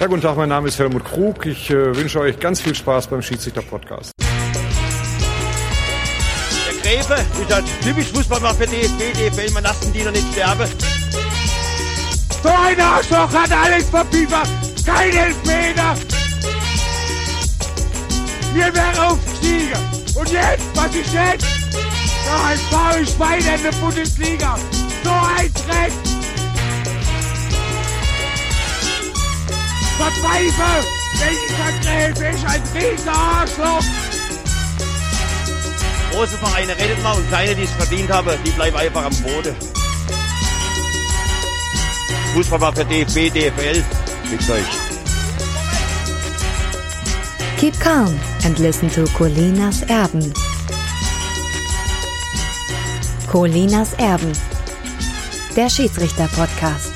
Ja, guten Tag, mein Name ist Helmut Krug. Ich äh, wünsche euch ganz viel Spaß beim Schiedsrichter-Podcast. Der Gräfe ist halt typisch Fußball macht für DFB, DFL, man lassen die noch nicht sterben. So ein Arschloch hat alles verpiefert. Kein Elfmeter. Wir wären aufgestiegen. Und jetzt, was ist jetzt? Noch ein faules Schwein in der Bundesliga. So ein Dreck. Verpfeife! Welcher Gräfe ist ein riesiger Arschloch! Große Vereine redet mal und kleine, die es verdient haben, die bleiben einfach am Boden. Fußball war für DFB, DFL. Fickt euch. Keep calm and listen to Colinas Erben. Colinas Erben. Der Schiedsrichter-Podcast.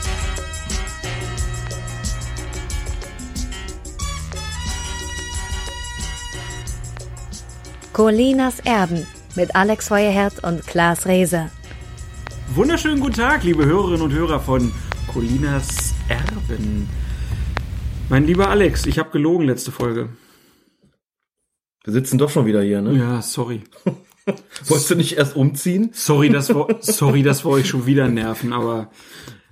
Colinas Erben mit Alex Feuerherz und Klaas Rehse. Wunderschönen guten Tag, liebe Hörerinnen und Hörer von Colinas Erben. Mein lieber Alex, ich habe gelogen letzte Folge. Wir sitzen doch schon wieder hier, ne? Ja, sorry. Wolltest du nicht erst umziehen? Sorry, dass wir, sorry, dass wir euch schon wieder nerven, aber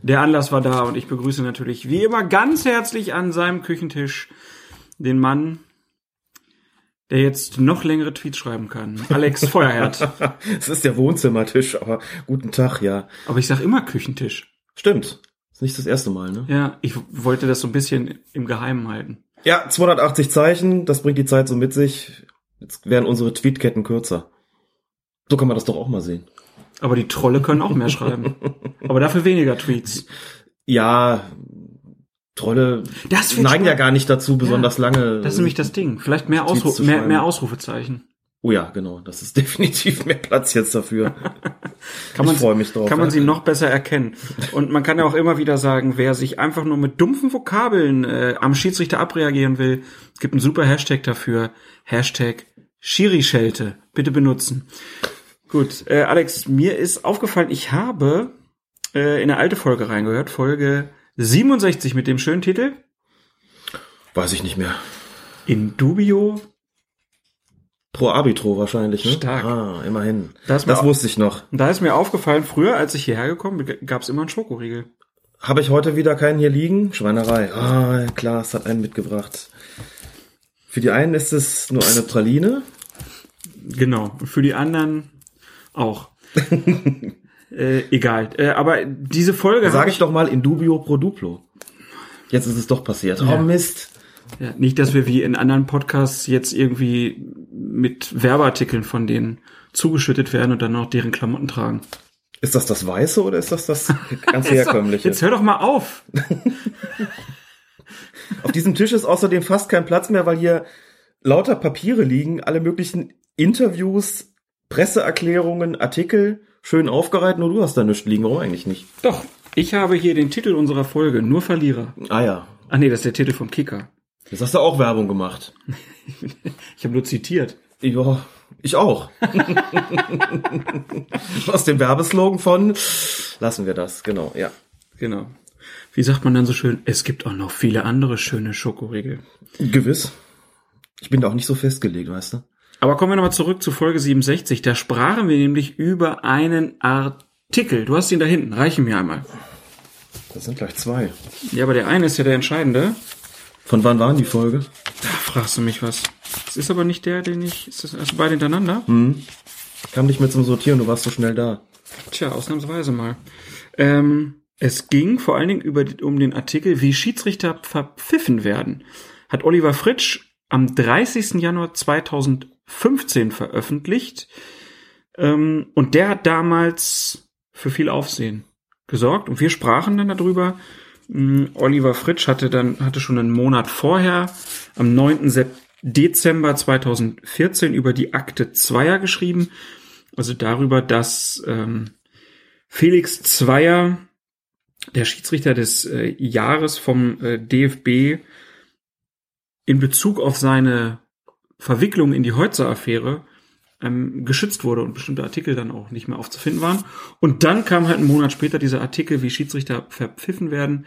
der Anlass war da und ich begrüße natürlich wie immer ganz herzlich an seinem Küchentisch den Mann, der jetzt noch längere Tweets schreiben kann. Alex Feuerherd. Es ist der Wohnzimmertisch, aber guten Tag, ja. Aber ich sag immer Küchentisch. Stimmt. Ist nicht das erste Mal, ne? Ja, ich wollte das so ein bisschen im Geheimen halten. Ja, 280 Zeichen, das bringt die Zeit so mit sich. Jetzt werden unsere Tweetketten kürzer. So kann man das doch auch mal sehen. Aber die Trolle können auch mehr schreiben. Aber dafür weniger Tweets. Ja, Trolle neigen ja gar nicht dazu, besonders lange. Das ist nämlich das Ding. Vielleicht mehr, Ausru mehr, mehr Ausrufezeichen. Oh ja, genau. Das ist definitiv mehr Platz jetzt dafür. Kann man, ich freue mich drauf. Kann man ja. sie noch besser erkennen. Und man kann ja auch immer wieder sagen, wer sich einfach nur mit dumpfen Vokabeln äh, am Schiedsrichter abreagieren will, es gibt einen super Hashtag dafür. Hashtag Schiri-Schelte. Bitte benutzen. Gut, äh, Alex, mir ist aufgefallen, ich habe äh, in eine alte Folge reingehört, Folge 67 mit dem schönen Titel Weiß ich nicht mehr. In dubio Pro Arbitro wahrscheinlich, ne? Stark. Ah, immerhin. Das Das, wusste ich noch. Da ist mir aufgefallen, früher, als ich hierher gekommen bin, gab es immer einen Schokoriegel. Habe ich heute wieder keinen hier liegen? Schweinerei. Ah, klar, es hat einen mitgebracht. Für die einen ist es nur eine Praline. Genau. Für die anderen auch. äh, egal. Äh, aber diese Folge Sag habe ich doch mal in dubio pro duplo. Jetzt ist es doch passiert. Ja. Oh Mist. Ja, nicht, dass wir wie in anderen Podcasts jetzt irgendwie mit Werbeartikeln von denen zugeschüttet werden und dann noch deren Klamotten tragen. Ist das das Weiße oder ist das das ganz herkömmliche? Jetzt hör doch mal auf. Auf diesem Tisch ist außerdem fast kein Platz mehr, weil hier lauter Papiere liegen, alle möglichen Interviews, Presseerklärungen, Artikel, schön aufgereiht, nur du hast da nichts liegen. Warum eigentlich nicht? Doch, ich habe hier den Titel unserer Folge, nur Verlierer. Ah ja, Ah nee, das ist der Titel vom Kicker. jetzt hast du auch Werbung gemacht. Ich habe nur zitiert. Ja, ich auch. Aus dem Werbeslogan von lassen wir das, genau, ja. Genau. Wie sagt man dann so schön? Es gibt auch noch viele andere schöne Schokoriegel. Gewiss. Ich bin da auch nicht so festgelegt, weißt du? Aber kommen wir nochmal zurück zu Folge 67. Da sprachen wir nämlich über einen Artikel. Du hast ihn da hinten. Reichen mir einmal. Das sind gleich zwei. Ja, aber der eine ist ja der entscheidende. Von wann waren die Folge? Da fragst du mich was. Das ist aber nicht der, den ich. Ist das erst beide hintereinander? Ich kam nicht mehr zum Sortieren, du warst so schnell da. Tja, ausnahmsweise mal. Ähm, es ging vor allen Dingen über, um den Artikel, wie Schiedsrichter verpfiffen werden. Hat Oliver Fritsch am 30. Januar 2015 veröffentlicht. Ähm, und der hat damals für viel Aufsehen gesorgt. Und wir sprachen dann darüber. Mm, Oliver Fritsch hatte dann, hatte schon einen Monat vorher, am 9. Sep- Dezember 2014 über die Akte Zweier geschrieben. Also darüber, dass ähm, Felix Zweier, der Schiedsrichter des äh, Jahres vom äh, DFB, in Bezug auf seine Verwicklung in die Heutzer-Affäre ähm, geschützt wurde und bestimmte Artikel dann auch nicht mehr aufzufinden waren. Und dann kam halt einen Monat später dieser Artikel, wie Schiedsrichter verpfiffen werden.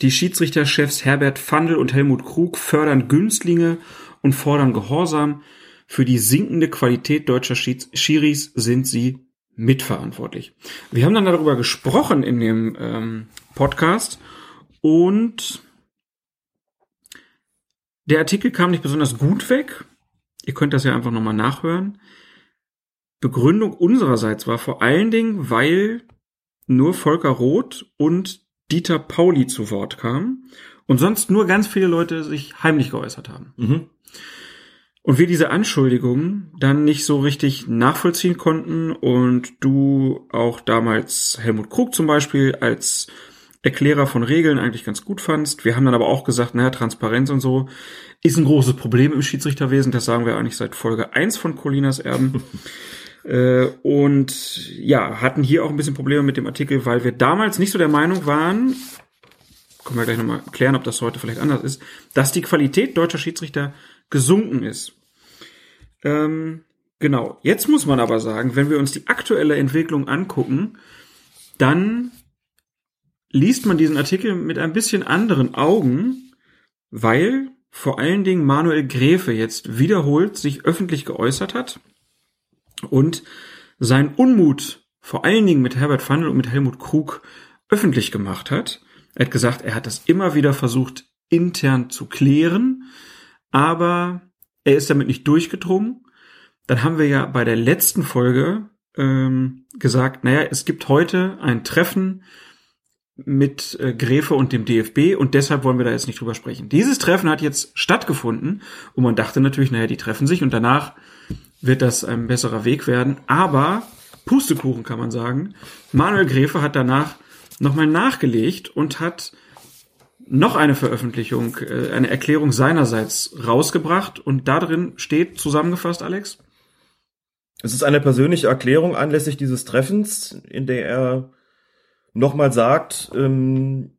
Die Schiedsrichterchefs Herbert Fandl und Helmut Krug fördern Günstlinge und fordern Gehorsam. Für die sinkende Qualität deutscher Schieds Schiris sind sie mitverantwortlich. Wir haben dann darüber gesprochen in dem ähm, Podcast und der Artikel kam nicht besonders gut weg. Ihr könnt das ja einfach nochmal nachhören. Begründung unsererseits war vor allen Dingen, weil nur Volker Roth und Dieter Pauli zu Wort kamen und sonst nur ganz viele Leute sich heimlich geäußert haben. Mhm. Und wir diese Anschuldigungen dann nicht so richtig nachvollziehen konnten und du auch damals Helmut Krug zum Beispiel als Erklärer von Regeln eigentlich ganz gut fandst. Wir haben dann aber auch gesagt, naja, Transparenz und so ist ein großes Problem im Schiedsrichterwesen. Das sagen wir eigentlich seit Folge eins von Colinas Erben. äh, und ja, hatten hier auch ein bisschen Probleme mit dem Artikel, weil wir damals nicht so der Meinung waren, können wir gleich nochmal klären, ob das heute vielleicht anders ist, dass die Qualität deutscher Schiedsrichter gesunken ist. Ähm, genau. Jetzt muss man aber sagen, wenn wir uns die aktuelle Entwicklung angucken, dann liest man diesen Artikel mit ein bisschen anderen Augen, weil vor allen Dingen Manuel Gräfe jetzt wiederholt sich öffentlich geäußert hat und sein Unmut vor allen Dingen mit Herbert Fandl und mit Helmut Krug öffentlich gemacht hat. Er hat gesagt, er hat das immer wieder versucht intern zu klären, aber er ist damit nicht durchgedrungen. Dann haben wir ja bei der letzten Folge ähm, gesagt, naja, es gibt heute ein Treffen mit äh, Gräfe und dem DFB und deshalb wollen wir da jetzt nicht drüber sprechen. Dieses Treffen hat jetzt stattgefunden und man dachte natürlich, naja, die treffen sich und danach wird das ein besserer Weg werden. Aber Pustekuchen kann man sagen. Manuel Gräfe hat danach nochmal nachgelegt und hat noch eine Veröffentlichung, äh, eine Erklärung seinerseits rausgebracht und da drin steht zusammengefasst, Alex? Es ist eine persönliche Erklärung anlässlich dieses Treffens, in der er nochmal sagt, ähm,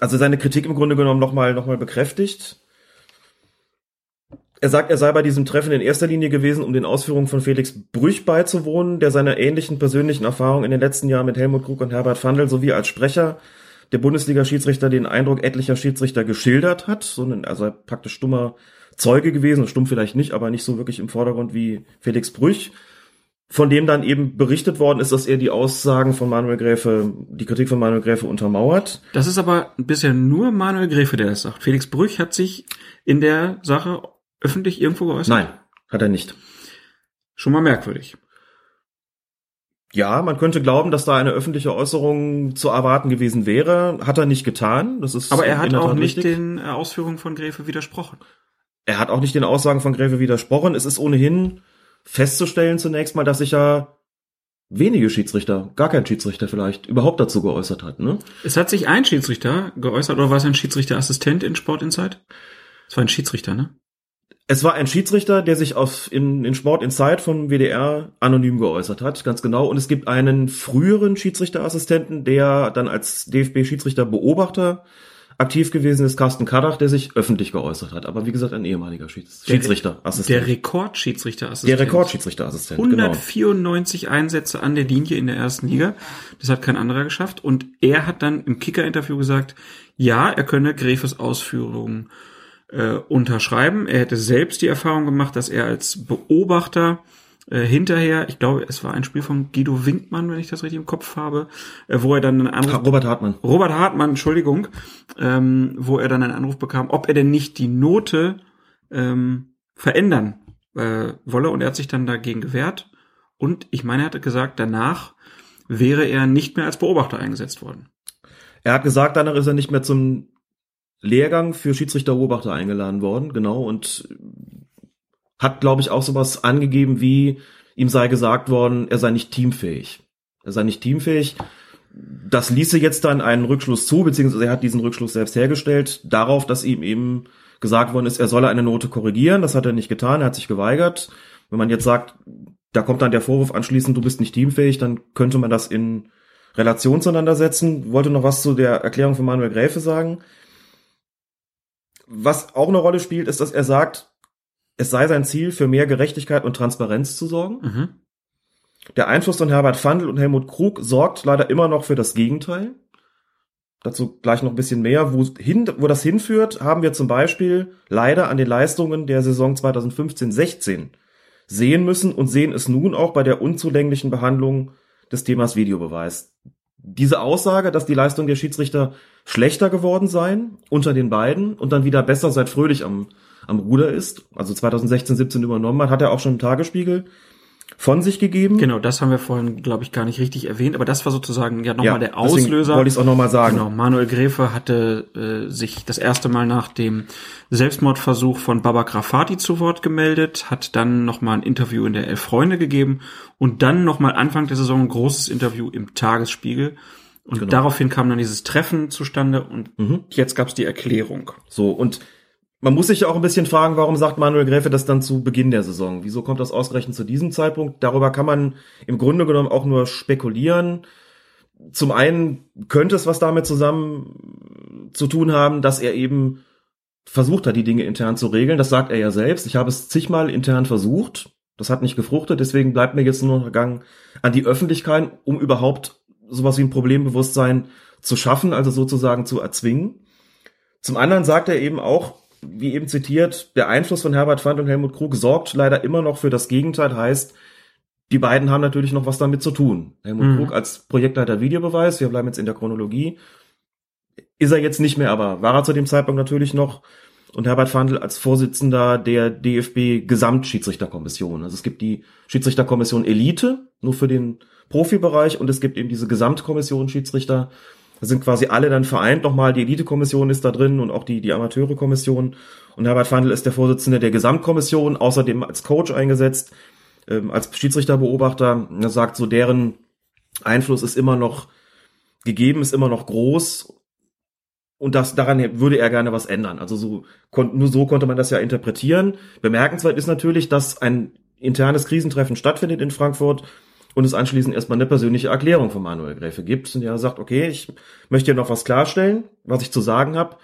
also seine Kritik im Grunde genommen nochmal noch mal bekräftigt. Er sagt, er sei bei diesem Treffen in erster Linie gewesen, um den Ausführungen von Felix Brüch beizuwohnen, der seine ähnlichen persönlichen Erfahrungen in den letzten Jahren mit Helmut Krug und Herbert Fandl sowie als Sprecher der Bundesliga-Schiedsrichter den Eindruck etlicher Schiedsrichter geschildert hat, sondern also praktisch stummer Zeuge gewesen, stumm vielleicht nicht, aber nicht so wirklich im Vordergrund wie Felix Brüch, von dem dann eben berichtet worden ist, dass er die Aussagen von Manuel Gräfe, die Kritik von Manuel Gräfe untermauert. Das ist aber bisher nur Manuel Gräfe, der das sagt. Felix Brüch hat sich in der Sache öffentlich irgendwo geäußert? Nein, hat er nicht. Schon mal merkwürdig. Ja, man könnte glauben, dass da eine öffentliche Äußerung zu erwarten gewesen wäre. Hat er nicht getan. Das ist Aber er hat auch nicht richtig. den äh, Ausführungen von Gräfe widersprochen. Er hat auch nicht den Aussagen von Gräfe widersprochen. Es ist ohnehin festzustellen zunächst mal, dass sich ja wenige Schiedsrichter, gar kein Schiedsrichter vielleicht, überhaupt dazu geäußert hat. Ne? Es hat sich ein Schiedsrichter geäußert, oder war es ein Schiedsrichterassistent in Sport Insight? Es war ein Schiedsrichter, ne? Es war ein Schiedsrichter, der sich auf in, in Sport Insight vom WDR anonym geäußert hat, ganz genau. Und es gibt einen früheren Schiedsrichterassistenten, der dann als DFB-Schiedsrichter-Beobachter aktiv gewesen ist, Carsten Kadach, der sich öffentlich geäußert hat. Aber wie gesagt, ein ehemaliger Schieds Der Schiedsrichterassistent. Rekordschiedsrichterassistent. Der Rekordschiedsrichterassistent, genau. 194 Einsätze an der Linie in der ersten Liga. Das hat kein anderer geschafft. Und er hat dann im Kicker-Interview gesagt, ja, er könne Gräfes Ausführungen äh, unterschreiben. Er hätte selbst die Erfahrung gemacht, dass er als Beobachter äh, hinterher, ich glaube, es war ein Spiel von Guido Winkmann, wenn ich das richtig im Kopf habe, äh, wo er dann einen Anruf Robert Hartmann. Robert Hartmann, Entschuldigung, ähm, wo er dann einen Anruf bekam, ob er denn nicht die Note ähm, verändern äh, wolle. Und er hat sich dann dagegen gewehrt. Und ich meine, er hatte gesagt, danach wäre er nicht mehr als Beobachter eingesetzt worden. Er hat gesagt, danach ist er nicht mehr zum Lehrgang für Schiedsrichter-Beobachter eingeladen worden, genau, und hat, glaube ich, auch sowas angegeben wie, ihm sei gesagt worden, er sei nicht teamfähig. Er sei nicht teamfähig. Das ließe jetzt dann einen Rückschluss zu, beziehungsweise er hat diesen Rückschluss selbst hergestellt, darauf, dass ihm eben gesagt worden ist, er solle eine Note korrigieren. Das hat er nicht getan, er hat sich geweigert. Wenn man jetzt sagt, da kommt dann der Vorwurf anschließend, du bist nicht teamfähig, dann könnte man das in Relation zueinander setzen. Wollte noch was zu der Erklärung von Manuel Gräfe sagen. Was auch eine Rolle spielt, ist, dass er sagt, es sei sein Ziel, für mehr Gerechtigkeit und Transparenz zu sorgen. Mhm. Der Einfluss von Herbert Fandl und Helmut Krug sorgt leider immer noch für das Gegenteil. dazu gleich noch ein bisschen mehr. Wo, hin, wo das hinführt, haben wir zum Beispiel leider an den Leistungen der Saison 2015-16 sehen müssen und sehen es nun auch bei der unzulänglichen Behandlung des Themas Videobeweis. Diese Aussage, dass die Leistung der Schiedsrichter schlechter geworden seien unter den beiden und dann wieder besser seit Fröhlich am, am Ruder ist, also 2016, 17 übernommen hat, hat er auch schon im Tagesspiegel von sich gegeben. Genau, das haben wir vorhin, glaube ich, gar nicht richtig erwähnt, aber das war sozusagen ja nochmal ja, der Auslöser. Wollte ich es auch nochmal sagen. Genau, Manuel Gräfe hatte äh, sich das erste Mal nach dem Selbstmordversuch von Baba Grafati zu Wort gemeldet, hat dann nochmal ein Interview in der Elf Freunde gegeben und dann nochmal Anfang der Saison ein großes Interview im Tagesspiegel. Und genau. daraufhin kam dann dieses Treffen zustande und mhm. jetzt gab es die Erklärung. So, und man muss sich ja auch ein bisschen fragen, warum sagt Manuel Gräfe das dann zu Beginn der Saison? Wieso kommt das ausgerechnet zu diesem Zeitpunkt? Darüber kann man im Grunde genommen auch nur spekulieren. Zum einen könnte es was damit zusammen zu tun haben, dass er eben versucht hat, die Dinge intern zu regeln. Das sagt er ja selbst. Ich habe es zigmal intern versucht. Das hat nicht gefruchtet. Deswegen bleibt mir jetzt nur noch Gang an die Öffentlichkeit, um überhaupt sowas wie ein Problembewusstsein zu schaffen, also sozusagen zu erzwingen. Zum anderen sagt er eben auch, wie eben zitiert, der Einfluss von Herbert Fand und Helmut Krug sorgt leider immer noch für das Gegenteil, heißt, die beiden haben natürlich noch was damit zu tun. Helmut mhm. Krug als Projektleiter Videobeweis, wir bleiben jetzt in der Chronologie, ist er jetzt nicht mehr, aber war er zu dem Zeitpunkt natürlich noch. Und Herbert Fandl als Vorsitzender der DFB Gesamtschiedsrichterkommission. Also es gibt die Schiedsrichterkommission Elite, nur für den Profibereich, und es gibt eben diese Gesamtkommission Schiedsrichter, da sind quasi alle dann vereint nochmal. Die Elitekommission ist da drin und auch die, die Amateurekommission. Und Herbert Fandl ist der Vorsitzende der Gesamtkommission, außerdem als Coach eingesetzt, ähm, als Schiedsrichterbeobachter. Er sagt so, deren Einfluss ist immer noch gegeben, ist immer noch groß. Und das, daran würde er gerne was ändern. Also so, nur so konnte man das ja interpretieren. Bemerkenswert ist natürlich, dass ein internes Krisentreffen stattfindet in Frankfurt und es anschließend erstmal eine persönliche Erklärung von Manuel Gräfe gibt und er sagt, okay, ich möchte hier noch was klarstellen, was ich zu sagen habe.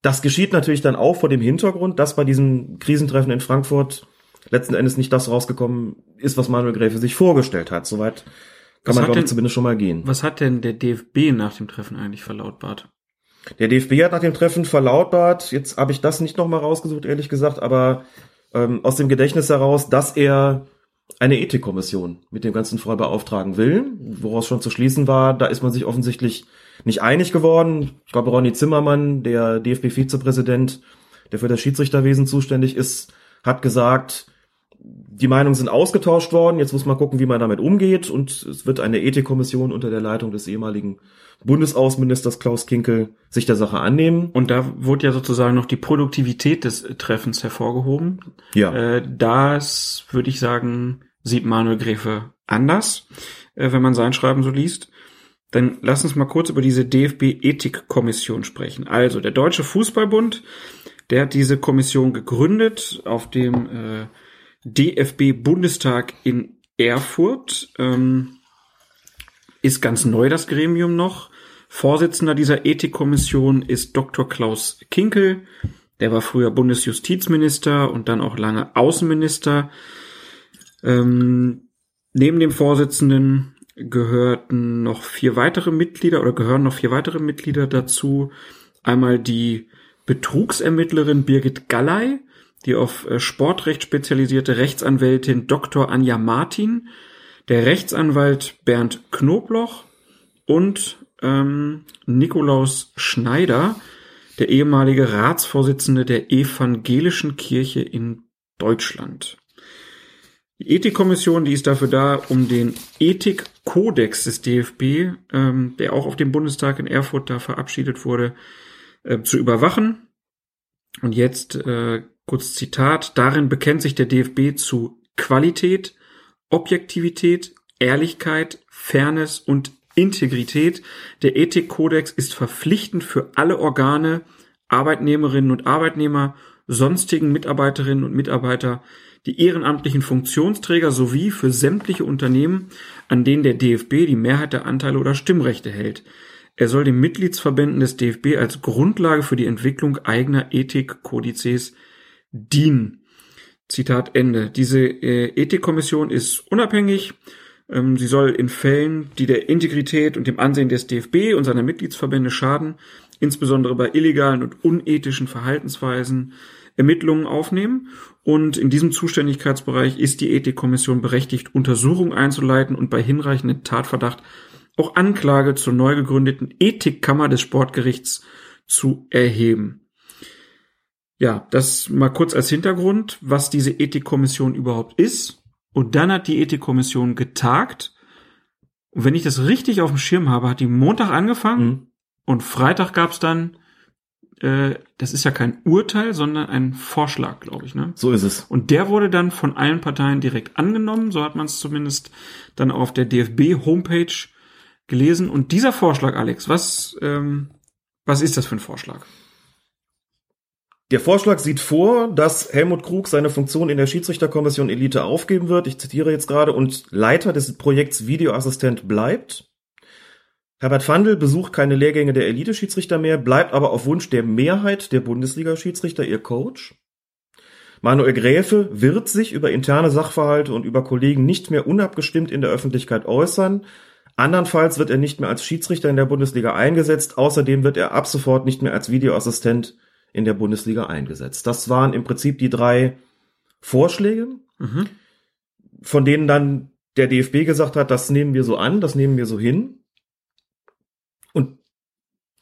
Das geschieht natürlich dann auch vor dem Hintergrund, dass bei diesem Krisentreffen in Frankfurt letzten Endes nicht das rausgekommen ist, was Manuel Gräfe sich vorgestellt hat. Soweit kann was man, glaube ich, zumindest schon mal gehen. Was hat denn der DFB nach dem Treffen eigentlich verlautbart? Der DFB hat nach dem Treffen verlautbart, jetzt habe ich das nicht nochmal rausgesucht, ehrlich gesagt, aber ähm, aus dem Gedächtnis heraus, dass er eine Ethikkommission mit dem ganzen Fall beauftragen will, woraus schon zu schließen war, da ist man sich offensichtlich nicht einig geworden. Ich glaube, Ronny Zimmermann, der DFB-Vizepräsident, der für das Schiedsrichterwesen zuständig ist, hat gesagt, die Meinungen sind ausgetauscht worden, jetzt muss man gucken, wie man damit umgeht und es wird eine Ethikkommission unter der Leitung des ehemaligen Bundesaußenministers Klaus Kinkel sich der Sache annehmen. Und da wurde ja sozusagen noch die Produktivität des Treffens hervorgehoben. Ja. Äh, das würde ich sagen, sieht Manuel Gräfe anders, äh, wenn man sein Schreiben so liest. Dann lass uns mal kurz über diese DFB-Ethikkommission sprechen. Also der Deutsche Fußballbund, der hat diese Kommission gegründet auf dem äh, DFB-Bundestag in Erfurt. Ähm, ist ganz neu das Gremium noch. Vorsitzender dieser Ethikkommission ist Dr. Klaus Kinkel. Der war früher Bundesjustizminister und dann auch lange Außenminister. Ähm, neben dem Vorsitzenden gehörten noch vier weitere Mitglieder oder gehören noch vier weitere Mitglieder dazu. Einmal die Betrugsermittlerin Birgit Galley, die auf äh, Sportrecht spezialisierte Rechtsanwältin Dr. Anja Martin, der Rechtsanwalt Bernd Knobloch und ähm, Nikolaus Schneider, der ehemalige Ratsvorsitzende der Evangelischen Kirche in Deutschland. Die Ethikkommission, die ist dafür da, um den Ethikkodex des DFB, ähm, der auch auf dem Bundestag in Erfurt da verabschiedet wurde, äh, zu überwachen. Und jetzt äh, kurz Zitat, darin bekennt sich der DFB zu Qualität, Objektivität, Ehrlichkeit, Fairness und Integrität. Der Ethikkodex ist verpflichtend für alle Organe, Arbeitnehmerinnen und Arbeitnehmer, sonstigen Mitarbeiterinnen und Mitarbeiter, die ehrenamtlichen Funktionsträger sowie für sämtliche Unternehmen, an denen der DFB die Mehrheit der Anteile oder Stimmrechte hält. Er soll den Mitgliedsverbänden des DFB als Grundlage für die Entwicklung eigener Ethikkodizes dienen. Zitat Ende. Diese äh, Ethikkommission ist unabhängig Ähm, sie soll in Fällen, die der Integrität und dem Ansehen des DFB und seiner Mitgliedsverbände schaden, insbesondere bei illegalen und unethischen Verhaltensweisen, Ermittlungen aufnehmen. Und in diesem Zuständigkeitsbereich ist die Ethikkommission berechtigt, Untersuchungen einzuleiten und bei hinreichendem Tatverdacht auch Anklage zur neu gegründeten Ethikkammer des Sportgerichts zu erheben. Ja, das mal kurz als Hintergrund, was diese Ethikkommission überhaupt ist. Und dann hat die Ethikkommission getagt. Und wenn ich das richtig auf dem Schirm habe, hat die Montag angefangen Mhm. und Freitag gab's dann, äh, das ist ja kein Urteil, sondern ein Vorschlag, glaube ich. Ne? So ist es. Und der wurde dann von allen Parteien direkt angenommen, so hat man es zumindest dann auf der DFB-Homepage gelesen. Und dieser Vorschlag, Alex, was, ähm, was ist das für ein Vorschlag? Der Vorschlag sieht vor, dass Helmut Krug seine Funktion in der Schiedsrichterkommission Elite aufgeben wird. Ich zitiere jetzt gerade und Leiter des Projekts Videoassistent bleibt. Herbert Fandl besucht keine Lehrgänge der Elite-Schiedsrichter mehr, bleibt aber auf Wunsch der Mehrheit der Bundesliga-Schiedsrichter ihr Coach. Manuel Gräfe wird sich über interne Sachverhalte und über Kollegen nicht mehr unabgestimmt in der Öffentlichkeit äußern. Andernfalls wird er nicht mehr als Schiedsrichter in der Bundesliga eingesetzt. Außerdem wird er ab sofort nicht mehr als Videoassistent in der Bundesliga eingesetzt. Das waren im Prinzip die drei Vorschläge, Mhm. von denen dann der DFB gesagt hat, das nehmen wir so an, das nehmen wir so hin. Und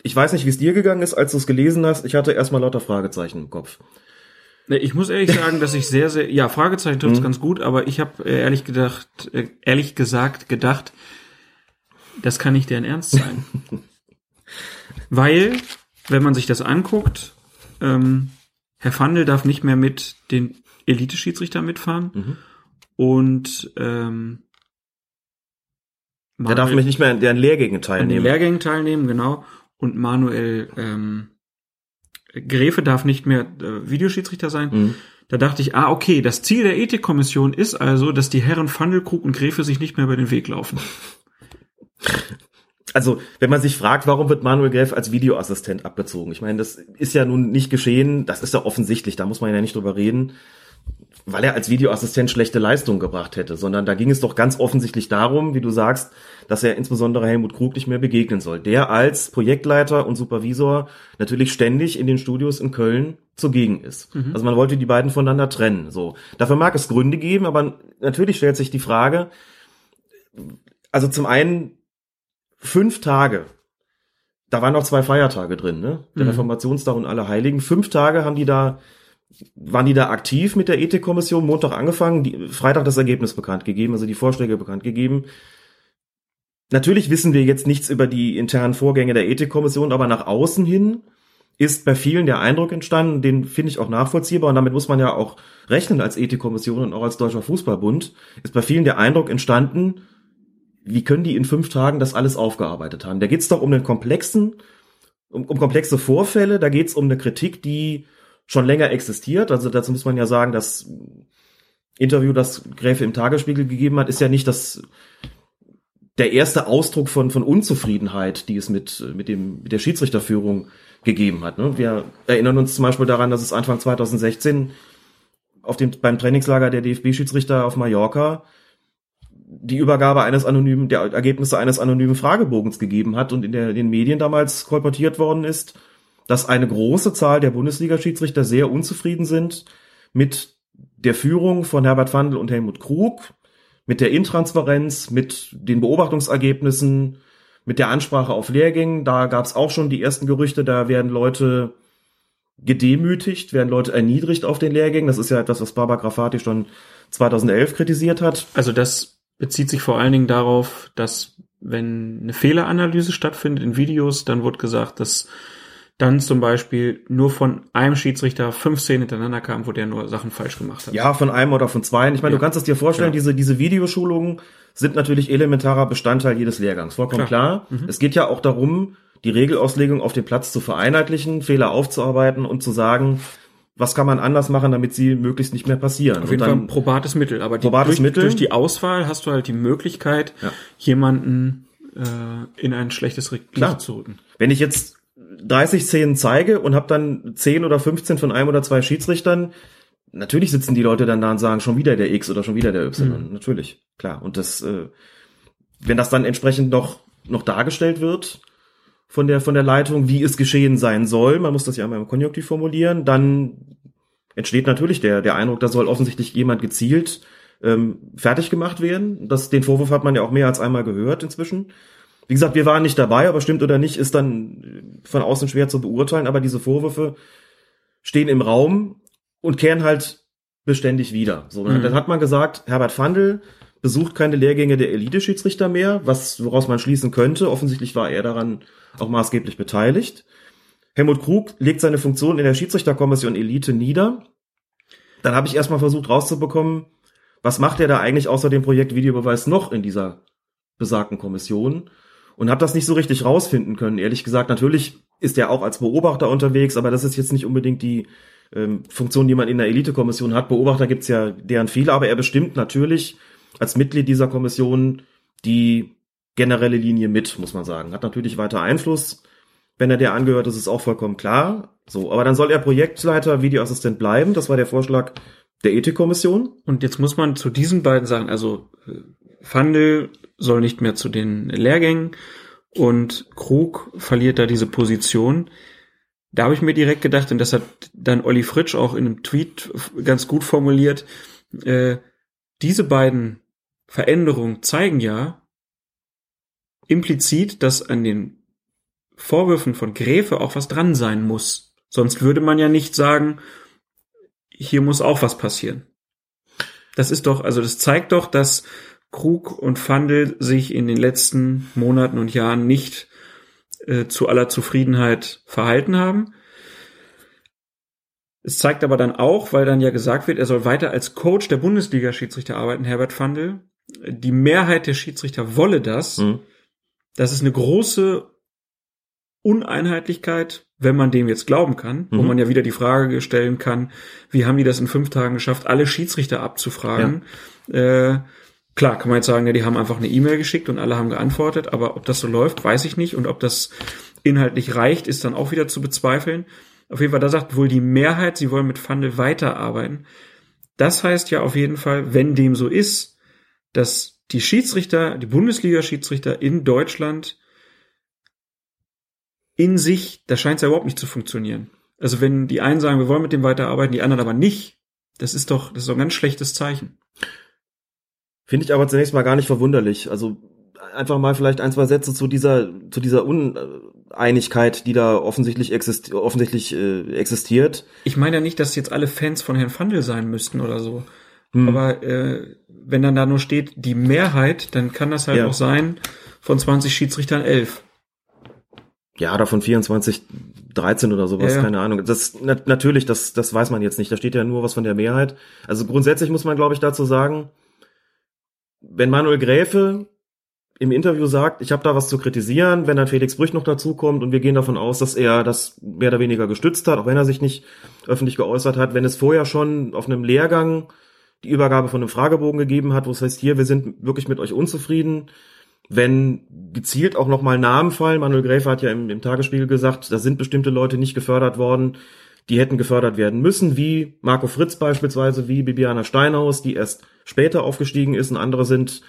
ich weiß nicht, wie es dir gegangen ist, als du es gelesen hast. Ich hatte erstmal lauter Fragezeichen im Kopf. Ich muss ehrlich sagen, dass ich sehr, sehr, ja, Fragezeichen trifft's Mhm. ganz gut, aber ich habe äh, ehrlich gedacht, äh, ehrlich gesagt gedacht, das kann nicht deren Ernst sein. Weil, wenn man sich das anguckt, ähm, Herr Fandel darf nicht mehr mit den Elite-Schiedsrichter mitfahren Mhm. und ähm, Der darf Manuel- mich nicht mehr an deren Lehrgängen an den teilnehmen. Lehrgängen teilnehmen, genau. Und Manuel ähm, Gräfe darf nicht mehr äh, Videoschiedsrichter sein. Mhm. Da dachte ich, ah, okay, das Ziel der Ethikkommission ist also, dass die Herren Fandelkrug und Gräfe sich nicht mehr über den Weg laufen. Also, wenn man sich fragt, warum wird Manuel Gräf als Videoassistent abgezogen? Ich meine, das ist ja nun nicht geschehen, das ist ja offensichtlich, da muss man ja nicht drüber reden, weil er als Videoassistent schlechte Leistung gebracht hätte, sondern da ging es doch ganz offensichtlich darum, wie du sagst, dass er insbesondere Helmut Krug nicht mehr begegnen soll, der als Projektleiter und Supervisor natürlich ständig in den Studios in Köln zugegen ist. Also man wollte die beiden voneinander trennen, so. Dafür mag es Gründe geben, aber natürlich stellt sich die Frage, also zum einen fünf Tage. Da waren noch zwei Feiertage drin, ne? Der Mhm. Reformationstag und alle Heiligen. Fünf Tage haben die da, waren die da aktiv mit der Ethikkommission, Montag angefangen, die, Freitag das Ergebnis bekannt gegeben, also die Vorschläge bekannt gegeben. Natürlich wissen wir jetzt nichts über die internen Vorgänge der Ethikkommission, aber nach außen hin ist bei vielen der Eindruck entstanden, den finde ich auch nachvollziehbar und damit muss man ja auch rechnen als Ethikkommission und auch als Deutscher Fußballbund, ist bei vielen der Eindruck entstanden, wie können die in fünf Tagen das alles aufgearbeitet haben? Da geht's doch um einen komplexen, um, um komplexe Vorfälle, da geht's um eine Kritik, die schon länger existiert. Also dazu muss man ja sagen, das Interview, das Gräfe im Tagesspiegel gegeben hat, ist ja nicht das der erste Ausdruck von, von Unzufriedenheit, die es mit, mit, dem, mit der Schiedsrichterführung gegeben hat. Ne? Wir erinnern uns zum Beispiel daran, dass es Anfang 2016 auf dem, beim Trainingslager der DFB-Schiedsrichter auf Mallorca die Übergabe eines anonymen, der Ergebnisse eines anonymen Fragebogens gegeben hat und in, der, in den Medien damals kolportiert worden ist, dass eine große Zahl der Bundesliga-Schiedsrichter sehr unzufrieden sind mit der Führung von Herbert Fandl und Helmut Krug, mit der Intransparenz, mit den Beobachtungsergebnissen, mit der Ansprache auf Lehrgängen. Da gab es auch schon die ersten Gerüchte, da werden Leute gedemütigt, werden Leute erniedrigt auf den Lehrgängen. Das ist ja etwas, was Barbara Grafati schon 2011 kritisiert hat. Also das bezieht sich vor allen Dingen darauf, dass wenn eine Fehleranalyse stattfindet in Videos, dann wird gesagt, dass dann zum Beispiel nur von einem Schiedsrichter fünf Szenen hintereinander kam, wo der nur Sachen falsch gemacht hat. Ja, von einem oder von zwei. Ich meine, Ja. du kannst es dir vorstellen, Genau. diese, diese Videoschulungen sind natürlich elementarer Bestandteil jedes Lehrgangs. Vollkommen klar. Mhm. Es geht ja auch darum, die Regelauslegung auf dem Platz zu vereinheitlichen, Fehler aufzuarbeiten und zu sagen, was kann man anders machen, damit sie möglichst nicht mehr passieren. Auf jeden Fall ein probates Mittel, aber die, Probates durch, Mittel. durch die Auswahl hast du halt die Möglichkeit, Ja. jemanden äh, in ein schlechtes Licht Klar. zu rücken. wenn ich jetzt 30 Szenen zeige und habe dann 10 oder 15 von einem oder zwei Schiedsrichtern, natürlich sitzen die Leute dann da und sagen, schon wieder der X oder schon wieder der Y. Mhm. Natürlich, klar. Und das, äh, wenn das dann entsprechend noch, noch dargestellt wird von der, von der Leitung, wie es geschehen sein soll, man muss das ja einmal im Konjunktiv formulieren, dann entsteht natürlich der, der Eindruck, da soll offensichtlich jemand gezielt ähm, fertig gemacht werden. Das, den Vorwurf hat man ja auch mehr als einmal gehört inzwischen. Wie gesagt, wir waren nicht dabei, aber stimmt oder nicht, ist dann von außen schwer zu beurteilen, aber diese Vorwürfe stehen im Raum und kehren halt beständig wieder. So, mhm. dann hat man gesagt, Herbert Fandl besucht keine Lehrgänge der Elite-Schiedsrichter mehr, was, woraus man schließen könnte. Offensichtlich war er daran auch maßgeblich beteiligt. Helmut Krug legt seine Funktion in der Schiedsrichterkommission Elite nieder. Dann habe ich erstmal versucht rauszubekommen, was macht er da eigentlich außer dem Projekt Videobeweis noch in dieser besagten Kommission und habe das nicht so richtig rausfinden können. Ehrlich gesagt, natürlich ist er auch als Beobachter unterwegs, aber das ist jetzt nicht unbedingt die ähm, Funktion, die man in der Elite-Kommission hat. Beobachter gibt's ja deren viele, aber er bestimmt natürlich als Mitglied dieser Kommission die generelle Linie mit, muss man sagen. Hat natürlich weiter Einfluss. Wenn er der angehört, ist es auch vollkommen klar. So, aber dann soll er Projektleiter, Videoassistent bleiben. Das war der Vorschlag der Ethikkommission. Und jetzt muss man zu diesen beiden sagen, also Fandel soll nicht mehr zu den Lehrgängen und Krug verliert da diese Position. Da habe ich mir direkt gedacht, und das hat dann Olli Fritsch auch in einem Tweet ganz gut formuliert, äh, diese beiden Veränderungen zeigen ja implizit, dass an den Vorwürfen von Gräfe auch was dran sein muss. Sonst würde man ja nicht sagen, hier muss auch was passieren. Das ist doch, also das zeigt doch, dass Krug und Fandel sich in den letzten Monaten und Jahren nicht äh, zu aller Zufriedenheit verhalten haben. Es zeigt aber dann auch, weil dann ja gesagt wird, er soll weiter als Coach der Bundesliga-Schiedsrichter arbeiten, Herbert Fandel. Die Mehrheit der Schiedsrichter wolle das. Mhm. Das ist eine große Uneinheitlichkeit, wenn man dem jetzt glauben kann, mhm. wo man ja wieder die Frage stellen kann, wie haben die das in fünf Tagen geschafft, alle Schiedsrichter abzufragen? Ja. Äh, klar, kann man jetzt sagen, ja, die haben einfach eine E-Mail geschickt und alle haben geantwortet, aber ob das so läuft, weiß ich nicht. Und ob das inhaltlich reicht, ist dann auch wieder zu bezweifeln. Auf jeden Fall, da sagt wohl die Mehrheit, sie wollen mit Fundel weiterarbeiten. Das heißt ja auf jeden Fall, wenn dem so ist, dass die Schiedsrichter, die Bundesliga-Schiedsrichter in Deutschland in sich, da scheint es ja überhaupt nicht zu funktionieren. Also wenn die einen sagen, wir wollen mit dem weiterarbeiten, die anderen aber nicht, das ist doch, das ist doch ein ganz schlechtes Zeichen. Finde ich aber zunächst mal gar nicht verwunderlich. Also einfach mal vielleicht ein, zwei Sätze zu dieser, zu dieser Uneinigkeit, die da offensichtlich, existi offensichtlich äh, existiert. Ich meine ja nicht, dass jetzt alle Fans von Herrn Fandel sein müssten oder so. Hm. Aber äh, wenn dann da nur steht, die Mehrheit, dann kann das halt ja. auch sein, von 20 Schiedsrichtern 11 ja, oder von 24, 13 oder sowas, ja, keine Ahnung. Das na, natürlich, das, das weiß man jetzt nicht. Da steht ja nur was von der Mehrheit. Also grundsätzlich muss man, glaube ich, dazu sagen, wenn Manuel Gräfe im Interview sagt, ich habe da was zu kritisieren, wenn dann Felix Brüch noch dazukommt und wir gehen davon aus, dass er das mehr oder weniger gestützt hat, auch wenn er sich nicht öffentlich geäußert hat, wenn es vorher schon auf einem Lehrgang die Übergabe von einem Fragebogen gegeben hat, wo es heißt, hier, wir sind wirklich mit euch unzufrieden, wenn gezielt auch nochmal Namen fallen. Manuel Gräfe hat ja im, im Tagesspiegel gesagt, da sind bestimmte Leute nicht gefördert worden, die hätten gefördert werden müssen, wie Marco Fritz beispielsweise, wie Bibiana Steinhaus, die erst später aufgestiegen ist und andere sind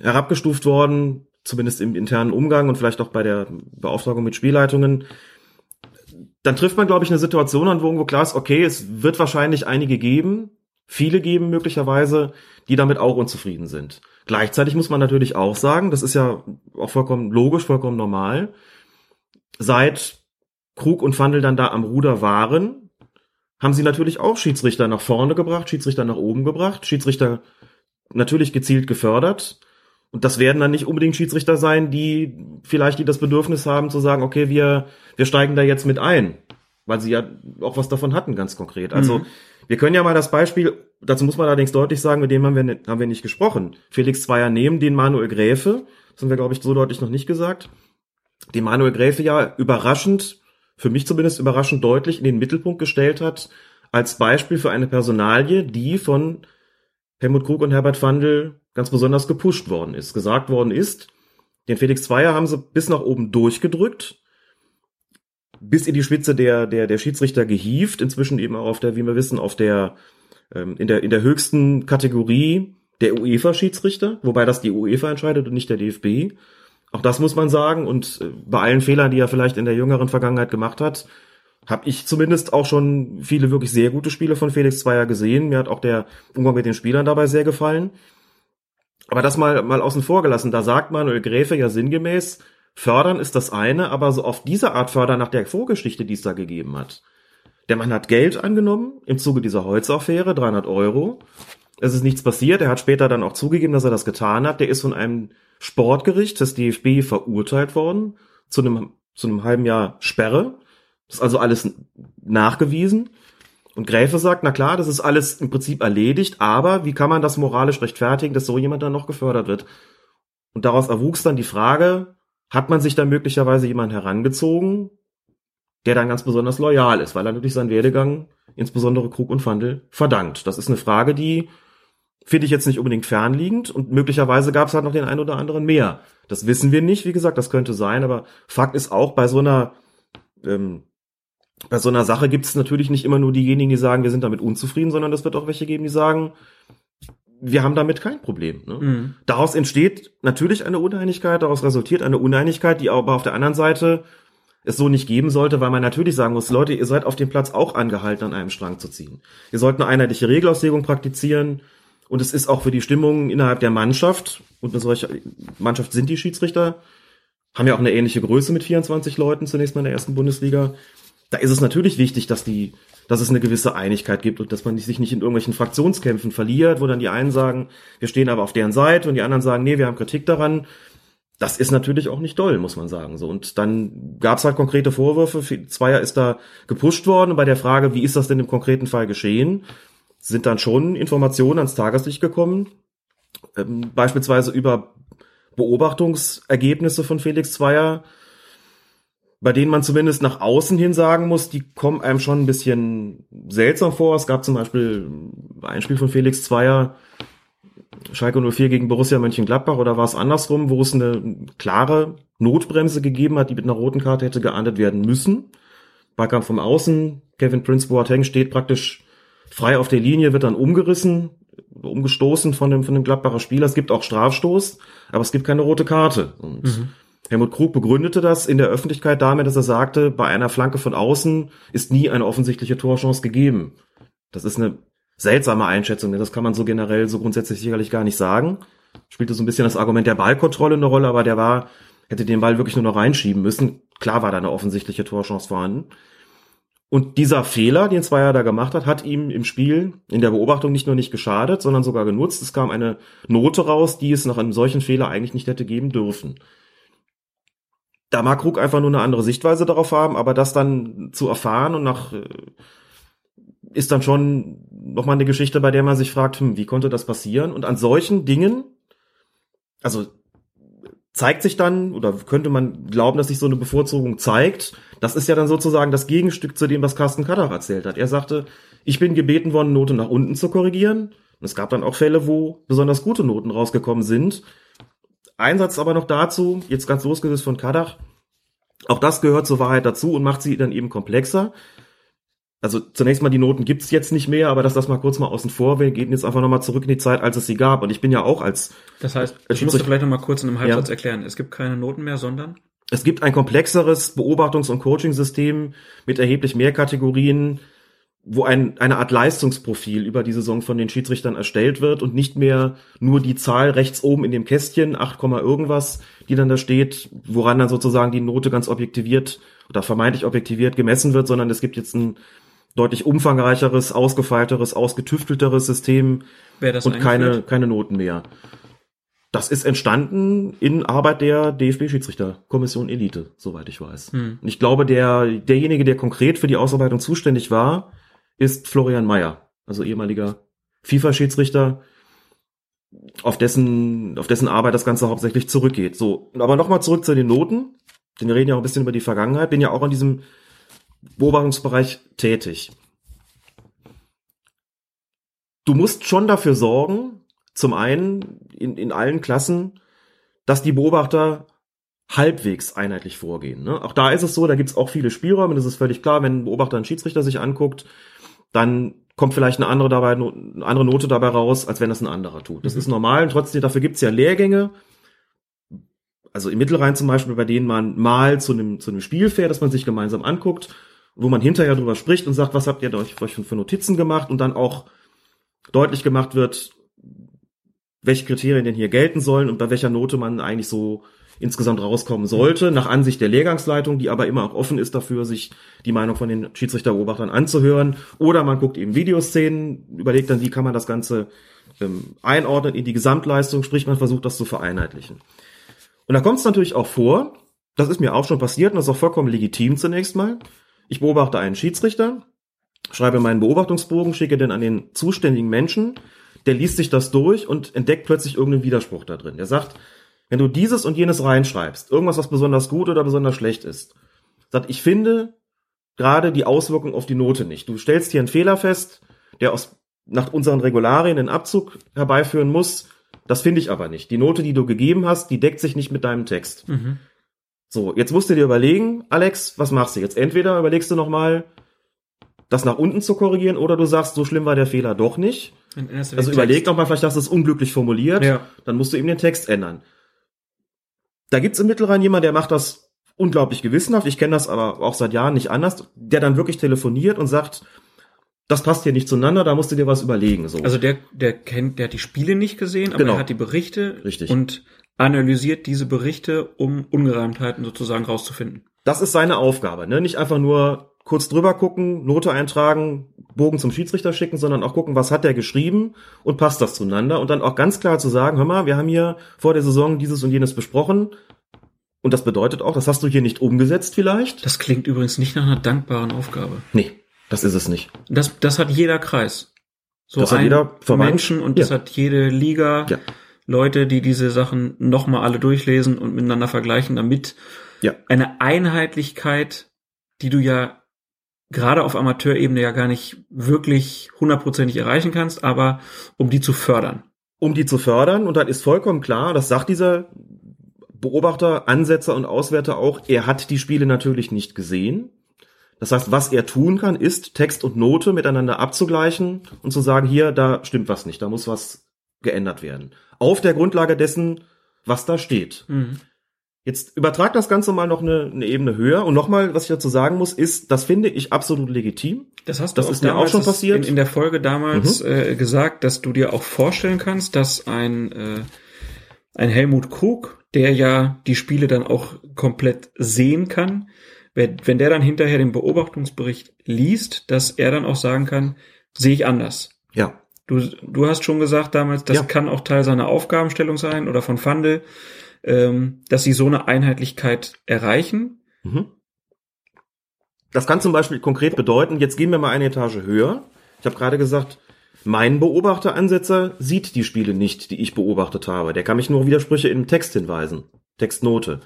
herabgestuft worden, zumindest im internen Umgang und vielleicht auch bei der Beauftragung mit Spielleitungen. Dann trifft man, glaube ich, eine Situation an, wo irgendwo klar ist, okay, es wird wahrscheinlich einige geben, viele geben möglicherweise, die damit auch unzufrieden sind. Gleichzeitig muss man natürlich auch sagen, das ist ja auch vollkommen logisch, vollkommen normal, seit Krug und Fandel dann da am Ruder waren, haben sie natürlich auch Schiedsrichter nach vorne gebracht, Schiedsrichter nach oben gebracht, Schiedsrichter natürlich gezielt gefördert. Und das werden dann nicht unbedingt Schiedsrichter sein, die vielleicht die das Bedürfnis haben zu sagen, okay, wir, wir steigen da jetzt mit ein, weil sie ja auch was davon hatten, ganz konkret. Also mhm. wir können ja mal das Beispiel Dazu muss man allerdings deutlich sagen, mit dem haben wir, nicht, haben wir nicht gesprochen. Felix Zweier nehmen den Manuel Gräfe, das haben wir, glaube ich, so deutlich noch nicht gesagt, den Manuel Gräfe ja überraschend, für mich zumindest überraschend deutlich in den Mittelpunkt gestellt hat, als Beispiel für eine Personalie, die von Helmut Krug und Herbert Fandl ganz besonders gepusht worden ist. Gesagt worden ist, den Felix Zweier haben sie bis nach oben durchgedrückt, bis in die Spitze der, der, der Schiedsrichter gehievt, inzwischen eben auch auf der, wie wir wissen, auf der ähm, in der, in der höchsten Kategorie der UEFA-Schiedsrichter, wobei das die UEFA entscheidet und nicht der DFB. Auch das muss man sagen. Und äh, bei allen Fehlern, die er vielleicht in der jüngeren Vergangenheit gemacht hat, habe ich zumindest auch schon viele wirklich sehr gute Spiele von Felix Zweier gesehen. Mir hat auch der Umgang mit den Spielern dabei sehr gefallen. Aber das mal, mal außen vor gelassen, da sagt Manuel Gräfe ja sinngemäß, fördern ist das eine, aber so auf diese Art fördern nach der Vorgeschichte, die es da gegeben hat. Der Mann hat Geld angenommen im Zuge dieser Holzaffäre, 300 Euro. Es ist nichts passiert. Er hat später dann auch zugegeben, dass er das getan hat. Der ist von einem Sportgericht des DFB verurteilt worden zu einem, zu einem halben Jahr Sperre. Das ist also alles nachgewiesen. Und Gräfe sagt, na klar, das ist alles im Prinzip erledigt, aber wie kann man das moralisch rechtfertigen, dass so jemand dann noch gefördert wird? Und daraus erwuchs dann die Frage, hat man sich da möglicherweise jemand herangezogen, der dann ganz besonders loyal ist, weil er natürlich seinen Werdegang, insbesondere Krug und Fandel, verdankt. Das ist eine Frage, die finde ich jetzt nicht unbedingt fernliegend und möglicherweise gab es halt noch den einen oder anderen mehr. Das wissen wir nicht, wie gesagt, das könnte sein, aber Fakt ist auch, bei so einer ähm, bei so einer Sache gibt es natürlich nicht immer nur diejenigen, die sagen, wir sind damit unzufrieden, sondern es wird auch welche geben, die sagen, wir haben damit kein Problem. Ne? Mhm. Daraus entsteht natürlich eine Uneinigkeit, daraus resultiert eine Uneinigkeit, die aber auf der anderen Seite es so nicht geben sollte, weil man natürlich sagen muss, Leute, ihr seid auf dem Platz auch angehalten, an einem Strang zu ziehen. Ihr sollt eine einheitliche Regelauslegung praktizieren und es ist auch für die Stimmung innerhalb der Mannschaft, und eine solche Mannschaft sind die Schiedsrichter, haben ja auch eine ähnliche Größe mit 24 Leuten zunächst mal in der ersten Bundesliga, da ist es natürlich wichtig, dass die, dass es eine gewisse Einigkeit gibt und dass man sich nicht in irgendwelchen Fraktionskämpfen verliert, wo dann die einen sagen, wir stehen aber auf deren Seite und die anderen sagen, nee, wir haben Kritik daran. Das ist natürlich auch nicht doll, muss man sagen. So und dann gab es halt konkrete Vorwürfe. Zweier ist da gepusht worden und bei der Frage, wie ist das denn im konkreten Fall geschehen, sind dann schon Informationen ans Tageslicht gekommen, ähm, beispielsweise über Beobachtungsergebnisse von Felix Zweier, bei denen man zumindest nach außen hin sagen muss, die kommen einem schon ein bisschen seltsam vor. Es gab zum Beispiel ein Spiel von Felix Zweier, Schalke 04 gegen Borussia Mönchengladbach oder war es andersrum, wo es eine klare Notbremse gegeben hat, die mit einer roten Karte hätte geahndet werden müssen. Ballkampf vom Außen, Kevin Prince Boateng steht praktisch frei auf der Linie, wird dann umgerissen, umgestoßen von dem, von dem Gladbacher Spieler. Es gibt auch Strafstoß, aber es gibt keine rote Karte. Und mhm. Helmut Krug begründete das in der Öffentlichkeit damit, dass er sagte, bei einer Flanke von außen ist nie eine offensichtliche Torchance gegeben. Das ist eine seltsame Einschätzung, denn das kann man so generell, so grundsätzlich sicherlich gar nicht sagen. Spielte so ein bisschen das Argument der Ballkontrolle eine Rolle, aber der war, hätte den Ball wirklich nur noch reinschieben müssen. Klar war da eine offensichtliche Torchance vorhanden. Und dieser Fehler, den Zweier da gemacht hat, hat ihm im Spiel in der Beobachtung nicht nur nicht geschadet, sondern sogar genutzt. Es kam eine Note raus, die es nach einem solchen Fehler eigentlich nicht hätte geben dürfen da mag Krug einfach nur eine andere Sichtweise darauf haben, aber das dann zu erfahren und nach äh, ist dann schon nochmal eine Geschichte, bei der man sich fragt, hm, wie konnte das passieren? Und an solchen Dingen, also zeigt sich dann, oder könnte man glauben, dass sich so eine Bevorzugung zeigt, das ist ja dann sozusagen das Gegenstück zu dem, was Carsten Kadach erzählt hat. Er sagte, ich bin gebeten worden, Note nach unten zu korrigieren. Und es gab dann auch Fälle, wo besonders gute Noten rausgekommen sind. Einsatz aber noch dazu, jetzt ganz losgelöst von Kadach, auch das gehört zur Wahrheit dazu und macht sie dann eben komplexer. Also zunächst mal die Noten gibt's jetzt nicht mehr, aber dass das mal kurz mal außen vor, wir gehen jetzt einfach nochmal zurück in die Zeit, als es sie gab. Und ich bin ja auch als. Das heißt, ich muss vielleicht nochmal kurz in einem Halbsatz ja. erklären. Es gibt keine Noten mehr, sondern? Es gibt ein komplexeres Beobachtungs- und Coaching-System mit erheblich mehr Kategorien, wo ein, eine Art Leistungsprofil über die Saison von den Schiedsrichtern erstellt wird und nicht mehr nur die Zahl rechts oben in dem Kästchen, 8, irgendwas, die dann da steht, woran dann sozusagen die Note ganz objektiviert oder vermeintlich objektiviert gemessen wird, sondern es gibt jetzt ein deutlich umfangreicheres, ausgefeilteres, ausgetüftelteres System und keine, keine Noten mehr. Das ist entstanden in Arbeit der DFB-Schiedsrichterkommission Elite, soweit ich weiß. Hm. Und ich glaube, der, derjenige, der konkret für die Ausarbeitung zuständig war, ist Florian Mayer, also ehemaliger FIFA-Schiedsrichter, auf dessen, auf dessen Arbeit das Ganze hauptsächlich zurückgeht. So, aber nochmal zurück zu den Noten. Denn wir reden ja auch ein bisschen über die Vergangenheit, bin ja auch in diesem Beobachtungsbereich tätig. Du musst schon dafür sorgen, zum einen in, in allen Klassen, dass die Beobachter halbwegs einheitlich vorgehen. Ne? Auch da ist es so, da gibt's auch viele Spielräume, das ist völlig klar, wenn ein Beobachter einen Schiedsrichter sich anguckt, dann kommt vielleicht eine andere dabei, eine andere Note dabei raus, als wenn das ein anderer tut. Das ist normal und trotzdem, dafür gibt's ja Lehrgänge. Also im Mittelrhein zum Beispiel, bei denen man mal zu einem, zu einem Spiel fährt, dass man sich gemeinsam anguckt, wo man hinterher drüber spricht und sagt, was habt ihr euch, euch für Notizen gemacht und dann auch deutlich gemacht wird, welche Kriterien denn hier gelten sollen und bei welcher Note man eigentlich so insgesamt rauskommen sollte, nach Ansicht der Lehrgangsleitung, die aber immer auch offen ist dafür, sich die Meinung von den Schiedsrichterbeobachtern anzuhören. Oder man guckt eben Videoszenen, überlegt dann, wie kann man das Ganze ähm, einordnen in die Gesamtleistung, sprich man versucht das zu vereinheitlichen. Und da kommt es natürlich auch vor, das ist mir auch schon passiert und das ist auch vollkommen legitim zunächst mal. Ich beobachte einen Schiedsrichter, schreibe meinen Beobachtungsbogen, schicke den an den zuständigen Menschen, der liest sich das durch und entdeckt plötzlich irgendeinen Widerspruch da drin. Der sagt, wenn du dieses und jenes reinschreibst, irgendwas, was besonders gut oder besonders schlecht ist, sagt, ich finde gerade die Auswirkung auf die Note nicht. Du stellst hier einen Fehler fest, der aus, nach unseren Regularien einen Abzug herbeiführen muss. Das finde ich aber nicht. Die Note, die du gegeben hast, die deckt sich nicht mit deinem Text. Mhm. So, jetzt musst du dir überlegen, Alex, was machst du jetzt? Entweder überlegst du nochmal, das nach unten zu korrigieren, oder du sagst, so schlimm war der Fehler doch nicht. Also überleg noch mal, vielleicht hast du es unglücklich formuliert. Ja. Dann musst du eben den Text ändern. Da gibt's im Mittelrhein jemand, der macht das unglaublich gewissenhaft. Ich kenne das aber auch seit Jahren nicht anders. Der dann wirklich telefoniert und sagt, das passt hier nicht zueinander, da musst du dir was überlegen. So. Also der, der kennt, der hat die Spiele nicht gesehen, aber Genau. er hat die Berichte Richtig. und analysiert diese Berichte, um Ungereimtheiten sozusagen rauszufinden. das ist seine Aufgabe. Ne? Nicht einfach nur kurz drüber gucken, Note eintragen, Bogen zum Schiedsrichter schicken, sondern auch gucken, was hat der geschrieben und passt das zueinander. Und dann auch ganz klar zu sagen, hör mal, wir haben hier vor der Saison dieses und jenes besprochen. Und das bedeutet auch, das hast du hier nicht umgesetzt vielleicht? Das klingt übrigens nicht nach einer dankbaren Aufgabe. Nee, das ist es nicht. Das, das hat jeder Kreis. So Das hat ein jeder Verband. Menschen und das Ja. hat jede Liga. Ja. Leute, die diese Sachen nochmal alle durchlesen und miteinander vergleichen, damit Ja. eine Einheitlichkeit, die du ja gerade auf Amateurebene ja gar nicht wirklich hundertprozentig erreichen kannst, aber um die zu fördern. um die zu fördern. Und dann ist vollkommen klar, das sagt dieser Beobachter, Ansetzer und Auswerter auch, er hat die Spiele natürlich nicht gesehen. Das heißt, was er tun kann, ist Text und Note miteinander abzugleichen und zu sagen, hier, da stimmt was nicht, da muss was geändert werden. Auf der Grundlage dessen, was da steht. Mhm. Jetzt übertrag das Ganze mal noch eine, eine Ebene höher. Und nochmal, was ich dazu sagen muss, ist, das finde ich absolut legitim. Das hast Das du ist mir auch schon passiert. In, in der Folge damals äh, gesagt, dass du dir auch vorstellen kannst, dass ein, äh, ein Helmut Krug, der ja die Spiele dann auch komplett sehen kann, wenn, wenn der dann hinterher den Beobachtungsbericht liest, dass er dann auch sagen kann, sehe ich anders. Ja. Du, du hast schon gesagt damals, das Ja. kann auch Teil seiner Aufgabenstellung sein oder von Fandel, ähm, dass sie so eine Einheitlichkeit erreichen. Mhm. Das kann zum Beispiel konkret bedeuten, jetzt gehen wir mal eine Etage höher. Ich habe gerade gesagt, mein Beobachteransetzer sieht die Spiele nicht, die ich beobachtet habe. Der kann mich nur auf Widersprüche im Text hinweisen. Textnote.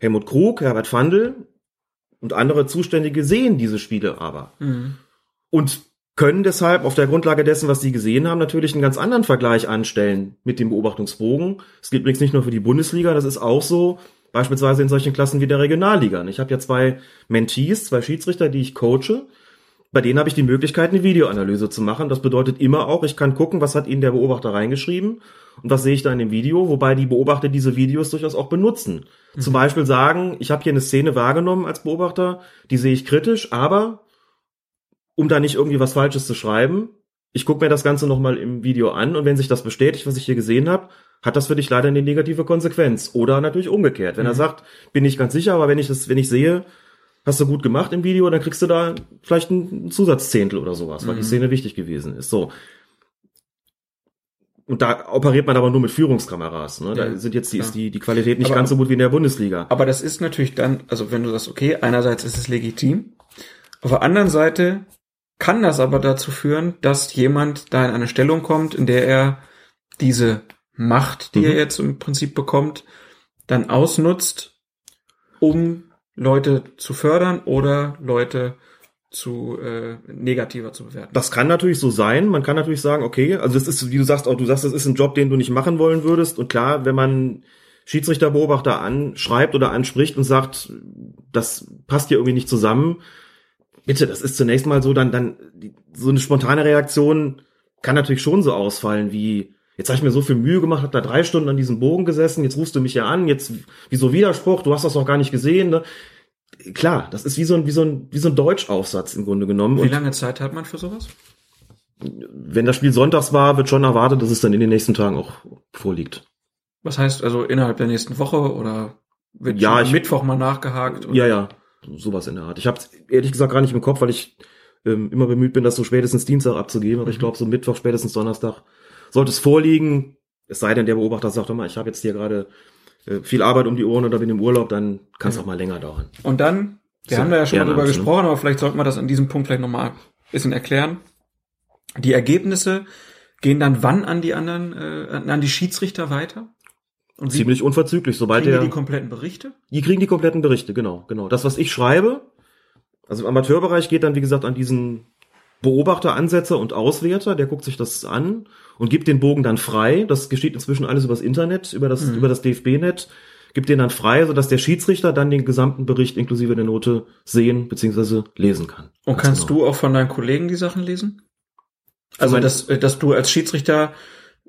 Helmut Krug, Herbert Fandl und andere Zuständige sehen diese Spiele aber. Und können deshalb auf der Grundlage dessen, was sie gesehen haben, natürlich einen ganz anderen Vergleich anstellen mit dem Beobachtungsbogen. Es gilt übrigens nicht nur für die Bundesliga, das ist auch so, beispielsweise in solchen Klassen wie der Regionalliga. Ich habe ja zwei Mentees, zwei Schiedsrichter, die ich coache. Bei denen habe ich die Möglichkeit, eine Videoanalyse zu machen. Das bedeutet immer auch, ich kann gucken, was hat ihnen der Beobachter reingeschrieben und was sehe ich da in dem Video, wobei die Beobachter diese Videos durchaus auch benutzen. Zum Beispiel sagen, ich habe hier eine Szene wahrgenommen als Beobachter, die sehe ich kritisch, aber um da nicht irgendwie was Falsches zu schreiben, ich gucke mir das Ganze nochmal im Video an und wenn sich das bestätigt, was ich hier gesehen habe, hat das für dich leider eine negative Konsequenz. Oder natürlich umgekehrt. Wenn er sagt, bin ich ganz sicher, aber wenn ich das, wenn ich sehe, hast du gut gemacht im Video, dann kriegst du da vielleicht ein Zusatzzehntel oder sowas, weil die Szene wichtig gewesen ist. So. Und da operiert man aber nur mit Führungskameras. Ne? Da Ja, sind jetzt die, ist die, die Qualität nicht Aber- ganz so gut wie in der Bundesliga. Aber das ist natürlich dann, also wenn du sagst, okay, einerseits ist es legitim, auf der anderen Seite kann das aber dazu führen, dass jemand da in eine Stellung kommt, in der er diese Macht, die Mhm. er jetzt im Prinzip bekommt, dann ausnutzt, um Leute zu fördern oder Leute zu äh, negativer zu bewerten. Das kann natürlich so sein. Man kann natürlich sagen, okay, also das ist, wie du sagst, auch du sagst, das ist ein Job, den du nicht machen wollen würdest. Und klar, wenn man Schiedsrichterbeobachter anschreibt oder anspricht und sagt, das passt hier irgendwie nicht zusammen, bitte, das ist zunächst mal so, dann, dann, die, so eine spontane Reaktion kann natürlich schon so ausfallen wie, jetzt habe ich mir so viel Mühe gemacht, hab da drei Stunden an diesem Bogen gesessen, jetzt rufst du mich ja an, jetzt, wieso Widerspruch, du hast das doch gar nicht gesehen, ne? Klar, das ist wie so ein, wie so ein, wie so ein Deutschaufsatz im Grunde genommen. Wie Und lange Zeit hat man für sowas? wenn das Spiel sonntags war, wird schon erwartet, dass es dann in den nächsten Tagen auch vorliegt. Was heißt also innerhalb der nächsten Woche oder wird Ja, ich- Mittwoch mal nachgehakt? Oder? Ja, ja, sowas in der Art. Ich habe ehrlich gesagt gar nicht im Kopf, weil ich ähm, immer bemüht bin, das so spätestens Dienstag abzugeben. Aber ich glaube, so Mittwoch, spätestens Donnerstag sollte es vorliegen. Es sei denn, der Beobachter sagt immer, ich habe jetzt hier gerade äh, viel Arbeit um die Ohren oder bin im Urlaub, dann kann es auch mal länger dauern. Und dann, wir So, haben da ja schon mal drüber ne? gesprochen, aber vielleicht sollten wir das an diesem Punkt vielleicht nochmal ein bisschen erklären. Die Ergebnisse gehen dann wann an die anderen, äh, an die Schiedsrichter weiter? Und Ziemlich unverzüglich, sobald kriegen der die die kompletten Berichte? Die kriegen die kompletten Berichte, genau, genau. Das, was ich schreibe, also im Amateurbereich geht dann, wie gesagt, an diesen Beobachter, Ansetzer und Auswerter, der guckt sich das an und gibt den Bogen dann frei. Das geschieht inzwischen alles übers Internet, über das, über das DFB-Net, gibt den dann frei, sodass der Schiedsrichter dann den gesamten Bericht inklusive der Note sehen bzw. lesen kann. Und Ganz kannst genau. du auch von deinen Kollegen die Sachen lesen? Also, dass, dass du als Schiedsrichter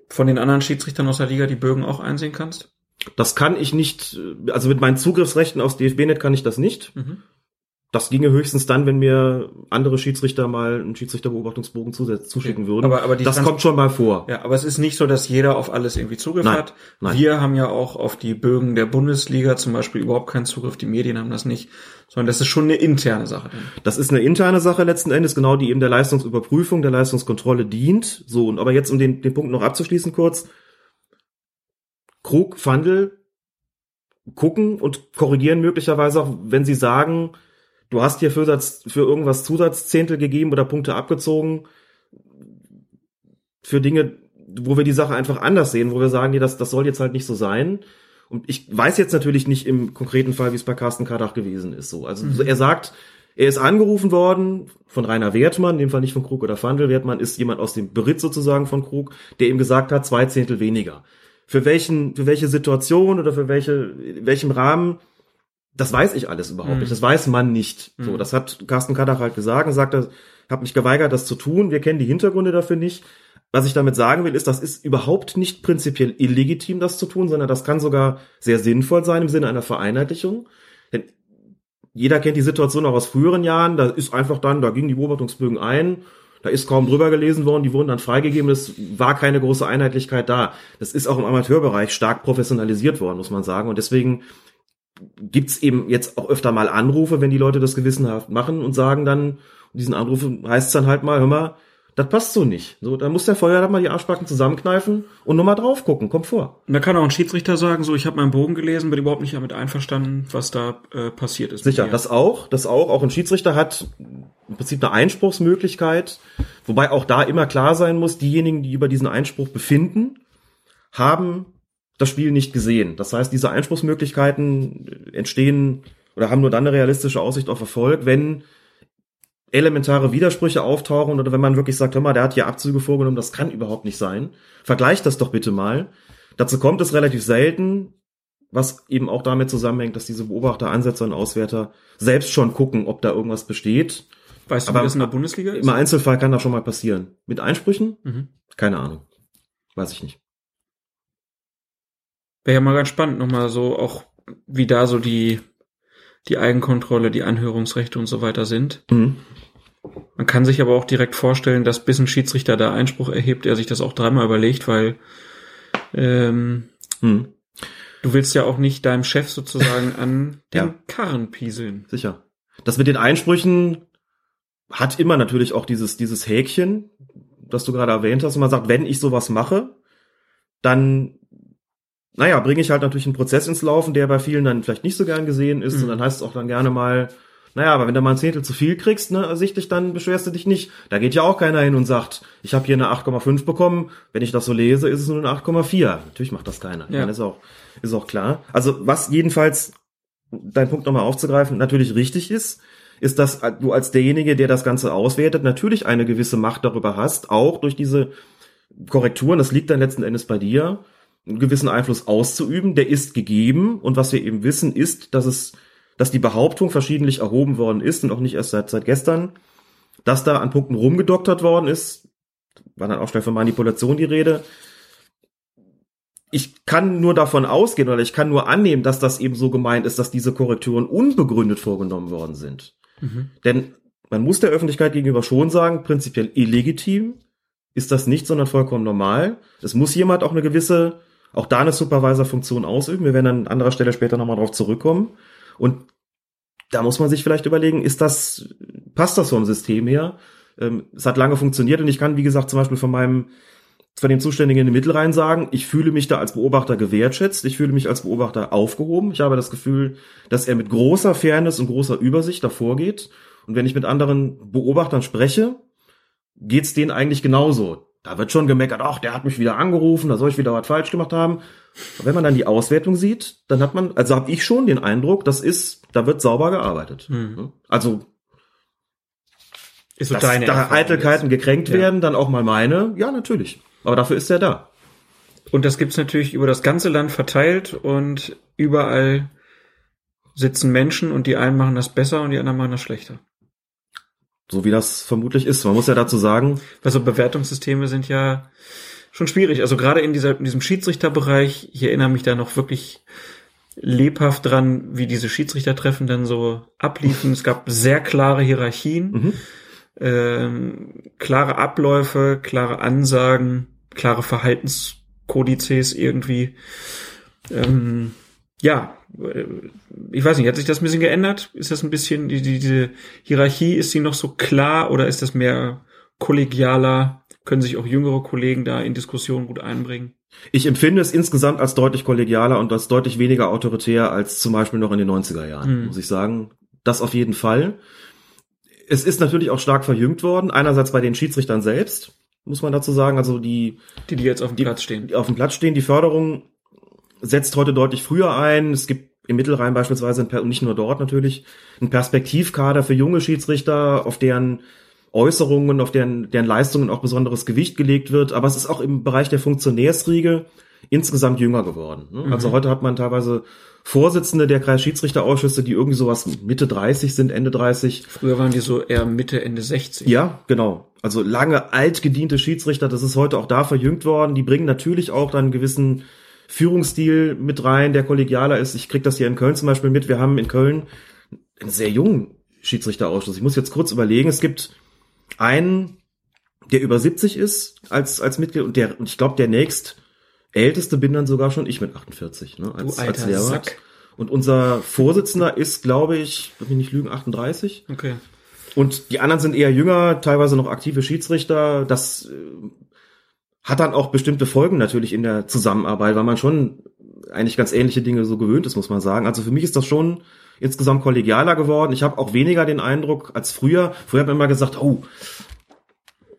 von den anderen Schiedsrichtern aus der Liga die Bögen auch einsehen kannst? Das kann ich nicht, also mit meinen Zugriffsrechten aufs DFB-Net kann ich das nicht. Mhm. Das ginge höchstens dann, wenn mir andere Schiedsrichter mal einen Schiedsrichterbeobachtungsbogen zuschicken würden. Aber- aber die das Trans- kommt schon mal vor. Ja, aber es ist nicht so, dass jeder auf alles irgendwie Zugriff Nein, hat. nein. Wir haben ja auch auf die Bögen der Bundesliga zum Beispiel überhaupt keinen Zugriff, die Medien haben das nicht, sondern das ist schon eine interne Sache. Das ist eine interne Sache letzten Endes, genau die eben der Leistungsüberprüfung, der Leistungskontrolle dient. So, und aber jetzt, um den, den Punkt noch abzuschließen kurz. Krug, Fandel gucken und korrigieren möglicherweise auch, wenn sie sagen, du hast hier für, Satz, für irgendwas Zusatzzehntel gegeben oder Punkte abgezogen für Dinge, wo wir die Sache einfach anders sehen, wo wir sagen, nee, das, das soll jetzt halt nicht so sein. Und ich weiß jetzt natürlich nicht im konkreten Fall, wie es bei Carsten Kardach gewesen ist. So, also er sagt, er ist angerufen worden von Rainer Wertmann, in dem Fall nicht von Krug oder Fandel. Wertmann ist jemand aus dem Beritt sozusagen von Krug, der ihm gesagt hat, zwei Zehntel weniger. Für welchen, für welche Situation oder für welche, in welchem Rahmen, das weiß ich alles überhaupt Mhm. nicht. Das weiß man nicht. So, Mhm. das hat Carsten Kadach halt gesagt und sagt, er habe mich geweigert, das zu tun. Wir kennen die Hintergründe dafür nicht. Was ich damit sagen will, ist, das ist überhaupt nicht prinzipiell illegitim, das zu tun, sondern das kann sogar sehr sinnvoll sein im Sinne einer Vereinheitlichung. Denn jeder kennt die Situation auch aus früheren Jahren. Da ist einfach dann, da gingen die Beobachtungsbögen ein, da ist kaum drüber gelesen worden, die wurden dann freigegeben. Es war keine große Einheitlichkeit da. Das ist auch im Amateurbereich stark professionalisiert worden, muss man sagen. Und deswegen gibt's eben jetzt auch öfter mal Anrufe, wenn die Leute das gewissenhaft machen und sagen dann, und diesen Anrufen heißt es dann halt mal, hör mal, das passt so nicht. So, dann muss der Feuer mal die Arschbacken zusammenkneifen und nochmal drauf gucken, kommt vor. Da kann auch ein Schiedsrichter sagen, so ich habe meinen Bogen gelesen, bin überhaupt nicht damit einverstanden, was da äh, passiert ist. Sicher, das auch, das auch. Auch ein Schiedsrichter hat im Prinzip eine Einspruchsmöglichkeit, wobei auch da immer klar sein muss, diejenigen, die über diesen Einspruch befinden, haben das Spiel nicht gesehen. Das heißt, diese Einspruchsmöglichkeiten entstehen oder haben nur dann eine realistische Aussicht auf Erfolg, wenn elementare Widersprüche auftauchen oder wenn man wirklich sagt, hör mal, der hat hier Abzüge vorgenommen, das kann überhaupt nicht sein. Vergleicht das doch bitte mal. Dazu kommt es relativ selten, was eben auch damit zusammenhängt, dass diese Beobachter, Ansetzer und Auswerter selbst schon gucken, ob da irgendwas besteht. weißt du, aber- wie das in der Bundesliga ist? Im Einzelfall kann das schon mal passieren. Mit Einsprüchen? Mhm. Keine Ahnung. Weiß ich nicht. Wäre ja mal ganz spannend, nochmal so auch, wie da so die, die Eigenkontrolle, die Anhörungsrechte und so weiter sind. Mhm. Man kann sich aber auch direkt vorstellen, dass bis ein Schiedsrichter da Einspruch erhebt, er sich das auch dreimal überlegt, weil ähm, Mhm. du willst ja auch nicht deinem Chef sozusagen an den Ja. Karren pieseln. Sicher. Das mit den Einsprüchen hat immer natürlich auch dieses, dieses Häkchen, das du gerade erwähnt hast, und man sagt, wenn ich sowas mache, dann, naja, bringe ich halt natürlich einen Prozess ins Laufen, der bei vielen dann vielleicht nicht so gern gesehen ist, Mhm. und dann heißt es auch dann gerne mal, naja, aber wenn du mal ein Zehntel zu viel kriegst, ne, ersichtlich, dann beschwerst du dich nicht. Da geht ja auch keiner hin und sagt, ich habe hier eine 8,5 bekommen. Wenn ich das so lese, ist es nur eine 8,4. Natürlich macht das keiner. Ja. Ja. ist auch, ist auch klar. Also was jedenfalls, dein Punkt nochmal aufzugreifen, natürlich richtig ist, ist, dass du als derjenige, der das Ganze auswertet, natürlich eine gewisse Macht darüber hast, auch durch diese Korrekturen, das liegt dann letzten Endes bei dir, einen gewissen Einfluss auszuüben, der ist gegeben und was wir eben wissen ist, dass es dass die Behauptung verschiedentlich erhoben worden ist und auch nicht erst seit, seit gestern, dass da an Punkten rumgedoktert worden ist, war dann auch schnell von Manipulation die Rede. Ich kann nur davon ausgehen oder ich kann nur annehmen, dass das eben so gemeint ist, dass diese Korrekturen unbegründet vorgenommen worden sind. Mhm. Denn man muss der Öffentlichkeit gegenüber schon sagen, prinzipiell illegitim ist das nicht, sondern vollkommen normal. Es muss jemand auch eine gewisse, auch da eine Supervisor-Funktion ausüben. Wir werden an anderer Stelle später nochmal drauf zurückkommen. Und da muss man sich vielleicht überlegen, ist das, passt das vom System her? Ähm, es hat lange funktioniert und ich kann, wie gesagt, zum Beispiel von meinem, von dem Zuständigen in den Mittelrhein sagen, ich fühle mich da als Beobachter gewertschätzt, ich fühle mich als Beobachter aufgehoben. Ich habe das Gefühl, dass er mit großer Fairness und großer Übersicht davor geht. Und wenn ich mit anderen Beobachtern spreche, geht's denen eigentlich genauso. Da wird schon gemeckert, ach, der hat mich wieder angerufen, da soll ich wieder was falsch gemacht haben. Aber wenn man dann die Auswertung sieht, dann hat man, also habe ich schon den Eindruck, das ist, da wird sauber gearbeitet. Mhm. Also ist so dass deine da Erfahrung Eitelkeiten jetzt. gekränkt Ja. werden, dann auch mal meine, ja, natürlich. Aber dafür ist er da. Und das gibt's natürlich über das ganze Land verteilt und überall sitzen Menschen und die einen machen das besser und die anderen machen das schlechter. So wie das vermutlich ist. Man muss ja dazu sagen, Also Bewertungssysteme sind ja schon schwierig. Also gerade in, dieser, in diesem Schiedsrichterbereich, ich erinnere mich da noch wirklich lebhaft dran, wie diese Schiedsrichtertreffen dann so abliefen. Es gab sehr klare Hierarchien, Mhm. ähm, klare Abläufe, klare Ansagen, klare Verhaltenskodizes irgendwie. Ähm, ja, ich weiß nicht, hat sich das ein bisschen geändert? Ist das ein bisschen, die, die, diese Hierarchie, ist sie noch so klar oder ist das mehr kollegialer? Können sich auch jüngere Kollegen da in Diskussionen gut einbringen? ich empfinde es insgesamt als deutlich kollegialer und als deutlich weniger autoritär als zum Beispiel noch in den 90er Jahren, Mhm. muss ich sagen. Das auf jeden Fall. Es ist natürlich auch stark verjüngt worden. Einerseits bei den Schiedsrichtern selbst, muss man dazu sagen. Also die, Die, die jetzt auf dem Die- Platz stehen. die auf dem Platz stehen. Die Förderung setzt heute deutlich früher ein. Es gibt im Mittelrhein beispielsweise, und nicht nur dort natürlich, einen Perspektivkader für junge Schiedsrichter, auf deren Äußerungen, auf deren, deren Leistungen auch besonderes Gewicht gelegt wird. Aber es ist auch im Bereich der Funktionärsriege insgesamt jünger geworden. ne? Also heute hat man teilweise Vorsitzende der Kreisschiedsrichterausschüsse, die irgendwie sowas Mitte 30 sind, Ende 30. Früher waren die so eher Mitte, Ende 60. Ja, genau. Also lange altgediente Schiedsrichter, das ist heute auch da verjüngt worden. Die bringen natürlich auch dann einen gewissen Führungsstil mit rein, der kollegialer ist. Ich krieg das hier in Köln zum Beispiel mit. Wir haben in Köln einen sehr jungen Schiedsrichterausschuss. Ich muss jetzt kurz überlegen. Es gibt einen, der über 70 ist als, als Mitglied und der, und ich glaube, der nächst älteste bin dann sogar schon ich mit 48, ne, als, Du alter als Lehrer. Sack. Und unser Vorsitzender ist, glaube ich, wenn ich nicht lügen, 38. Okay. Und die anderen sind eher jünger, teilweise noch aktive Schiedsrichter. Das äh, hat dann auch bestimmte Folgen natürlich in der Zusammenarbeit, weil man schon eigentlich ganz ähnliche Dinge so gewöhnt ist, muss man sagen. Also für mich ist das schon insgesamt kollegialer geworden. Ich habe auch weniger den Eindruck als früher. Früher hat man immer gesagt, oh,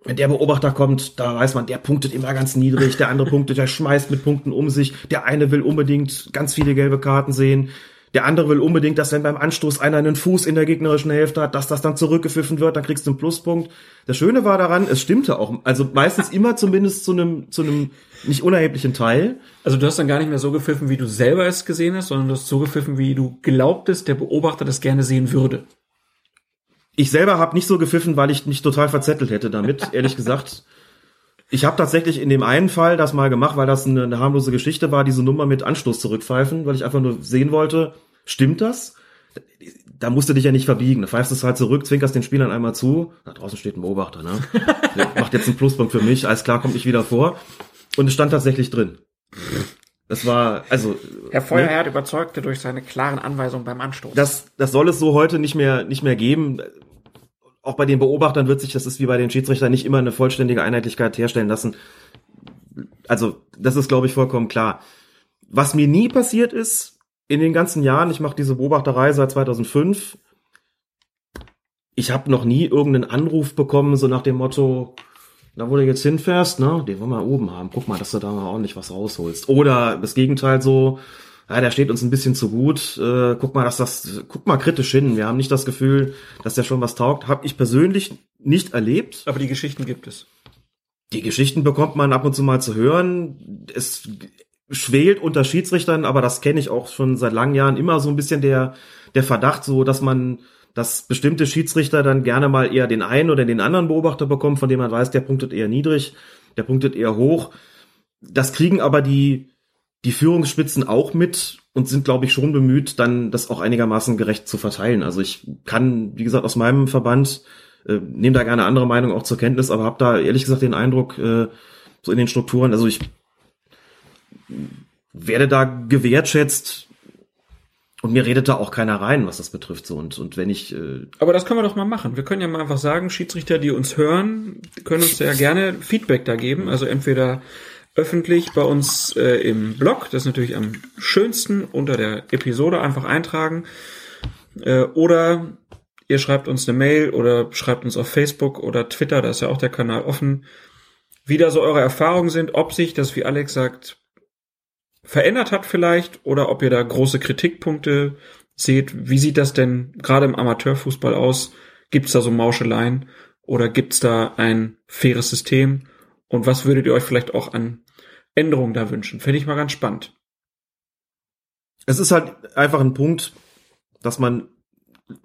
wenn der Beobachter kommt, da weiß man, der punktet immer ganz niedrig, der andere punktet, der schmeißt mit Punkten um sich, der eine will unbedingt ganz viele gelbe Karten sehen, der andere will unbedingt, dass wenn beim Anstoß einer einen Fuß in der gegnerischen Hälfte hat, dass das dann zurückgepfiffen wird, dann kriegst du einen Pluspunkt. Das Schöne war daran, es stimmte auch, also meistens immer zumindest zu einem, zu einem nicht unerheblichen Teil. Also du hast dann gar nicht mehr so gepfiffen, wie du selber es gesehen hast, sondern du hast so gepfiffen, wie du glaubtest, der Beobachter das gerne sehen würde. Ich selber habe nicht so gepfiffen, weil ich mich total verzettelt hätte damit, ehrlich gesagt. Ich habe tatsächlich in dem einen Fall das mal gemacht, weil das eine, eine harmlose Geschichte war, diese Nummer mit Anstoß zurückpfeifen, weil ich einfach nur sehen wollte, stimmt das? Da musst du dich ja nicht verbiegen. Da pfeifst du es halt zurück, zwinkerst den Spielern einmal zu. Da draußen steht ein Beobachter, ne? Der macht jetzt einen Pluspunkt für mich. Alles klar, kommt nicht wieder vor. Und es stand tatsächlich drin. Das war, also. Herr ne? Feuerherd überzeugte durch seine klaren Anweisungen beim Anstoß. das, das soll es so heute nicht mehr, nicht mehr geben. Auch bei den Beobachtern wird sich, das ist wie bei den Schiedsrichtern, nicht immer eine vollständige Einheitlichkeit herstellen lassen. Also, das ist, glaube ich, vollkommen klar. Was mir nie passiert ist, in den ganzen Jahren, ich mache diese Beobachterei seit 2005, ich habe noch nie irgendeinen Anruf bekommen, so nach dem Motto, da wo du jetzt hinfährst, ne, den wollen wir oben haben. Guck mal, dass du da mal ordentlich was rausholst. Oder das Gegenteil so, ja, der steht uns ein bisschen zu gut. Äh, guck mal, dass das, guck mal kritisch hin. Wir haben nicht das Gefühl, dass der schon was taugt. Hab ich persönlich nicht erlebt. Aber die Geschichten gibt es. Die Geschichten bekommt man ab und zu mal zu hören. Es schwelt unter Schiedsrichtern, aber das kenne ich auch schon seit langen Jahren immer so ein bisschen der, der Verdacht, so dass man, dass bestimmte Schiedsrichter dann gerne mal eher den einen oder den anderen Beobachter bekommen, von dem man weiß, der punktet eher niedrig, der punktet eher hoch. Das kriegen aber die, die Führungsspitzen auch mit und sind, glaube ich, schon bemüht, dann das auch einigermaßen gerecht zu verteilen. Also ich kann, wie gesagt, aus meinem Verband äh, nehme da gerne andere Meinungen auch zur Kenntnis, aber habe da ehrlich gesagt den Eindruck, äh, so in den Strukturen, also ich werde da gewertschätzt und mir redet da auch keiner rein, was das betrifft. So und und wenn ich äh, Aber das können wir doch mal machen. Wir können ja mal einfach sagen, Schiedsrichter, die uns hören, können uns ja gerne Feedback da geben. Also entweder öffentlich bei uns äh, im Blog, das ist natürlich am schönsten unter der Episode einfach eintragen. Äh, oder ihr schreibt uns eine Mail oder schreibt uns auf Facebook oder Twitter, da ist ja auch der Kanal offen, wie da so eure Erfahrungen sind, ob sich das, wie Alex sagt, verändert hat vielleicht oder ob ihr da große Kritikpunkte seht. Wie sieht das denn gerade im Amateurfußball aus? Gibt es da so Mauscheleien oder gibt es da ein faires System? Und was würdet ihr euch vielleicht auch an Änderungen da wünschen? Finde ich mal ganz spannend. es ist halt einfach ein Punkt, dass man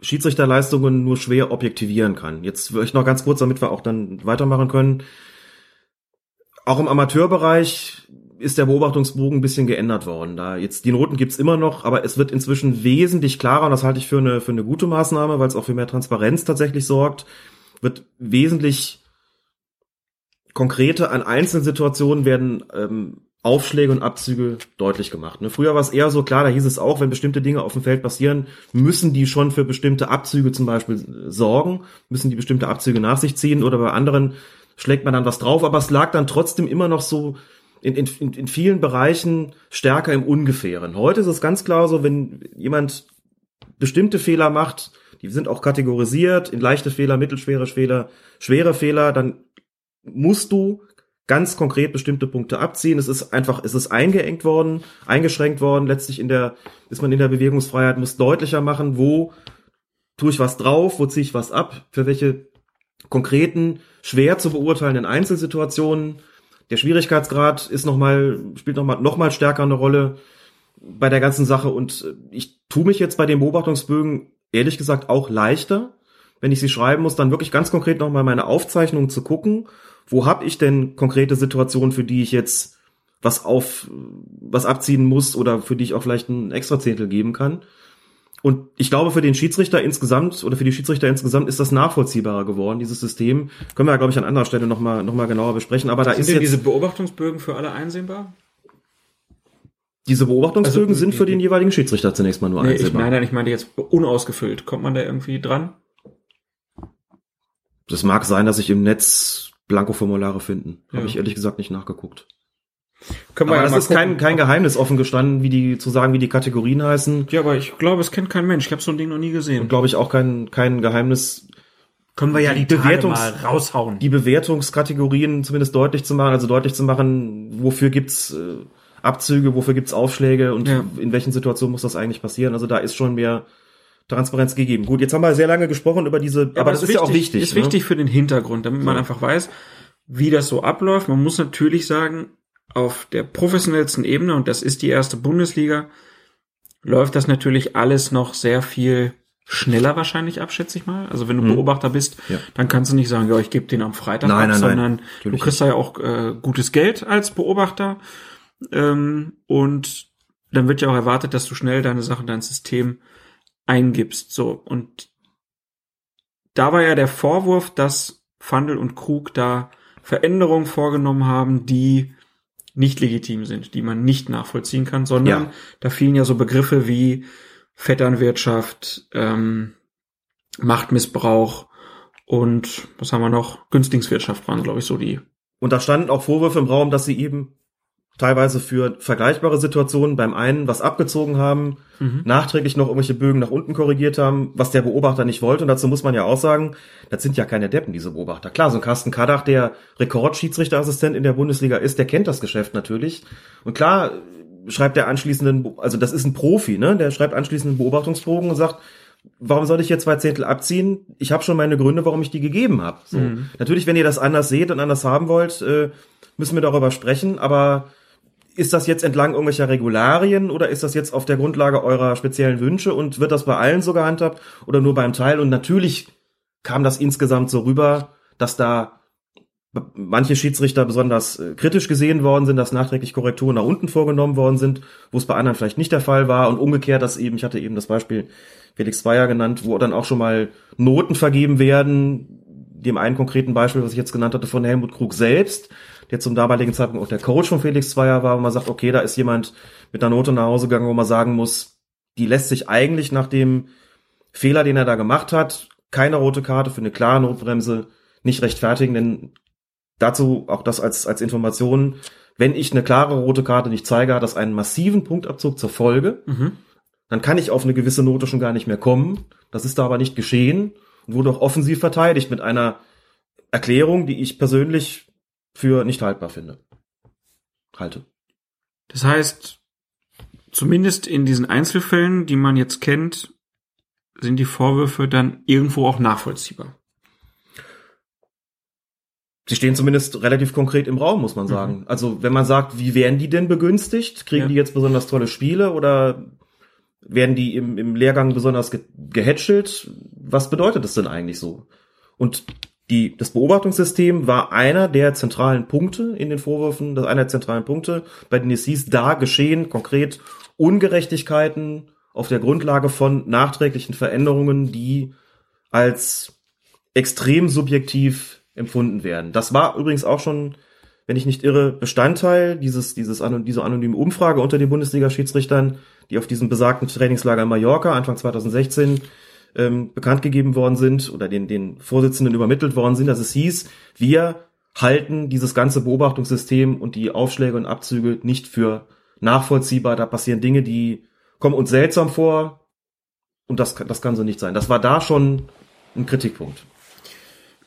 Schiedsrichterleistungen nur schwer objektivieren kann. Jetzt würde ich noch ganz kurz, damit wir auch dann weitermachen können. Auch im Amateurbereich ist der Beobachtungsbogen ein bisschen geändert worden. Da jetzt die Noten gibt's immer noch, aber es wird inzwischen wesentlich klarer und das halte ich für eine für eine gute Maßnahme, weil es auch für mehr Transparenz tatsächlich sorgt. Wird wesentlich konkrete an einzelnen Situationen werden ähm, Aufschläge und Abzüge deutlich gemacht. Ne? Früher war es eher so klar, da hieß es auch, wenn bestimmte Dinge auf dem Feld passieren, müssen die schon für bestimmte Abzüge zum Beispiel äh, sorgen, müssen die bestimmte Abzüge nach sich ziehen oder bei anderen schlägt man dann was drauf, aber es lag dann trotzdem immer noch so in, in, in vielen Bereichen stärker im Ungefähren. Heute ist es ganz klar so, wenn jemand bestimmte Fehler macht, die sind auch kategorisiert in leichte Fehler, mittelschwere Fehler, schwere Fehler, dann musst du ganz konkret bestimmte Punkte abziehen. Es ist einfach, es ist eingeengt worden, eingeschränkt worden. Letztlich in der, ist man in der Bewegungsfreiheit, muss deutlicher machen, wo tue ich was drauf, wo ziehe ich was ab, für welche konkreten, schwer zu beurteilenden Einzelsituationen. Der Schwierigkeitsgrad ist noch mal, spielt noch mal, noch mal stärker eine Rolle bei der ganzen Sache und ich tue mich jetzt bei den Beobachtungsbögen ehrlich gesagt auch leichter, wenn ich sie schreiben muss, dann wirklich ganz konkret noch mal meine Aufzeichnungen zu gucken wo habe ich denn konkrete Situationen, für die ich jetzt was auf, was abziehen muss oder für die ich auch vielleicht ein extra Zehntel geben kann. Und ich glaube, für den Schiedsrichter insgesamt oder für die Schiedsrichter insgesamt ist das nachvollziehbarer geworden, dieses System. Können wir ja, glaube ich, an anderer Stelle nochmal noch mal genauer besprechen. Aber da Sind ist denn jetzt, diese Beobachtungsbögen für alle einsehbar? diese Beobachtungsbögen Also, sind für den jeweiligen Schiedsrichter zunächst mal nur Nee, ich, einsehbar. nein, nein, ich meine jetzt unausgefüllt. Kommt man da irgendwie dran? Das mag sein, dass sich im Netz Blankoformulare finden. Ja. Habe ich ehrlich gesagt nicht nachgeguckt. Können Aber ja das mal ist kein, gucken. kein Geheimnis offen gestanden, wie die, zu sagen, wie die Kategorien heißen. Ja, aber ich glaube, es kennt kein Mensch. Ich habe so ein Ding noch nie Und gesehen. glaube ich auch kein, kein Geheimnis, Können wir ja die Bewertungs- raushauen. die Bewertungskategorien zumindest deutlich zu machen, also deutlich zu machen, wofür gibt's äh, Abzüge, wofür gibt's Aufschläge und Ja. in welchen Situationen muss das eigentlich passieren. Also da ist schon mehr Transparenz gegeben. Gut, jetzt haben wir sehr lange gesprochen über diese, aber, das ist ja auch wichtig. Ist ne? wichtig für den Hintergrund, damit man einfach weiß, wie das so abläuft. Man muss natürlich sagen, auf der professionellsten Ebene, und das ist die erste Bundesliga, läuft das natürlich alles noch sehr viel schneller wahrscheinlich ab, schätze ich mal. Also wenn du Beobachter bist, Hm. Ja. dann kannst du nicht sagen, ja, ich gebe den am Freitag Nein, ab, nein, nein. sondern du Natürlich kriegst da ja auch äh, gutes Geld als Beobachter. Ähm, und dann wird ja auch erwartet, dass du schnell deine Sachen, dein System eingibst. So, und da war ja der Vorwurf, dass Fandel und Krug da Veränderungen vorgenommen haben, die nicht legitim sind, die man nicht nachvollziehen kann, sondern Ja. da fielen ja so Begriffe wie Vetternwirtschaft, ähm, Machtmissbrauch und was haben wir noch? Günstlingswirtschaft waren, glaube ich, so die. Und da standen auch Vorwürfe im Raum, dass sie eben teilweise für vergleichbare Situationen beim einen was abgezogen haben, Mhm. nachträglich noch irgendwelche Bögen nach unten korrigiert haben, was der Beobachter nicht wollte. Und dazu muss man ja auch sagen, das sind ja keine Deppen, diese Beobachter. Klar, so ein Carsten Kadach, der Rekordschiedsrichterassistent in der Bundesliga ist, der kennt das Geschäft natürlich. Und klar schreibt der anschließenden, also das ist ein Profi, ne? Der schreibt anschließend einen Beobachtungsbogen und sagt, warum soll ich hier zwei Zehntel abziehen? Ich habe schon meine Gründe, warum ich die gegeben habe. So. Natürlich, wenn ihr das anders seht und anders haben wollt, äh, müssen wir darüber sprechen, aber ist das jetzt entlang irgendwelcher Regularien oder ist das jetzt auf der Grundlage eurer speziellen Wünsche und wird das bei allen so gehandhabt oder nur beim Teil? Und natürlich kam das insgesamt so rüber, dass da manche Schiedsrichter besonders äh, kritisch gesehen worden sind, dass nachträglich Korrekturen nach unten vorgenommen worden sind, wo es bei anderen vielleicht nicht der Fall war. Und umgekehrt, dass eben, ich hatte eben das Beispiel Felix Zweier genannt, wo dann auch schon mal Noten vergeben werden, dem einen konkreten Beispiel, was ich jetzt genannt hatte, von Helmut Krug selbst, der zum damaligen Zeitpunkt auch der Coach von Felix Zweier war, wo man sagt, okay, da ist jemand mit einer Note nach Hause gegangen, wo man sagen muss, die lässt sich eigentlich nach dem Fehler, den er da gemacht hat, keine rote Karte für eine klare Notbremse nicht rechtfertigen, denn dazu auch das als, als Information, wenn ich eine klare rote Karte nicht zeige, hat das einen massiven Punktabzug zur Folge. Mhm. Dann kann ich auf eine gewisse Note schon gar nicht mehr kommen. Das ist da aber nicht geschehen und wurde auch offensiv verteidigt mit einer Erklärung, die ich persönlich für nicht haltbar finde. Halte. Das heißt, zumindest in diesen Einzelfällen, die man jetzt kennt, sind die Vorwürfe dann irgendwo auch nachvollziehbar. Sie stehen zumindest relativ konkret im Raum, muss man sagen. Mhm. Also wenn man sagt, wie werden die denn begünstigt? Kriegen Ja. die jetzt besonders tolle Spiele oder werden die im, im Lehrgang besonders ge gehätschelt? Was bedeutet das denn eigentlich so? Und die, das Beobachtungssystem war einer der zentralen Punkte in den Vorwürfen, einer der zentralen Punkte, bei denen es hieß, da geschehen konkret Ungerechtigkeiten auf der Grundlage von nachträglichen Veränderungen, die als extrem subjektiv empfunden werden. Das war übrigens auch schon, wenn ich nicht irre, Bestandteil dieses, dieses, dieser anonymen Umfrage unter den Bundesliga-Schiedsrichtern, die auf diesem besagten Trainingslager in Mallorca Anfang 2016 ähm, bekannt gegeben worden sind oder den, den Vorsitzenden übermittelt worden sind, dass es hieß, wir halten dieses ganze Beobachtungssystem und die Aufschläge und Abzüge nicht für nachvollziehbar. Da passieren Dinge, die kommen uns seltsam vor und das, das kann so nicht sein. Das war da schon ein Kritikpunkt.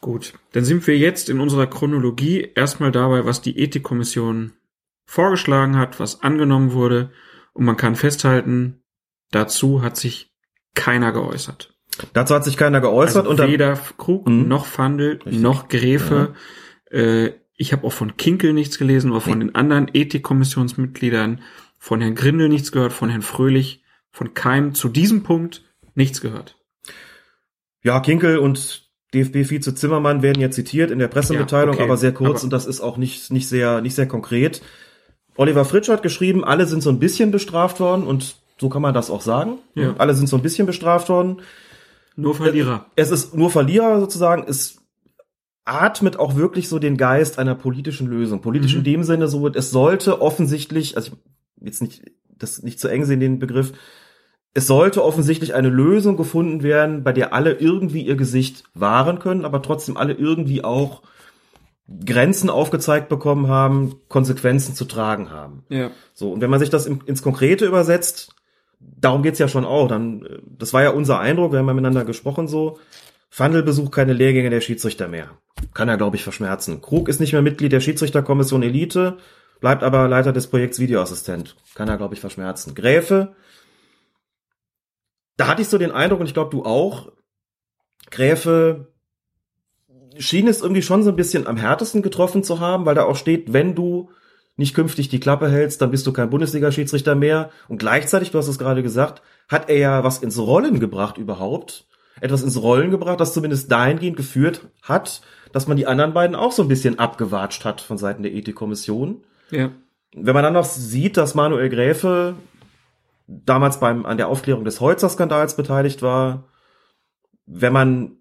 Gut, dann sind wir jetzt in unserer Chronologie erstmal dabei, was die Ethikkommission vorgeschlagen hat, was angenommen wurde. Und man kann festhalten, dazu hat sich keiner geäußert. Dazu hat sich keiner geäußert Also und weder Krug Mhm. noch Fandel Richtig. noch Gräfe. Äh, ich habe auch von Kinkel nichts gelesen oder von den anderen Ethikkommissionsmitgliedern, von Herrn Grindel nichts gehört, von Herrn Fröhlich, von keinem zu diesem Punkt nichts gehört. Ja, Kinkel und DFB-Vize Zimmermann werden ja zitiert in der Pressemitteilung, Ja, okay. aber sehr kurz Aber- und das ist auch nicht, nicht sehr, nicht sehr konkret. Oliver Fritsch hat geschrieben, alle sind so ein bisschen bestraft worden und so kann man das auch sagen. Ja. Alle sind so ein bisschen bestraft worden. Nur Verlierer. Es ist nur Verlierer sozusagen. Es atmet auch wirklich so den Geist einer politischen Lösung. Politisch Mhm. in dem Sinne so, es sollte offensichtlich, also ich, jetzt nicht, das nicht zu eng sehen, den Begriff, es sollte offensichtlich eine Lösung gefunden werden, bei der alle irgendwie ihr Gesicht wahren können, aber trotzdem alle irgendwie auch Grenzen aufgezeigt bekommen haben, Konsequenzen zu tragen haben. Ja. So, und wenn man sich das im, ins Konkrete übersetzt, darum geht's ja schon auch. Dann, äh, das war ja unser Eindruck, wir haben ja miteinander gesprochen so. Fandel besucht keine Lehrgänge der Schiedsrichter mehr. Kann er, glaube ich, verschmerzen. Krug ist nicht mehr Mitglied der Schiedsrichterkommission Elite, bleibt aber Leiter des Projekts Videoassistent. Kann er, glaube ich, verschmerzen. Gräfe, da hatte ich so den Eindruck, und ich glaube, du auch, Gräfe schien es irgendwie schon so ein bisschen am härtesten getroffen zu haben, weil da auch steht, wenn du nicht künftig die Klappe hältst, dann bist du kein Bundesliga-Schiedsrichter mehr. Und gleichzeitig, du hast es gerade gesagt, hat er ja was ins Rollen gebracht überhaupt. Etwas ins Rollen gebracht, das zumindest dahingehend geführt hat, dass man die anderen beiden auch so ein bisschen abgewatscht hat von Seiten der Ethikkommission. Ja. Wenn man dann noch sieht, dass Manuel Gräfe damals beim, an der Aufklärung des Holzer-Skandals beteiligt war, wenn man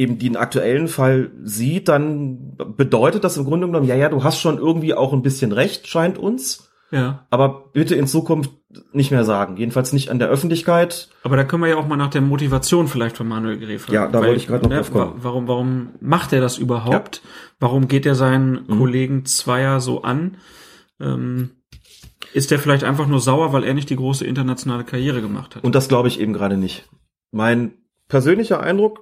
eben den aktuellen Fall sieht, dann bedeutet das im Grunde genommen, ja, ja, du hast schon irgendwie auch ein bisschen recht, scheint uns, Ja. aber bitte in Zukunft nicht mehr sagen. Jedenfalls nicht an der Öffentlichkeit. Aber da können wir ja auch mal nach der Motivation vielleicht von Manuel Gräfe. Ja, da wollte ich gerade noch drauf kommen. wa- Warum, warum macht er das überhaupt? Warum geht er seinen Mhm. Kollegen Zweier so an? Ähm, ist der vielleicht einfach nur sauer, weil er nicht die große internationale Karriere gemacht hat? Und das glaube ich eben gerade nicht. Mein persönlicher Eindruck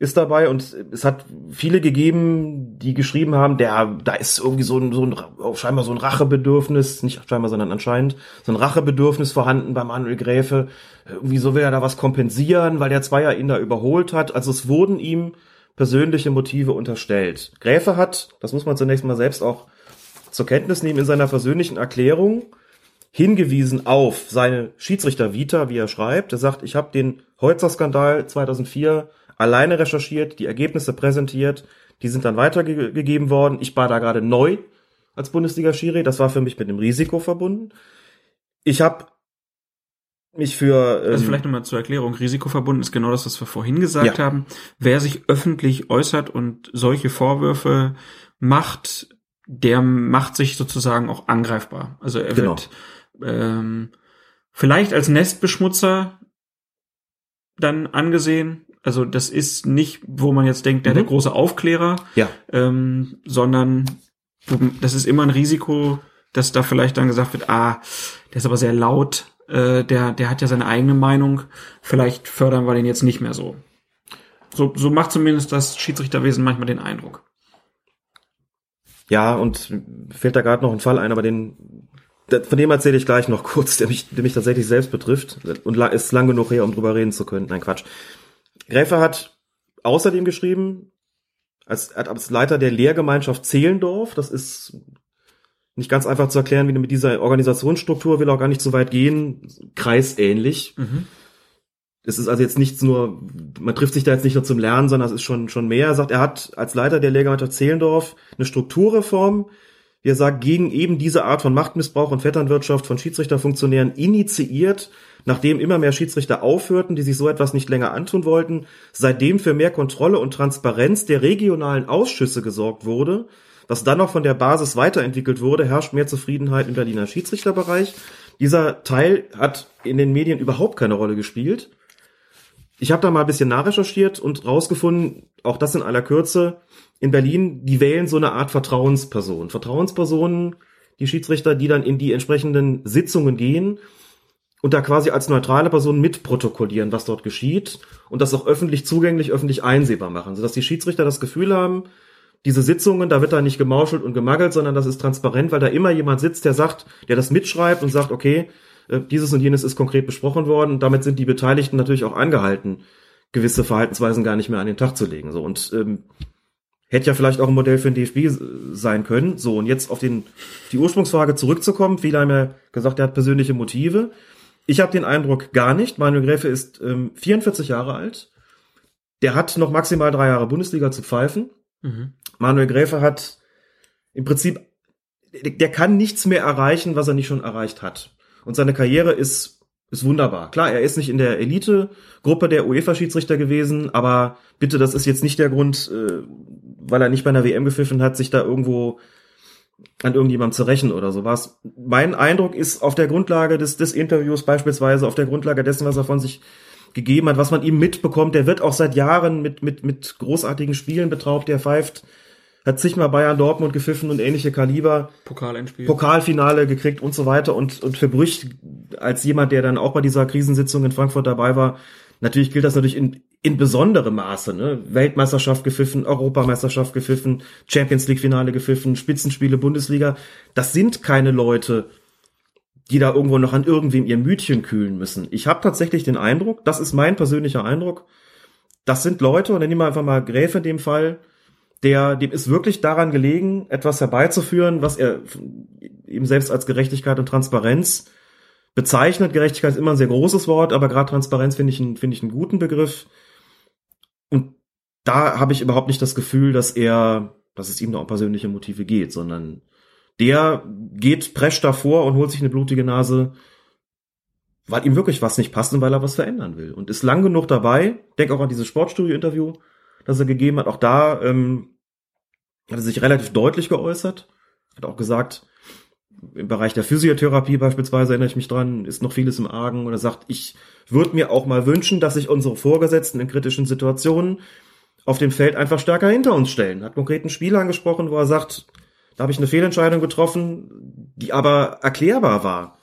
ist dabei und es hat viele gegeben, die geschrieben haben, der, da ist irgendwie so ein, so ein, scheinbar so ein Rachebedürfnis, nicht scheinbar, sondern anscheinend, so ein Rachebedürfnis vorhanden bei Manuel Gräfe. Irgendwie so will er da was kompensieren, weil der Zweier ihn da überholt hat. Also es wurden ihm persönliche Motive unterstellt. Gräfe hat, das muss man zunächst mal selbst auch zur Kenntnis nehmen in seiner persönlichen Erklärung hingewiesen auf seine Schiedsrichter-Vita, wie er schreibt. Er sagt, ich habe den Holzer-Skandal 2004 alleine recherchiert, die Ergebnisse präsentiert, die sind dann weitergegeben worden. Ich war da gerade neu als Bundesliga-Schiri, das war für mich mit einem Risiko verbunden. Ich habe mich für ähm, Also vielleicht nochmal zur Erklärung, risikoverbunden ist genau das, was wir vorhin gesagt Ja. haben. Wer sich öffentlich äußert und solche Vorwürfe macht, der macht sich sozusagen auch angreifbar. Also er Genau. wird ähm, vielleicht als Nestbeschmutzer dann angesehen. Also das ist nicht, wo man jetzt denkt, der, der Mhm. große Aufklärer, ja, ähm, sondern das ist immer ein Risiko, dass da vielleicht dann gesagt wird, ah, der ist aber sehr laut, äh, der, der hat ja seine eigene Meinung, vielleicht fördern wir den jetzt nicht mehr so. So, so macht zumindest das Schiedsrichterwesen manchmal den Eindruck. ja, und fällt da gerade noch ein Fall ein, aber den der- von dem erzähle ich gleich noch kurz, der mich, der mich tatsächlich selbst betrifft und ist lang genug her, um drüber reden zu können. Nein, Quatsch. Gräfer hat außerdem geschrieben, als, als Leiter der Lehrgemeinschaft Zehlendorf, das ist nicht ganz einfach zu erklären, wie mit dieser Organisationsstruktur, will auch gar nicht so weit gehen, kreisähnlich. Es ist also jetzt nichts nur, man trifft sich da jetzt nicht nur zum Lernen, sondern es ist schon, schon mehr. Er sagt, er hat als Leiter der Lehrgemeinschaft Zehlendorf eine Strukturreform, wie er sagt, gegen eben diese Art von Machtmissbrauch und Vetternwirtschaft von Schiedsrichterfunktionären initiiert, nachdem immer mehr Schiedsrichter aufhörten, die sich so etwas nicht länger antun wollten, seitdem für mehr Kontrolle und Transparenz der regionalen Ausschüsse gesorgt wurde, was dann noch von der Basis weiterentwickelt wurde, herrscht mehr Zufriedenheit im Berliner Schiedsrichterbereich. Dieser Teil hat in den Medien überhaupt keine Rolle gespielt. Ich habe da mal ein bisschen nachrecherchiert und rausgefunden, auch das in aller Kürze, in Berlin, die wählen so eine Art Vertrauensperson. Vertrauenspersonen, die Schiedsrichter, die dann in die entsprechenden Sitzungen gehen und da quasi als neutrale Person mitprotokollieren, was dort geschieht und das auch öffentlich zugänglich, öffentlich einsehbar machen, sodass die Schiedsrichter das Gefühl haben, diese Sitzungen, da wird da nicht gemauschelt und gemagelt, sondern das ist transparent, weil da immer jemand sitzt, der sagt, der das mitschreibt und sagt, okay, äh, dieses und jenes ist konkret besprochen worden und damit sind die Beteiligten natürlich auch angehalten, gewisse Verhaltensweisen gar nicht mehr an den Tag zu legen. So und ähm, hätte ja vielleicht auch ein Modell für den DFB s- sein können. So und jetzt auf den die Ursprungsfrage zurückzukommen. Viele haben ja gesagt, er hat persönliche Motive. Ich habe den Eindruck gar nicht. Manuel Gräfe ist ähm, 44 Jahre alt. Der hat noch maximal drei Jahre Bundesliga zu pfeifen. Mhm. Manuel Gräfe hat im Prinzip, der kann nichts mehr erreichen, was er nicht schon erreicht hat. Und seine Karriere ist, ist wunderbar. Klar, er ist nicht in der Elite-Gruppe der UEFA-Schiedsrichter gewesen, aber bitte, das ist jetzt nicht der Grund, äh, weil er nicht bei einer WM gepfiffen hat, sich da irgendwo an irgendjemandem zu rächen oder sowas. Mein Eindruck ist auf der Grundlage des, des Interviews beispielsweise, auf der Grundlage dessen, was er von sich gegeben hat, was man ihm mitbekommt, der wird auch seit Jahren mit, mit, mit großartigen Spielen betraubt, der pfeift, hat zigmal Bayern Dortmund gepfiffen und ähnliche Kaliber, Pokalendspiel. Pokalfinale gekriegt und so weiter und, und für Brüch als jemand, der dann auch bei dieser Krisensitzung in Frankfurt dabei war, natürlich gilt das natürlich in, in besonderem Maße, ne? Weltmeisterschaft gepfiffen, Europameisterschaft gepfiffen, Champions League Finale gepfiffen, Spitzenspiele Bundesliga. Das sind keine Leute, die da irgendwo noch an irgendwem ihr Mütchen kühlen müssen. Ich habe tatsächlich den Eindruck, das ist mein persönlicher Eindruck, das sind Leute, und dann nehmen wir einfach mal Gräfe in dem Fall, der, dem ist wirklich daran gelegen, etwas herbeizuführen, was er eben selbst als Gerechtigkeit und Transparenz bezeichnet. Gerechtigkeit ist immer ein sehr großes Wort, aber gerade Transparenz finde ich, einen- finde ich einen guten Begriff. Und da habe ich überhaupt nicht das Gefühl, dass er, dass es ihm da um persönliche Motive geht, sondern der geht presch davor und holt sich eine blutige Nase, weil ihm wirklich was nicht passt und weil er was verändern will. Und ist lang genug dabei. Denk auch an dieses Sportstudio-Interview, das er gegeben hat. Auch da ähm, hat er sich relativ deutlich geäußert. Hat auch gesagt, im Bereich der Physiotherapie beispielsweise erinnere ich mich dran, ist noch vieles im Argen. Und er sagt, ich würde mir auch mal wünschen, dass sich unsere Vorgesetzten in kritischen Situationen auf dem Feld einfach stärker hinter uns stellen. Hat konkret ein Spiel angesprochen, wo er sagt, da habe ich eine Fehlentscheidung getroffen, die aber erklärbar war.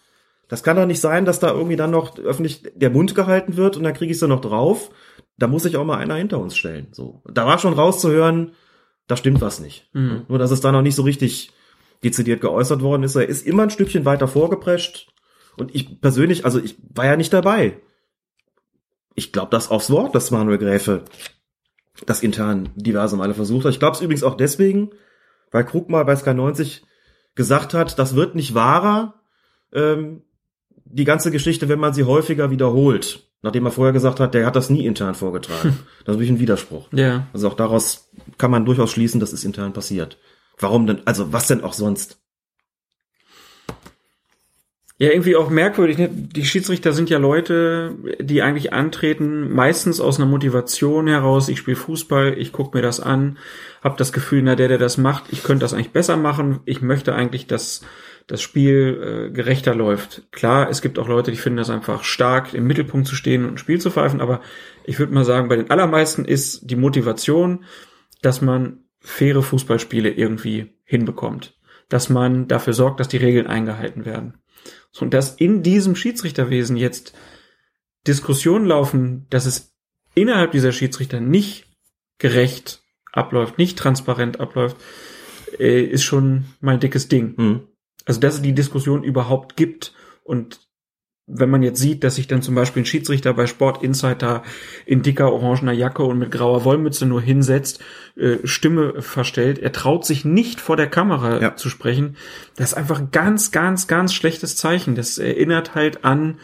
Das kann doch nicht sein, dass da irgendwie dann noch öffentlich der Mund gehalten wird und dann kriege ich sie noch drauf. Da muss sich auch mal einer hinter uns stellen. So, da war schon rauszuhören, da stimmt was nicht. Mhm. Nur dass es da noch nicht so richtig dezidiert geäußert worden ist. Er ist immer ein Stückchen weiter vorgeprescht. Und ich persönlich, also ich war ja nicht dabei. Ich glaube das aufs Wort, dass Manuel Gräfe das intern diverse Male versucht hat. Ich glaube es übrigens auch deswegen, weil Krug mal bei Sky 90 gesagt hat, das wird nicht wahrer, ähm, die ganze Geschichte, wenn man sie häufiger wiederholt. Nachdem er vorher gesagt hat, der hat das nie intern vorgetragen. Das ist natürlich ein Widerspruch. Ja. Also auch daraus kann man durchaus schließen, dass es intern passiert. Warum denn? Also was denn auch sonst? Ja, irgendwie auch merkwürdig. Ne? Die Schiedsrichter sind ja Leute, die eigentlich antreten, meistens aus einer Motivation heraus. Ich spiele Fußball, ich gucke mir das an, habe das Gefühl, na der, der das macht, ich könnte das eigentlich besser machen. Ich möchte eigentlich, dass das Spiel äh, gerechter läuft. Klar, es gibt auch Leute, die finden das einfach stark, im Mittelpunkt zu stehen und ein Spiel zu pfeifen. Aber ich würde mal sagen, bei den allermeisten ist die Motivation, dass man faire Fußballspiele irgendwie hinbekommt. Dass man dafür sorgt, dass die Regeln eingehalten werden. Und dass in diesem Schiedsrichterwesen jetzt Diskussionen laufen, dass es innerhalb dieser Schiedsrichter nicht gerecht abläuft, nicht transparent abläuft, äh, ist schon mein dickes Ding. Hm. Also, dass es die Diskussion überhaupt gibt und wenn man jetzt sieht, dass sich dann zum Beispiel ein Schiedsrichter bei Sport Insider in dicker orangener Jacke und mit grauer Wollmütze nur hinsetzt, äh, Stimme verstellt, er traut sich nicht vor der Kamera Ja. zu sprechen, das ist einfach ein ganz, ganz, ganz schlechtes Zeichen. Das erinnert halt an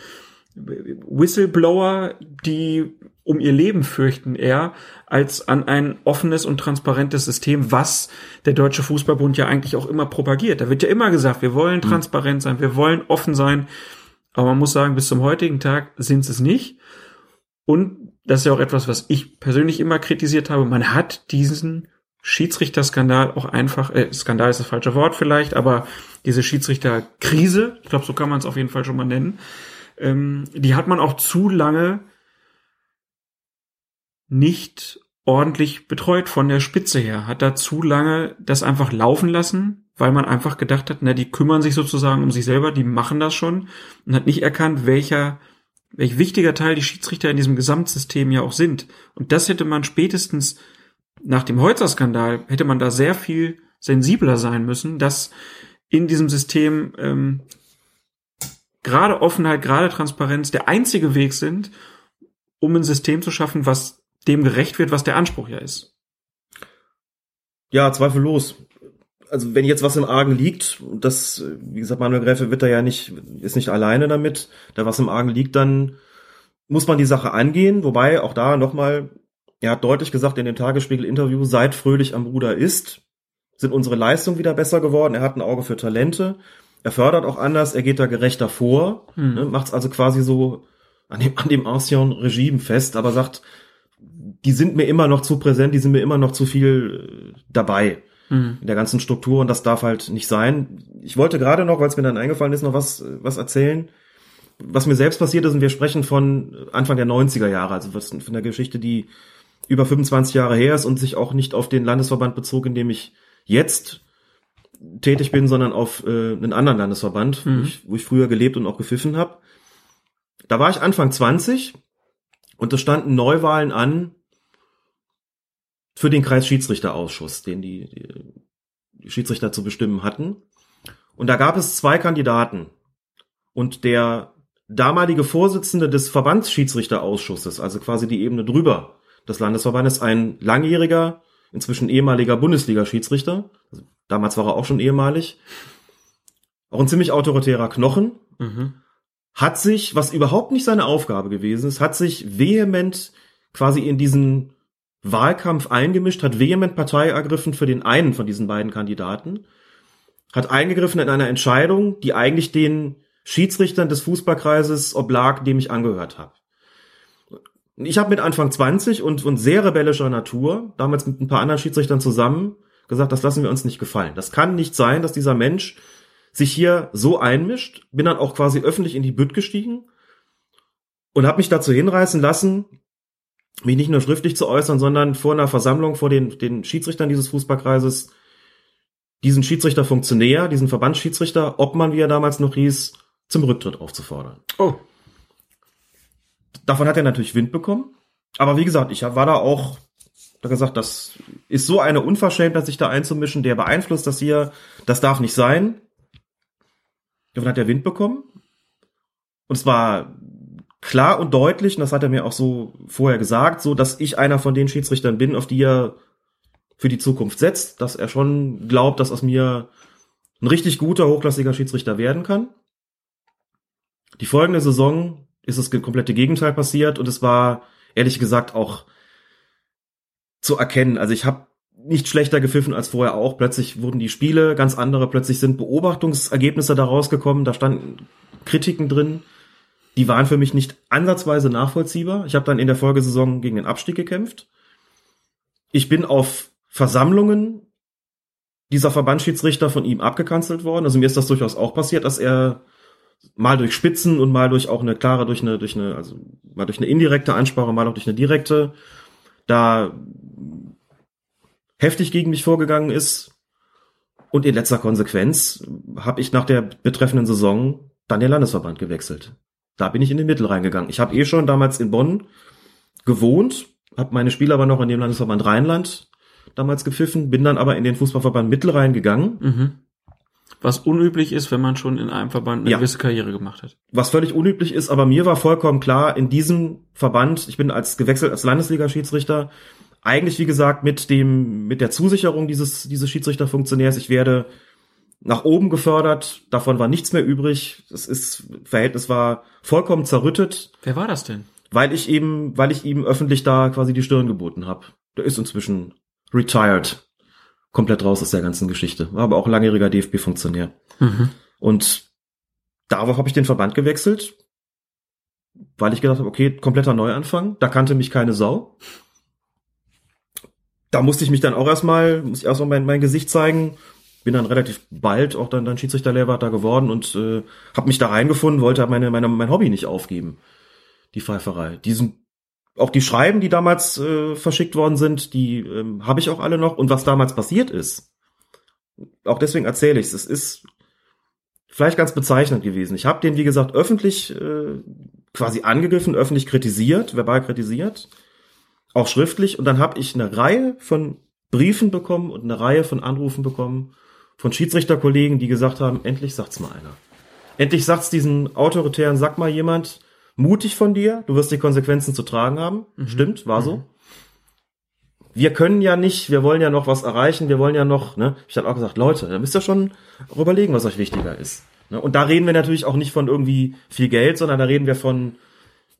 Whistleblower, die um ihr Leben fürchten eher, als an ein offenes und transparentes System, was der Deutsche Fußballbund ja eigentlich auch immer propagiert. Da wird ja immer gesagt, wir wollen transparent sein, wir wollen offen sein. Aber man muss sagen, bis zum heutigen Tag sind es nicht. Und das ist ja auch etwas, was ich persönlich immer kritisiert habe. Man hat diesen Schiedsrichterskandal auch einfach, äh, Skandal ist das falsche Wort vielleicht, aber diese Schiedsrichterkrise, ich glaube, so kann man es auf jeden Fall schon mal nennen, ähm, die hat man auch zu lange nicht ordentlich betreut von der Spitze her, hat da zu lange das einfach laufen lassen, weil man einfach gedacht hat, na, die kümmern sich sozusagen um sich selber, die machen das schon und hat nicht erkannt, welcher, welch wichtiger Teil die Schiedsrichter in diesem Gesamtsystem ja auch sind. Und das hätte man spätestens nach dem Holzer-Skandal, hätte man da sehr viel sensibler sein müssen, dass in diesem System ähm, gerade Offenheit, gerade Transparenz der einzige Weg sind, um ein System zu schaffen, was dem gerecht wird, was der Anspruch ja ist. Ja, zweifellos. Also wenn jetzt was im Argen liegt, und das, wie gesagt, Manuel Gräfe wird da ja nicht, ist nicht alleine damit, da was im Argen liegt, dann muss man die Sache angehen, wobei auch da nochmal, er hat deutlich gesagt in dem Tagesspiegel-Interview, seit Fröhlich am Ruder ist, sind unsere Leistungen wieder besser geworden, er hat ein Auge für Talente, er fördert auch anders, er geht da gerechter vor, Hm. ne, macht es also quasi so an dem, an dem ancien Regime fest, aber sagt, die sind mir immer noch zu präsent, die sind mir immer noch zu viel äh, dabei Hm. in der ganzen Struktur und das darf halt nicht sein. Ich wollte gerade noch, weil es mir dann eingefallen ist, noch was, äh, was erzählen, was mir selbst passiert ist und wir sprechen von Anfang der 90er Jahre, also von der Geschichte, die über 25 Jahre her ist und sich auch nicht auf den Landesverband bezog, in dem ich jetzt tätig bin, sondern auf äh, einen anderen Landesverband, Mhm. wo, ich, wo ich früher gelebt und auch gepfiffen habe. Da war ich Anfang 20 und es standen Neuwahlen an für den Kreisschiedsrichterausschuss, den die, die, die Schiedsrichter zu bestimmen hatten. Und da gab es zwei Kandidaten. Und der damalige Vorsitzende des Verbandsschiedsrichterausschusses, also quasi die Ebene drüber des Landesverbandes, ein langjähriger, inzwischen ehemaliger Bundesliga-Schiedsrichter, also damals war er auch schon ehemalig, auch ein ziemlich autoritärer Knochen, Mhm. hat sich, was überhaupt nicht seine Aufgabe gewesen ist, hat sich vehement quasi in diesen Wahlkampf eingemischt, hat vehement Partei ergriffen für den einen von diesen beiden Kandidaten, hat eingegriffen in einer Entscheidung, die eigentlich den Schiedsrichtern des Fußballkreises oblag, dem ich angehört habe. Ich habe mit Anfang 20 und, und sehr rebellischer Natur, damals mit ein paar anderen Schiedsrichtern zusammen, gesagt, das lassen wir uns nicht gefallen. Das kann nicht sein, dass dieser Mensch sich hier so einmischt. Bin dann auch quasi öffentlich in die Bütt gestiegen und habe mich dazu hinreißen lassen, mich nicht nur schriftlich zu äußern, sondern vor einer Versammlung vor den, den Schiedsrichtern dieses Fußballkreises diesen Schiedsrichterfunktionär, diesen Verbandsschiedsrichter, Obmann, wie er damals noch hieß, zum Rücktritt aufzufordern. Oh, Davon hat er natürlich Wind bekommen. Aber wie gesagt, ich war da auch da gesagt, das ist so eine Unverschämtheit, sich da einzumischen, der beeinflusst das hier, das darf nicht sein. Davon hat er Wind bekommen. Und es war klar und deutlich, und das hat er mir auch so vorher gesagt, so, dass ich einer von den Schiedsrichtern bin, auf die er für die Zukunft setzt, dass er schon glaubt, dass aus mir ein richtig guter, hochklassiger Schiedsrichter werden kann. Die folgende Saison ist das komplette Gegenteil passiert und es war ehrlich gesagt auch zu erkennen. Also ich habe nicht schlechter gepfiffen als vorher auch. Plötzlich wurden die Spiele ganz andere, plötzlich sind Beobachtungsergebnisse da rausgekommen, da standen Kritiken drin, die waren für mich nicht ansatzweise nachvollziehbar. Ich habe dann in der Folgesaison gegen den Abstieg gekämpft. Ich bin auf Versammlungen dieser Verbandsschiedsrichter von ihm abgekanzelt worden. Also mir ist das durchaus auch passiert, dass er mal durch Spitzen und mal durch auch eine klare, durch eine, durch eine, also mal durch eine indirekte Ansprache, mal auch durch eine direkte, da heftig gegen mich vorgegangen ist. Und in letzter Konsequenz habe ich nach der betreffenden Saison dann den Landesverband gewechselt. Da bin ich in den Mittel reingegangen. Ich habe eh schon damals in Bonn gewohnt, habe meine Spiele aber noch in dem Landesverband Rheinland damals gepfiffen, bin dann aber in den Fußballverband Mittelrhein gegangen. Mhm. Was unüblich ist, wenn man schon in einem Verband eine Ja. gewisse Karriere gemacht hat. Was völlig unüblich ist, aber mir war vollkommen klar, in diesem Verband, ich bin als gewechselt als Landesliga-Schiedsrichter, eigentlich wie gesagt mit dem mit der Zusicherung dieses dieses Schiedsrichterfunktionärs, ich werde nach oben gefördert, davon war nichts mehr übrig. Das ist Verhältnis war vollkommen zerrüttet, Wer war das denn? weil ich eben, weil ich ihm öffentlich da quasi die Stirn geboten habe. Der ist inzwischen retired, komplett raus aus der ganzen Geschichte, war aber auch langjähriger DFB-Funktionär. Mhm. Und darauf habe ich den Verband gewechselt, weil ich gedacht habe, okay, kompletter Neuanfang, da kannte mich keine Sau. Da musste ich mich dann auch erstmal, muss ich erstmal mein, mein Gesicht zeigen. Bin dann relativ bald auch dann, dann Schiedsrichterlehrer da geworden und äh, habe mich da reingefunden, wollte meine, meine, mein Hobby nicht aufgeben, die Pfeiferei. Diesen, auch die Schreiben, die damals äh, verschickt worden sind, die ähm, habe ich auch alle noch. Und was damals passiert ist, auch deswegen erzähle ich es, es ist vielleicht ganz bezeichnend gewesen. Ich habe den, wie gesagt, öffentlich äh, quasi angegriffen, öffentlich kritisiert, verbal kritisiert, auch schriftlich. Und dann habe ich eine Reihe von Briefen bekommen und eine Reihe von Anrufen bekommen von Schiedsrichterkollegen, die gesagt haben, endlich sagt's mal einer. Endlich sagt's diesen autoritären, sag mal jemand, mutig von dir, du wirst die Konsequenzen zu tragen haben. Stimmt, war so. Wir können ja nicht, wir wollen ja noch was erreichen, wir wollen ja noch, ne? Ich habe auch gesagt, Leute, da müsst ihr schon überlegen, was euch wichtiger ist. Ne? Und da reden wir natürlich auch nicht von irgendwie viel Geld, sondern da reden wir von,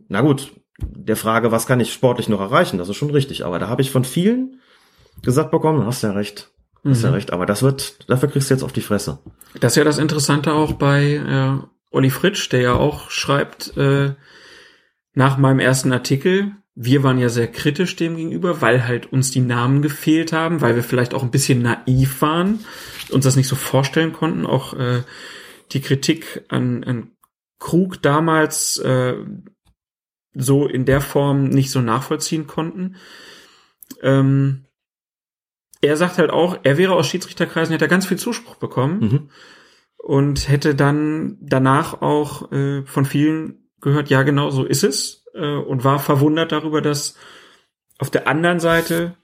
na gut, der Frage, was kann ich sportlich noch erreichen, das ist schon richtig. Aber da habe ich von vielen gesagt bekommen, hast ja recht, hast ja recht, aber das wird, dafür kriegst du jetzt auf die Fresse. Das ist ja das Interessante auch bei äh, Olli Fritsch, der ja auch schreibt, äh, nach meinem ersten Artikel, wir waren ja sehr kritisch dem gegenüber, weil halt uns die Namen gefehlt haben, weil wir vielleicht auch ein bisschen naiv waren, uns das nicht so vorstellen konnten. Auch äh, die Kritik an, an Krug damals äh, so in der Form nicht so nachvollziehen konnten. Ähm, er sagt halt auch, er wäre aus Schiedsrichterkreisen, hätte er ganz viel Zuspruch bekommen Mhm. und hätte dann danach auch äh, von vielen gehört, ja genau so ist es äh, und war verwundert darüber, dass auf der anderen Seite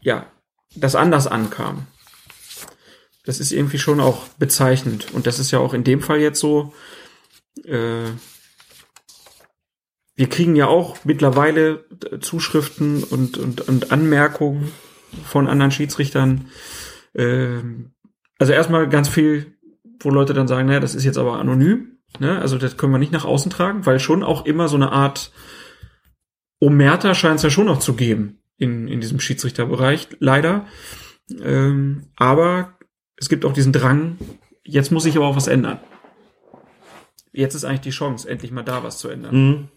ja das anders ankam. Das ist irgendwie schon auch bezeichnend und das ist ja auch in dem Fall jetzt so. Äh, wir kriegen ja auch mittlerweile äh, Zuschriften und, und, und Anmerkungen von anderen Schiedsrichtern. Ähm, also erstmal ganz viel, wo Leute dann sagen, naja, das ist jetzt aber anonym. Ne? Also das können wir nicht nach außen tragen, weil schon auch immer so eine Art Omerta scheint es ja schon noch zu geben in, in diesem Schiedsrichterbereich, leider. Ähm, aber es gibt auch diesen Drang, jetzt muss sich aber auch was ändern. Jetzt ist eigentlich die Chance, endlich mal da was zu ändern. Mhm.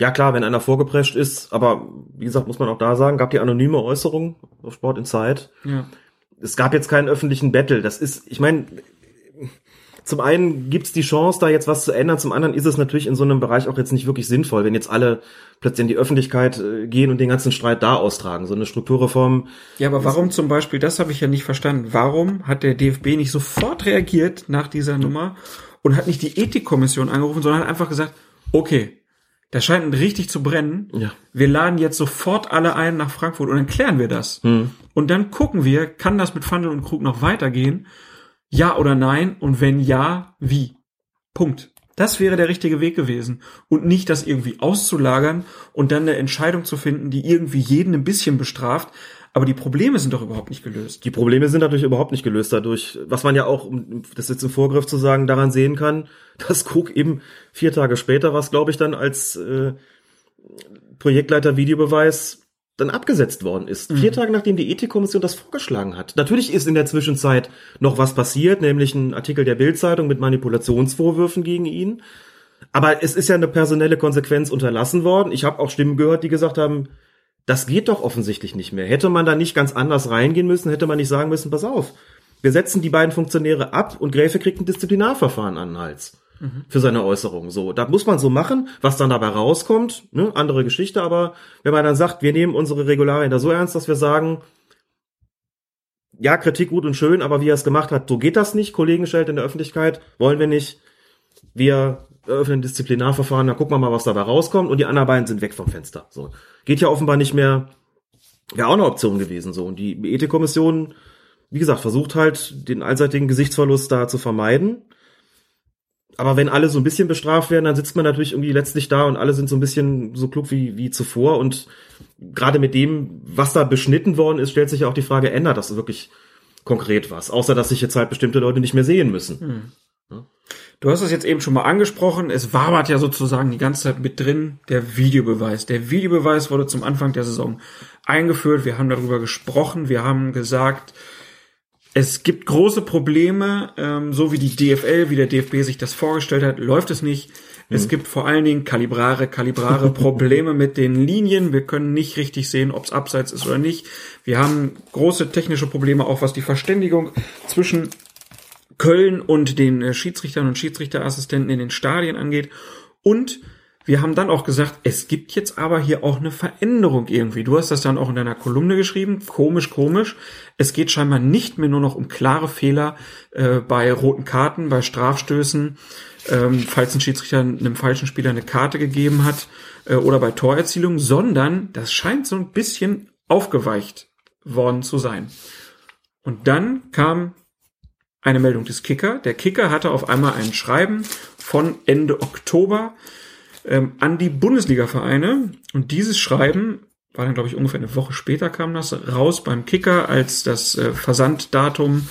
Ja klar, wenn einer vorgeprescht ist, aber wie gesagt, muss man auch da sagen, gab die anonyme Äußerung auf Sport in Zeit. Ja. Es gab jetzt keinen öffentlichen Battle. Das ist, ich meine, zum einen gibt's die Chance, da jetzt was zu ändern, zum anderen ist es natürlich in so einem Bereich auch jetzt nicht wirklich sinnvoll, wenn jetzt alle plötzlich in die Öffentlichkeit äh, gehen und den ganzen Streit da austragen. So eine Strukturreform, Ja, aber warum zum Beispiel, das habe ich ja nicht verstanden, warum hat der DFB nicht sofort reagiert nach dieser Nummer und hat nicht die Ethikkommission angerufen, sondern hat einfach gesagt, okay, da scheint richtig zu brennen. Ja. Wir laden jetzt sofort alle ein nach Frankfurt und dann klären wir das. Und dann gucken wir, kann das mit Fandel und Krug noch weitergehen? Ja oder nein? Und wenn ja, wie? Punkt. Das wäre der richtige Weg gewesen. Und nicht das irgendwie auszulagern und dann eine Entscheidung zu finden, die irgendwie jeden ein bisschen bestraft, Aber die Probleme sind doch überhaupt nicht gelöst. Die Probleme sind natürlich überhaupt nicht gelöst dadurch, was man ja auch, um das jetzt im Vorgriff zu sagen, daran sehen kann, dass Cook eben vier Tage später was, glaube ich, dann als äh, Projektleiter Videobeweis dann abgesetzt worden ist. Mhm. Vier Tage nachdem die Ethikkommission das vorgeschlagen hat. Natürlich ist in der Zwischenzeit noch was passiert, nämlich ein Artikel der Bildzeitung mit Manipulationsvorwürfen gegen ihn. Aber es ist ja eine personelle Konsequenz unterlassen worden. Ich habe auch Stimmen gehört, die gesagt haben, das geht doch offensichtlich nicht mehr. Hätte man da nicht ganz anders reingehen müssen, hätte man nicht sagen müssen, pass auf, wir setzen die beiden Funktionäre ab und Gräfe kriegt ein Disziplinarverfahren an den Hals für seine Äußerungen. So, da muss man so machen, was dann dabei rauskommt, ne, andere Geschichte, aber wenn man dann sagt, wir nehmen unsere Regularien da so ernst, dass wir sagen, ja, Kritik gut und schön, aber wie er es gemacht hat, so geht das nicht. Kollegen stellt in der Öffentlichkeit, wollen wir nicht. Wir eröffnen Disziplinarverfahren, dann gucken wir mal, was dabei rauskommt und die anderen beiden sind weg vom Fenster. So. Geht ja offenbar nicht mehr, wäre auch eine Option gewesen, so. Und die Ethikkommission, wie gesagt, versucht halt, den allseitigen Gesichtsverlust da zu vermeiden aber wenn alle so ein bisschen bestraft werden, dann sitzt man natürlich irgendwie letztlich da und alle sind so ein bisschen so klug wie, wie zuvor. Und gerade mit dem, was da beschnitten worden ist, stellt sich ja auch die Frage, ändert das wirklich konkret was? Außer, dass sich jetzt halt bestimmte Leute nicht mehr sehen müssen. Hm. Du hast es jetzt eben schon mal angesprochen. Es wabert ja sozusagen die ganze Zeit mit drin der Videobeweis. Der Videobeweis wurde zum Anfang der Saison eingeführt. Wir haben darüber gesprochen. Wir haben gesagt, es gibt große Probleme, ähm, so wie die DFL, wie der DFB sich das vorgestellt hat, läuft es nicht. Mhm. Es gibt vor allen Dingen kalibrare, kalibrare Probleme mit den Linien. Wir können nicht richtig sehen, ob es abseits ist oder nicht. Wir haben große technische Probleme, auch was die Verständigung zwischen Köln und den äh, Schiedsrichtern und Schiedsrichterassistenten in den Stadien angeht. Und wir haben dann auch gesagt, es gibt jetzt aber hier auch eine Veränderung irgendwie. Du hast das dann auch in deiner Kolumne geschrieben. Komisch, komisch. Es geht scheinbar nicht mehr nur noch um klare Fehler äh, bei roten Karten, bei Strafstößen, ähm, falls ein Schiedsrichter einem falschen Spieler eine Karte gegeben hat äh, oder bei Torerzielung, sondern das scheint so ein bisschen aufgeweicht worden zu sein. Und dann kam eine Meldung des Kicker. Der Kicker hatte auf einmal ein Schreiben von Ende Oktober ähm, an die Bundesliga-Vereine. Und dieses Schreiben war dann, glaube ich, ungefähr eine Woche später kam das raus beim Kicker, als das äh, Versanddatum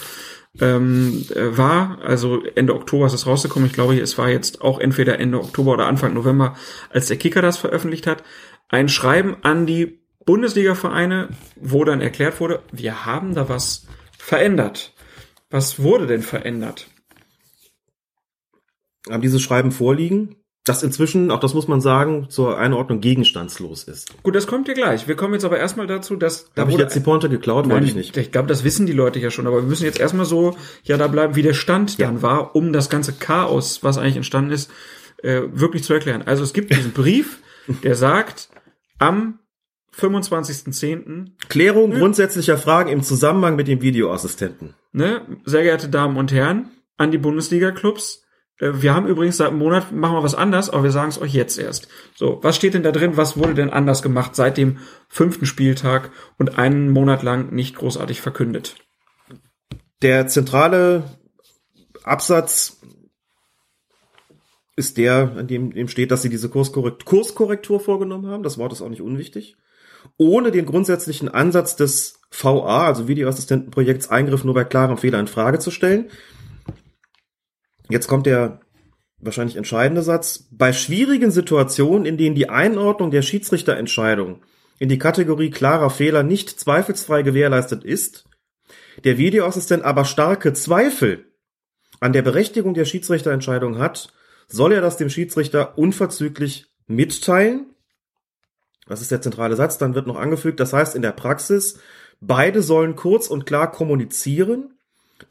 ähm, äh, war. Also Ende Oktober ist es rausgekommen. Ich glaube, es war jetzt auch entweder Ende Oktober oder Anfang November, als der Kicker das veröffentlicht hat. Ein Schreiben an die Bundesliga-Vereine, wo dann erklärt wurde, wir haben da was verändert. Was wurde denn verändert? Haben dieses Schreiben vorliegen? das inzwischen, auch das muss man sagen, zur Einordnung gegenstandslos ist. Gut, das kommt ja gleich. Wir kommen jetzt aber erstmal dazu, dass... Da Habe ich jetzt die Pointe geklaut? Nein, Wollte ich nicht. Ich glaube, das wissen die Leute ja schon, aber wir müssen jetzt erstmal so ja da bleiben, wie der Stand ja. dann war, um das ganze Chaos, was eigentlich entstanden ist, äh, wirklich zu erklären. Also es gibt diesen Brief, der sagt, am 25.10. Klärung grundsätzlicher Fragen im Zusammenhang mit dem Videoassistenten. Ne, sehr geehrte Damen und Herren, an die Bundesliga-Clubs, äh, wir haben übrigens seit einem Monat, machen wir was anders, aber wir sagen es euch jetzt erst. So, was steht denn da drin? Was wurde denn anders gemacht seit dem fünften Spieltag und einen Monat lang nicht großartig verkündet? Der zentrale Absatz ist der, an dem, dem steht, dass sie diese Kurskorrekt Kurskorrektur vorgenommen haben. Das Wort ist auch nicht unwichtig. Ohne den grundsätzlichen Ansatz des VA, also Videoassistentenprojekts, Eingriff nur bei klarem Fehler in Frage zu stellen. Jetzt kommt der wahrscheinlich entscheidende Satz. Bei schwierigen Situationen, in denen die Einordnung der Schiedsrichterentscheidung in die Kategorie klarer Fehler nicht zweifelsfrei gewährleistet ist, der Videoassistent aber starke Zweifel an der Berechtigung der Schiedsrichterentscheidung hat, soll er das dem Schiedsrichter unverzüglich mitteilen. Das ist der zentrale Satz. Dann wird noch angefügt, das heißt in der Praxis, beide sollen kurz und klar kommunizieren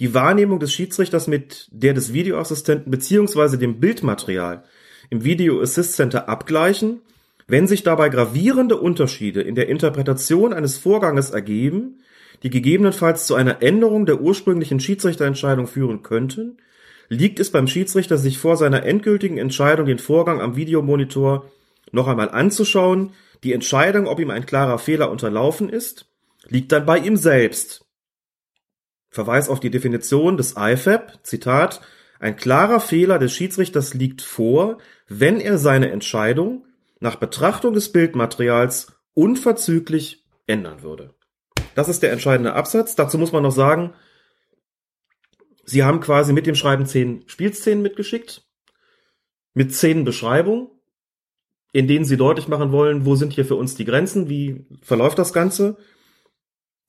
die Wahrnehmung des Schiedsrichters mit der des Videoassistenten beziehungsweise dem Bildmaterial im Video Assist Center abgleichen, wenn sich dabei gravierende Unterschiede in der Interpretation eines Vorganges ergeben, die gegebenenfalls zu einer Änderung der ursprünglichen Schiedsrichterentscheidung führen könnten, liegt es beim Schiedsrichter, sich vor seiner endgültigen Entscheidung den Vorgang am Videomonitor noch einmal anzuschauen. Die Entscheidung, ob ihm ein klarer Fehler unterlaufen ist, liegt dann bei ihm selbst. Verweis auf die Definition des IFAB, Zitat, ein klarer Fehler des Schiedsrichters liegt vor, wenn er seine Entscheidung nach Betrachtung des Bildmaterials unverzüglich ändern würde. das ist der entscheidende Absatz. Dazu muss man noch sagen, sie haben quasi mit dem Schreiben zehn Spielszenen mitgeschickt, mit zehn Beschreibungen, in denen sie deutlich machen wollen, wo sind hier für uns die Grenzen, wie verläuft das Ganze.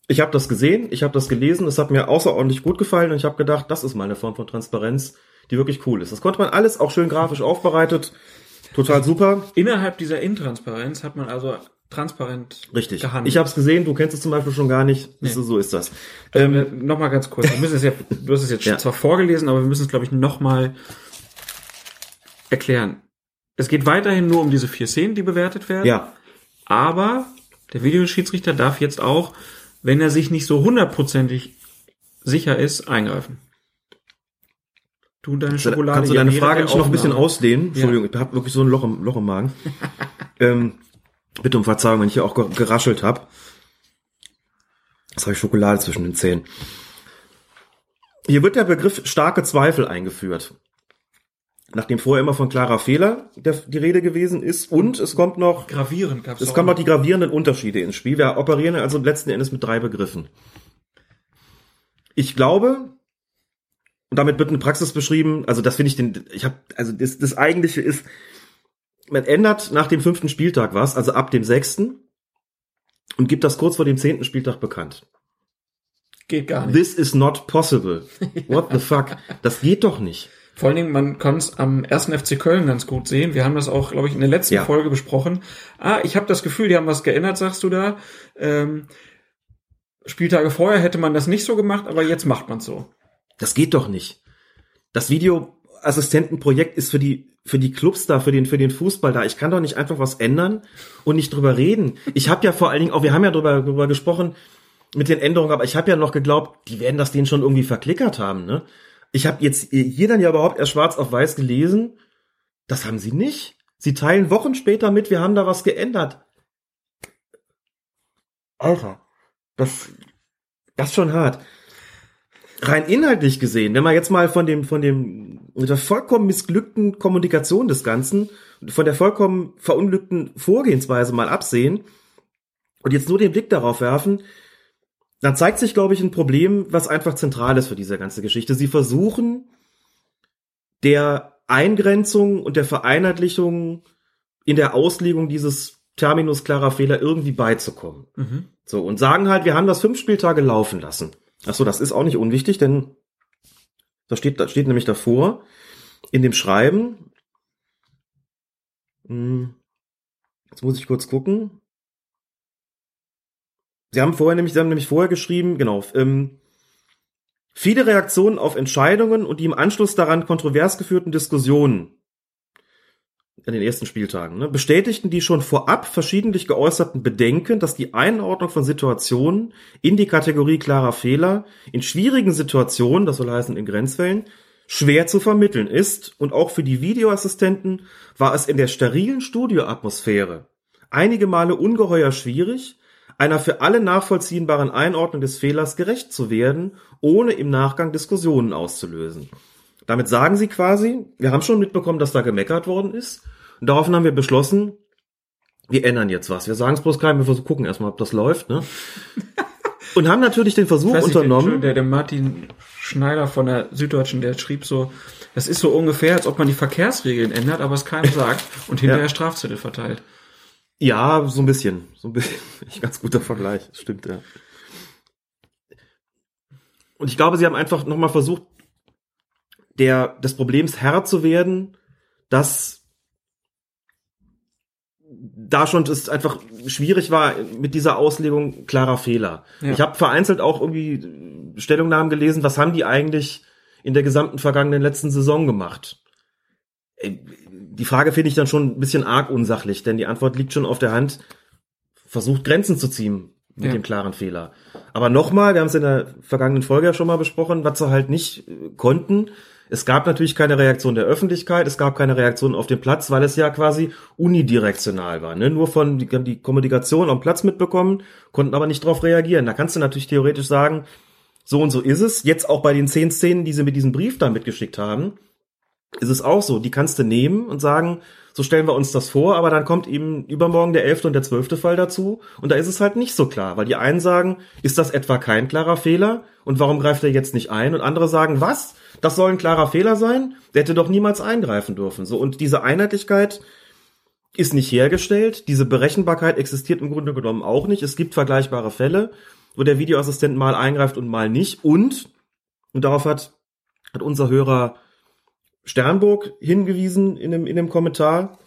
Ich habe das gesehen, ich habe das gelesen, es hat mir außerordentlich gut gefallen und ich habe gedacht, das ist mal eine Form von Transparenz, die wirklich cool ist. Das konnte man alles auch schön grafisch aufbereitet, total super. Innerhalb dieser Intransparenz hat man also transparent Richtig. gehandelt. Ich habe es gesehen, du kennst es zum Beispiel schon gar nicht. Nee. So, so ist das. ähm, Ähm, noch mal ganz kurz. Wir müssen es ja, du hast es jetzt Ja. zwar vorgelesen, aber wir müssen es, glaube ich, noch mal erklären. Es geht weiterhin nur um diese vier Szenen, die bewertet werden. ja, Aber der Videoschiedsrichter darf jetzt auch, wenn er sich nicht so hundertprozentig sicher ist, eingreifen. Du deine Schokolade. kannst du ja deine Frage noch ein bisschen ausdehnen? Entschuldigung, ich habe wirklich so ein Loch im, Loch im Magen. ähm, bitte um Verzeihung, wenn ich hier auch ge- geraschelt habe. Jetzt habe ich Schokolade zwischen den Zähnen. Hier wird der Begriff starke Zweifel eingeführt. Nachdem vorher immer von klarer Fehler der, die Rede gewesen ist und es kommt noch Gravierend gab's Es kommen noch noch. die gravierenden Unterschiede ins Spiel. Wir operieren also letzten Endes mit drei Begriffen. Ich glaube, und damit wird eine Praxis beschrieben, also das finde ich den, ich habe, also das, das eigentliche ist, man ändert nach dem fünften Spieltag was, also ab dem sechsten, und gibt das kurz vor dem zehnten Spieltag bekannt. Geht gar nicht. This is not possible. What the fuck? Das geht doch nicht. Vor allen Dingen, man kann es am ersten FC Köln ganz gut sehen. Wir haben das auch, glaube ich, in der letzten Ja. Folge besprochen. Ah, ich habe das Gefühl, die haben was geändert, sagst du da. Ähm, Spieltage vorher hätte man das nicht so gemacht, aber jetzt macht man so. Das geht doch nicht. Das Videoassistentenprojekt ist für die für die Clubs da, für den für den Fußball da. Ich kann doch nicht einfach was ändern und nicht drüber reden. Ich habe ja vor allen Dingen auch, wir haben ja drüber, drüber gesprochen mit den Änderungen, aber ich habe ja noch geglaubt, die werden das denen schon irgendwie verklickert haben. Ne? Ich habe jetzt hier dann ja überhaupt erst schwarz auf weiß gelesen. Das haben sie nicht. Sie teilen Wochen später mit, wir haben da was geändert. Alter, das das ist schon hart rein inhaltlich gesehen, wenn wir jetzt mal von dem, von dem, mit der vollkommen missglückten Kommunikation des Ganzen, von der vollkommen verunglückten Vorgehensweise mal absehen und jetzt nur den Blick darauf werfen, dann zeigt sich, glaube ich, ein Problem, was einfach zentral ist für diese ganze Geschichte. Sie versuchen, der Eingrenzung und der Vereinheitlichung in der Auslegung dieses Terminus klarer Fehler irgendwie beizukommen. So, und sagen halt, wir haben das fünf Spieltage laufen lassen. Ach so, das ist auch nicht unwichtig, denn da steht, da steht nämlich davor, in dem Schreiben, hm, jetzt muss ich kurz gucken. Sie haben vorher nämlich, Sie haben nämlich vorher geschrieben, genau, ähm, viele Reaktionen auf Entscheidungen und die im Anschluss daran kontrovers geführten Diskussionen an den ersten Spieltagen, ne, bestätigten die schon vorab verschiedentlich geäußerten Bedenken, dass die Einordnung von Situationen in die Kategorie klarer Fehler in schwierigen Situationen, das soll heißen in Grenzfällen, schwer zu vermitteln ist. Und auch für die Videoassistenten war es in der sterilen Studioatmosphäre einige Male ungeheuer schwierig, einer für alle nachvollziehbaren Einordnung des Fehlers gerecht zu werden, ohne im Nachgang Diskussionen auszulösen. Damit sagen sie quasi, wir haben schon mitbekommen, dass da gemeckert worden ist. Und daraufhin haben wir beschlossen, wir ändern jetzt was. Wir sagen es bloß keinem, wir versuchen, gucken erstmal, ob das läuft. Ne? Und haben natürlich den Versuch nicht, unternommen. Der, der Martin Schneider von der Süddeutschen, der schrieb so, das ist so ungefähr, als ob man die Verkehrsregeln ändert, aber es keinem sagt und hinterher Ja. Strafzettel verteilt. Ja, so ein bisschen. So ein bisschen. Ganz guter Vergleich. Das Stimmt, ja. Und ich glaube, sie haben einfach nochmal versucht, der, des Problems Herr zu werden, dass da schon es einfach schwierig war mit dieser Auslegung klarer Fehler. Ja. Ich habe vereinzelt auch irgendwie Stellungnahmen gelesen, was haben die eigentlich in der gesamten vergangenen letzten Saison gemacht? Die Frage finde ich dann schon ein bisschen arg unsachlich, denn die Antwort liegt schon auf der Hand. Versucht Grenzen zu ziehen mit Ja. dem klaren Fehler. Aber nochmal, wir haben es in der vergangenen Folge ja schon mal besprochen, was sie halt nicht äh, konnten. Es gab natürlich keine Reaktion der Öffentlichkeit, es gab keine Reaktion auf dem Platz, weil es ja quasi unidirektional war. Ne? Nur von, die haben die Kommunikation am Platz mitbekommen, konnten aber nicht darauf reagieren. Da kannst du natürlich theoretisch sagen, so und so ist es. Jetzt auch bei den zehn Szenen, die sie mit diesem Brief da mitgeschickt haben, ist es auch so. Die kannst du nehmen und sagen, So stellen wir uns das vor, aber dann kommt eben übermorgen der elfte und der zwölfte Fall dazu und da ist es halt nicht so klar, weil die einen sagen, ist das etwa kein klarer Fehler und warum greift er jetzt nicht ein und andere sagen, was? Das soll ein klarer Fehler sein? Der hätte doch niemals eingreifen dürfen. So und diese Einheitlichkeit ist nicht hergestellt, diese Berechenbarkeit existiert im Grunde genommen auch nicht. Es gibt vergleichbare Fälle, wo der Videoassistent mal eingreift und mal nicht und und darauf hat hat unser Hörer Sternburg hingewiesen in dem, in dem Kommentar.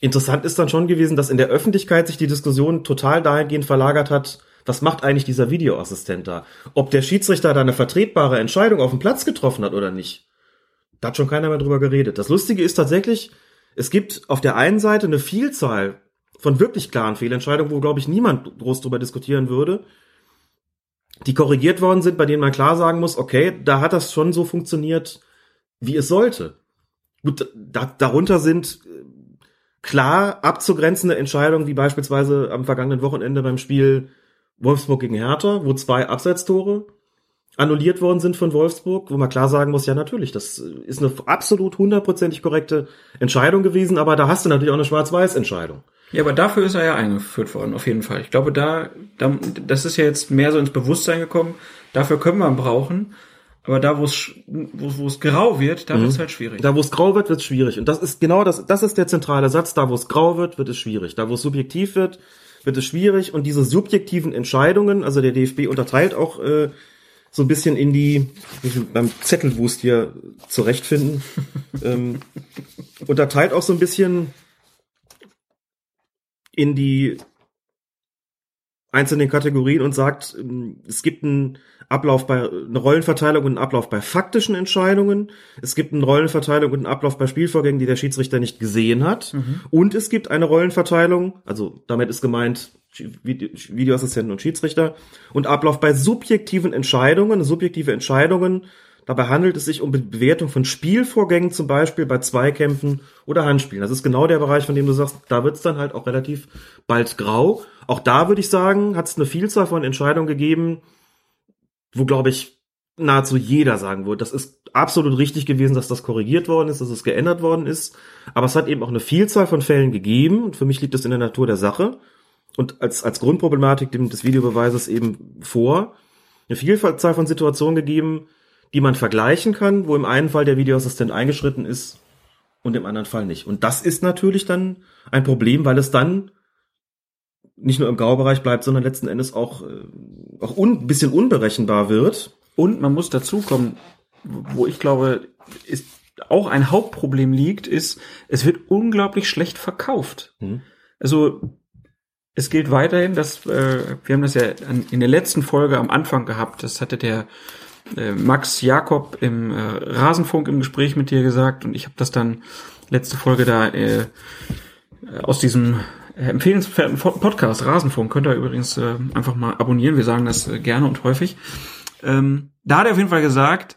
Interessant ist dann schon gewesen, dass in der Öffentlichkeit sich die Diskussion total dahingehend verlagert hat, was macht eigentlich dieser Videoassistent da? Ob der Schiedsrichter da eine vertretbare Entscheidung auf dem Platz getroffen hat oder nicht. Da hat schon keiner mehr drüber geredet. Das Lustige ist tatsächlich, es gibt auf der einen Seite eine Vielzahl von wirklich klaren Fehlentscheidungen, wo, glaube ich, niemand groß drüber diskutieren würde, die korrigiert worden sind, bei denen man klar sagen muss, okay, da hat das schon so funktioniert, wie es sollte. Gut, da, darunter sind äh, klar abzugrenzende Entscheidungen, wie beispielsweise am vergangenen Wochenende beim Spiel Wolfsburg gegen Hertha, wo zwei Abseitstore annulliert worden sind von Wolfsburg, wo man klar sagen muss, ja natürlich, das ist eine absolut hundertprozentig korrekte Entscheidung gewesen, aber da hast du natürlich auch eine Schwarz-Weiß-Entscheidung. Ja, aber dafür ist er ja eingeführt worden, auf jeden Fall. Ich glaube, da, da, das ist ja jetzt mehr so ins Bewusstsein gekommen. Dafür können wir ihn brauchen. Aber da, wo es, wo, es grau wird, da Mhm. wird es halt schwierig. Da, wo es grau wird, wird es schwierig. Und das ist genau das, das ist der zentrale Satz. Da, wo es grau wird, wird es schwierig. Da, wo es subjektiv wird, wird es schwierig. Und diese subjektiven Entscheidungen, also der DFB unterteilt auch äh, so ein bisschen in die, beim Zettelwust hier zurechtfinden, ähm, unterteilt auch so ein bisschen in die einzelnen Kategorien und sagt, ähm, es gibt einen Ablauf bei, eine Rollenverteilung und einen Ablauf bei faktischen Entscheidungen. Es gibt eine Rollenverteilung und einen Ablauf bei Spielvorgängen, die der Schiedsrichter nicht gesehen hat. Und es gibt eine Rollenverteilung, also damit ist gemeint Vide- Videoassistenten und Schiedsrichter und Ablauf bei subjektiven Entscheidungen, subjektive Entscheidungen. Dabei handelt es sich um Be- Bewertung von Spielvorgängen, zum Beispiel bei Zweikämpfen oder Handspielen. Das ist genau der Bereich, von dem du sagst, da wird es dann halt auch relativ bald grau. Auch da würde ich sagen, hat es eine Vielzahl von Entscheidungen gegeben, wo, glaube ich, nahezu jeder sagen würde, das ist absolut richtig gewesen, dass das korrigiert worden ist, dass es geändert worden ist. Aber es hat eben auch eine Vielzahl von Fällen gegeben und für mich liegt das in der Natur der Sache und als, als Grundproblematik des Videobeweises eben vor, eine Vielzahl von Situationen gegeben, die man vergleichen kann, wo im einen Fall der Videoassistent eingeschritten ist und im anderen Fall nicht. Und das ist natürlich dann ein Problem, weil es dann nicht nur im Graubereich bleibt, sondern letzten Endes auch, äh, auch un, ein bisschen unberechenbar wird. Und man muss dazu kommen, wo ich glaube, ist auch ein Hauptproblem liegt, ist, es wird unglaublich schlecht verkauft. Mhm. Also es gilt weiterhin, dass äh, wir haben das ja an, in der letzten Folge am Anfang gehabt. Das hatte der äh, Max Jakob im äh, Rasenfunk im Gespräch mit dir gesagt und ich habe das dann letzte Folge da äh, aus diesem empfehlenswerten Fo- Podcast Rasenfunk könnt ihr übrigens äh, einfach mal abonnieren. Wir sagen das äh, gerne und häufig. Ähm, da hat er auf jeden Fall gesagt,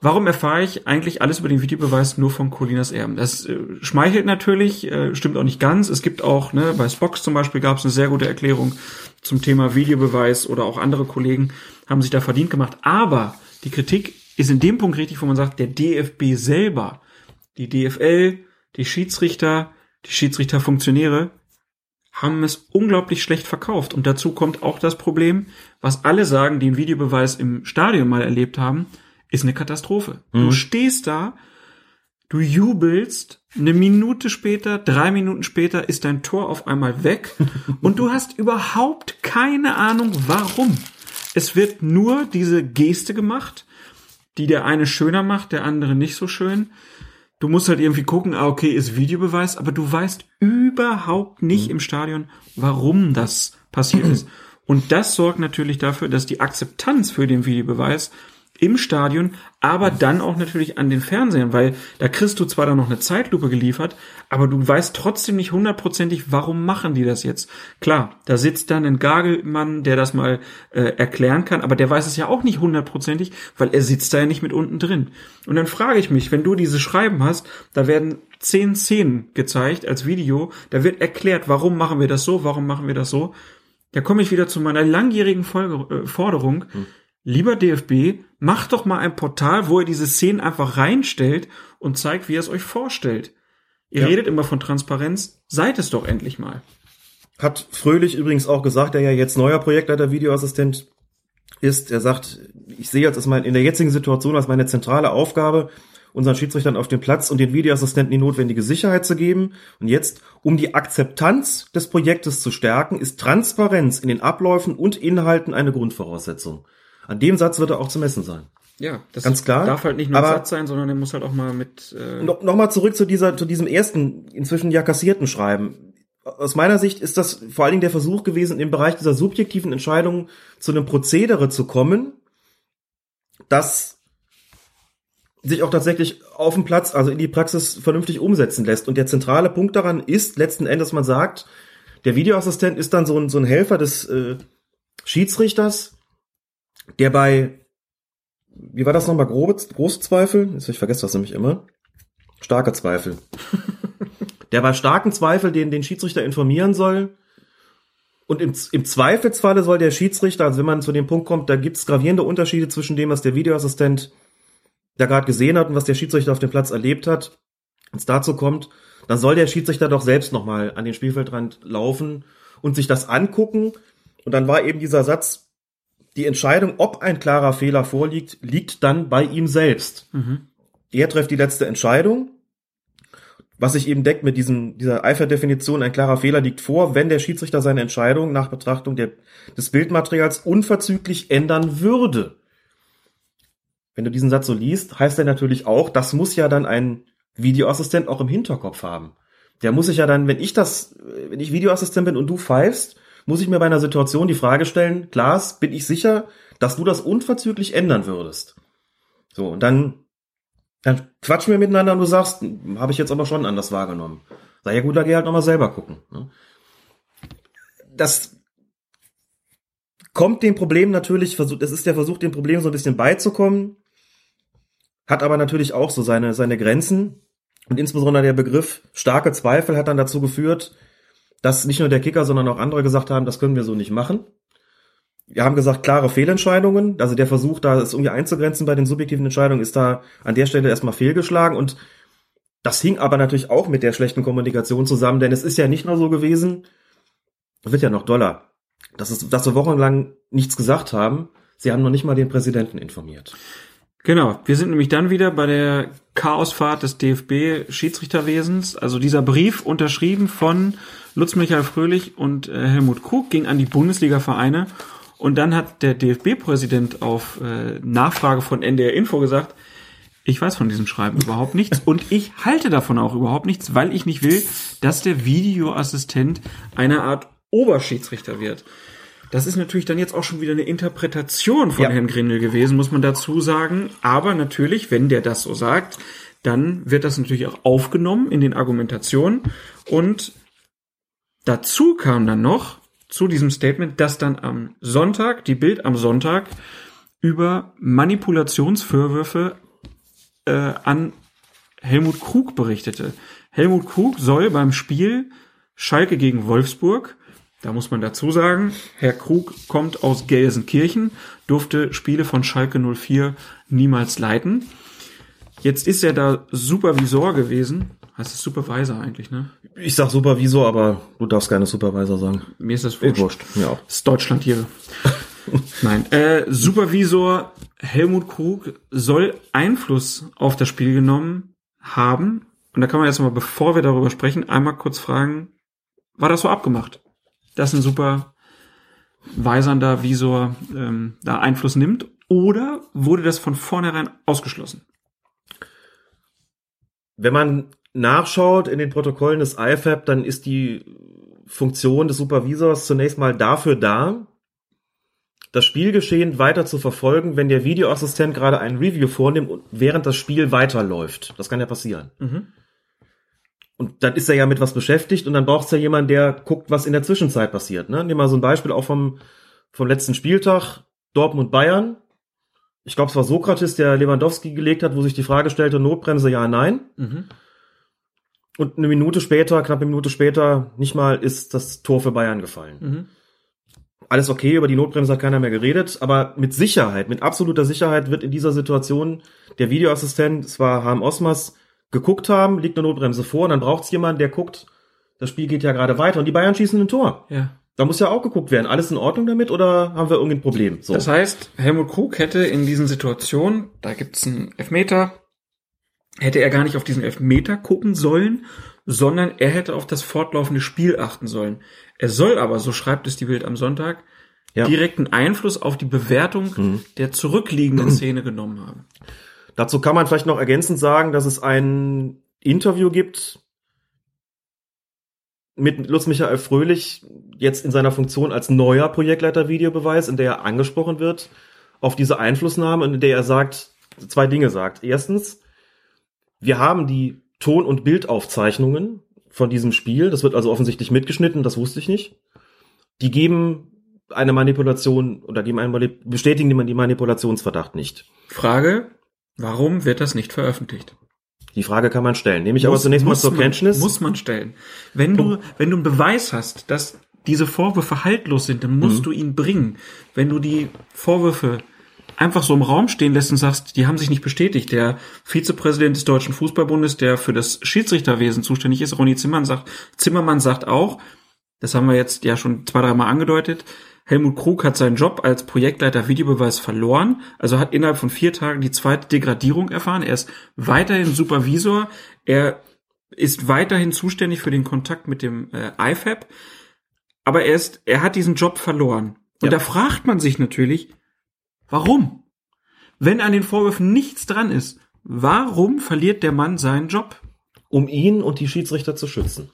warum erfahre ich eigentlich alles über den Videobeweis nur von Colinas Erben? Das äh, schmeichelt natürlich, äh, stimmt auch nicht ganz. Es gibt auch, ne, bei Spox zum Beispiel gab es eine sehr gute Erklärung zum Thema Videobeweis oder auch andere Kollegen haben sich da verdient gemacht. Aber die Kritik ist in dem Punkt richtig, wo man sagt, der DFB selber, die DFL, die Schiedsrichter, die Schiedsrichterfunktionäre haben es unglaublich schlecht verkauft. Und dazu kommt auch das Problem, was alle sagen, die den Videobeweis im Stadion mal erlebt haben, ist eine Katastrophe. Du stehst da, du jubelst, eine Minute später, drei Minuten später ist dein Tor auf einmal weg und du hast überhaupt keine Ahnung, warum. Es wird nur diese Geste gemacht, die der eine schöner macht, der andere nicht so schön. Du musst halt irgendwie gucken, ah, okay, ist Videobeweis, aber du weißt überhaupt nicht im Stadion, warum das passiert ist. Und das sorgt natürlich dafür, dass die Akzeptanz für den Videobeweis im Stadion, aber dann auch natürlich an den Fernsehern, weil da kriegst du zwar dann noch eine Zeitlupe geliefert, aber du weißt trotzdem nicht hundertprozentig, warum machen die das jetzt. Klar, da sitzt dann ein Gagelmann, der das mal äh, erklären kann, aber der weiß es ja auch nicht hundertprozentig, weil er sitzt da ja nicht mit unten drin. Und dann frage ich mich, wenn du diese Schreiben hast, da werden zehn Szenen gezeigt als Video, da wird erklärt, warum machen wir das so, warum machen wir das so. Da komme ich wieder zu meiner langjährigen Folge, äh, Forderung. Lieber DFB, macht doch mal ein Portal, wo ihr diese Szenen einfach reinstellt und zeigt, wie ihr es euch vorstellt. Ihr Ja. redet immer von Transparenz, seid es doch endlich mal. Hat Fröhlich übrigens auch gesagt, der ja jetzt neuer Projektleiter Videoassistent ist. Er sagt, ich sehe jetzt mein, in der jetzigen Situation als meine zentrale Aufgabe, unseren Schiedsrichtern auf dem Platz und den Videoassistenten die notwendige Sicherheit zu geben. Und jetzt, um die Akzeptanz des Projektes zu stärken, ist Transparenz in den Abläufen und Inhalten eine Grundvoraussetzung. An dem Satz wird er auch zu messen sein. Ja, das Ganz klar. darf halt nicht nur ein Aber- Satz sein, sondern der muss halt auch mal mit. Äh, No, Nochmal zurück zu dieser, zu diesem ersten, inzwischen ja kassierten Schreiben. Aus meiner Sicht ist das vor allen Dingen der Versuch gewesen, im Bereich dieser subjektiven Entscheidungen zu einem Prozedere zu kommen, das sich auch tatsächlich auf dem Platz, also in die Praxis vernünftig umsetzen lässt. Und der zentrale Punkt daran ist letzten Endes, man sagt, der Videoassistent ist dann so ein, so ein Helfer des äh, Schiedsrichters, der bei, wie war das nochmal, grobe, große Zweifel? Jetzt, ich vergesse das nämlich immer. Starke Zweifel. der bei starken Zweifel den, den Schiedsrichter informieren soll. Und im, im Zweifelsfalle soll der Schiedsrichter, also wenn man zu dem Punkt kommt, da gibt es gravierende Unterschiede zwischen dem, was der Videoassistent da gerade gesehen hat und was der Schiedsrichter auf dem Platz erlebt hat, wenn es dazu kommt, dann soll der Schiedsrichter doch selbst nochmal an den Spielfeldrand laufen und sich das angucken. Und dann war eben dieser Satz, die Entscheidung, ob ein klarer Fehler vorliegt, liegt dann bei ihm selbst. mhm. Er trifft die letzte Entscheidung. Was sich eben deckt mit diesem, dieser Eiferdefinition, ein klarer Fehler liegt vor, wenn der Schiedsrichter seine Entscheidung nach Betrachtung der, des Bildmaterials unverzüglich ändern würde. Wenn du diesen Satz so liest, heißt er natürlich auch, das muss ja dann ein Videoassistent auch im Hinterkopf haben. Der muss sich ja dann, wenn ich das, wenn ich Videoassistent bin und du pfeifst, muss ich mir bei einer Situation die Frage stellen, Klaas, bin ich sicher, dass du das unverzüglich ändern würdest? So, und dann dann quatschen wir miteinander und du sagst, habe ich jetzt aber schon anders wahrgenommen. Sag ja gut, da geh halt nochmal selber gucken. ne? Das kommt dem Problem natürlich, es ist der Versuch, dem Problem so ein bisschen beizukommen, hat aber natürlich auch so seine, seine Grenzen. Und insbesondere der Begriff starke Zweifel hat dann dazu geführt, dass nicht nur der Kicker, sondern auch andere gesagt haben, das können wir so nicht machen. Wir haben gesagt, klare Fehlentscheidungen. Also der Versuch, da es irgendwie einzugrenzen bei den subjektiven Entscheidungen, ist da an der Stelle erstmal fehlgeschlagen. Und das hing aber natürlich auch mit der schlechten Kommunikation zusammen, denn es ist ja nicht nur so gewesen, wird ja noch doller, dass, es, dass wir wochenlang nichts gesagt haben. Sie haben noch nicht mal den Präsidenten informiert. Genau, wir sind nämlich dann wieder bei der Chaosfahrt des DFB-Schiedsrichterwesens. Also dieser Brief unterschrieben von Lutz Michael Fröhlich und äh, Helmut Krug ging an die Bundesliga-Vereine. Und dann hat der DFB-Präsident auf äh, Nachfrage von NDR Info gesagt, ich weiß von diesem Schreiben überhaupt nichts und ich halte davon auch überhaupt nichts, weil ich nicht will, dass der Videoassistent eine Art Oberschiedsrichter wird. Das ist natürlich dann jetzt auch schon wieder eine Interpretation von Ja. Herrn Grindel gewesen, muss man dazu sagen. Aber natürlich, wenn der das so sagt, dann wird das natürlich auch aufgenommen in den Argumentationen. Und dazu kam dann noch zu diesem Statement, dass dann am Sonntag, die Bild am Sonntag, über Manipulationsvorwürfe äh, an Helmut Krug berichtete. Helmut Krug soll beim Spiel Schalke gegen Wolfsburg, da muss man dazu sagen, Herr Krug kommt aus Gelsenkirchen, durfte Spiele von Schalke 04 niemals leiten. Jetzt ist er da Supervisor gewesen. Heißt es Supervisor eigentlich, ne? Ich sag Supervisor, aber du darfst keine Supervisor sagen. Mir ist das wurscht. Mir auch. Das ist Deutschland hier. Nein. Äh, Supervisor Helmut Krug soll Einfluss auf das Spiel genommen haben. Und da kann man jetzt mal, bevor wir darüber sprechen, einmal kurz fragen, war das so abgemacht? Dass ein super weisernder Visor ähm, da Einfluss nimmt? Oder wurde das von vornherein ausgeschlossen? Wenn man nachschaut in den Protokollen des IFAB, dann ist die Funktion des Supervisors zunächst mal dafür da, das Spielgeschehen weiter zu verfolgen, wenn der Videoassistent gerade ein Review vornimmt und während das Spiel weiterläuft. Das kann ja passieren. Und dann ist er ja mit was beschäftigt und dann braucht es ja jemanden, der guckt, was in der Zwischenzeit passiert. Ne? Nehmen wir so ein Beispiel auch vom, vom letzten Spieltag, Dortmund Bayern. Ich glaube, es war Sokrates, der Lewandowski gelegt hat, wo sich die Frage stellte, Notbremse ja, nein. Und eine Minute später, knapp eine Minute später, nicht mal ist das Tor für Bayern gefallen. Alles okay, über die Notbremse hat keiner mehr geredet, aber mit Sicherheit, mit absoluter Sicherheit wird in dieser Situation der Videoassistent, es war Harm Osmas, geguckt haben, liegt eine Notbremse vor, und dann braucht's jemanden, der guckt, das Spiel geht ja gerade weiter und die Bayern schießen ein Tor. Ja. Da muss ja auch geguckt werden, alles in Ordnung damit oder haben wir irgendein Problem? So. Das heißt, Helmut Krug hätte in diesen Situationen, da gibt's einen Elfmeter, hätte er gar nicht auf diesen Elfmeter gucken sollen, sondern er hätte auf das fortlaufende Spiel achten sollen. Er soll aber, so schreibt es die Bild am Sonntag, Ja. direkten Einfluss auf die Bewertung der zurückliegenden Szene genommen haben. Dazu kann man vielleicht noch ergänzend sagen, dass es ein Interview gibt mit Lutz Michael Fröhlich, jetzt in seiner Funktion als neuer Projektleiter Videobeweis, in der er angesprochen wird auf diese Einflussnahme und in der er sagt, zwei Dinge sagt. Erstens, wir haben die Ton- und Bildaufzeichnungen von diesem Spiel, das wird also offensichtlich mitgeschnitten, das wusste ich nicht. Die geben eine Manipulation oder geben einen, Manip- bestätigen die Manipulationsverdacht nicht. Frage, warum wird das nicht veröffentlicht? Die Frage kann man stellen. Nehme ich aber zunächst mal zur man, Kenntnis. Muss man stellen. Wenn du, wenn du einen Beweis hast, dass diese Vorwürfe haltlos sind, dann Mhm. musst du ihn bringen. Wenn du die Vorwürfe einfach so im Raum stehen lässt und sagst, die haben sich nicht bestätigt. Der Vizepräsident des Deutschen Fußballbundes, der für das Schiedsrichterwesen zuständig ist, Ronny Zimmermann sagt, Zimmermann sagt auch, das haben wir jetzt ja schon zwei, dreimal angedeutet, Helmut Krug hat seinen Job als Projektleiter Videobeweis verloren, also hat innerhalb von vier Tagen die zweite Degradierung erfahren. Er ist weiterhin Supervisor, er ist weiterhin zuständig für den Kontakt mit dem äh, IFAB, aber er ist, er hat diesen Job verloren. Und Ja. da fragt man sich natürlich, warum? Wenn an den Vorwürfen nichts dran ist, warum verliert der Mann seinen Job? um ihn und die Schiedsrichter zu schützen.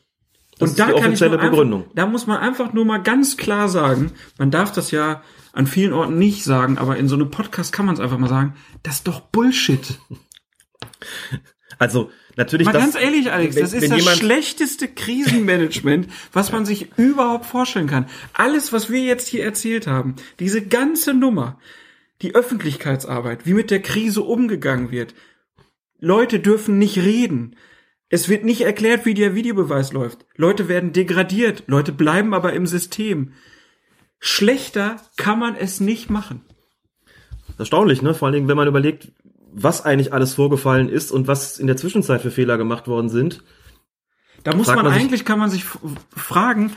Das und da kann ich Begründung. Einfach, da muss man einfach nur mal ganz klar sagen, man darf das ja an vielen Orten nicht sagen, aber in so einem Podcast kann man es einfach mal sagen, das ist doch Bullshit. Also natürlich Mal das, ganz ehrlich, Alex, wenn- das ist das schlechteste Krisenmanagement, was man sich überhaupt vorstellen kann. Alles, was wir jetzt hier erzählt haben, diese ganze Nummer, die Öffentlichkeitsarbeit, wie mit der Krise umgegangen wird. Leute dürfen nicht reden. Es wird nicht erklärt, wie der Videobeweis läuft. Leute werden degradiert. Leute bleiben aber im System. Schlechter kann man es nicht machen. Erstaunlich, ne? Vor allen Dingen, wenn man überlegt, was eigentlich alles vorgefallen ist und was in der Zwischenzeit für Fehler gemacht worden sind. Da muss man, man eigentlich, kann man sich fragen,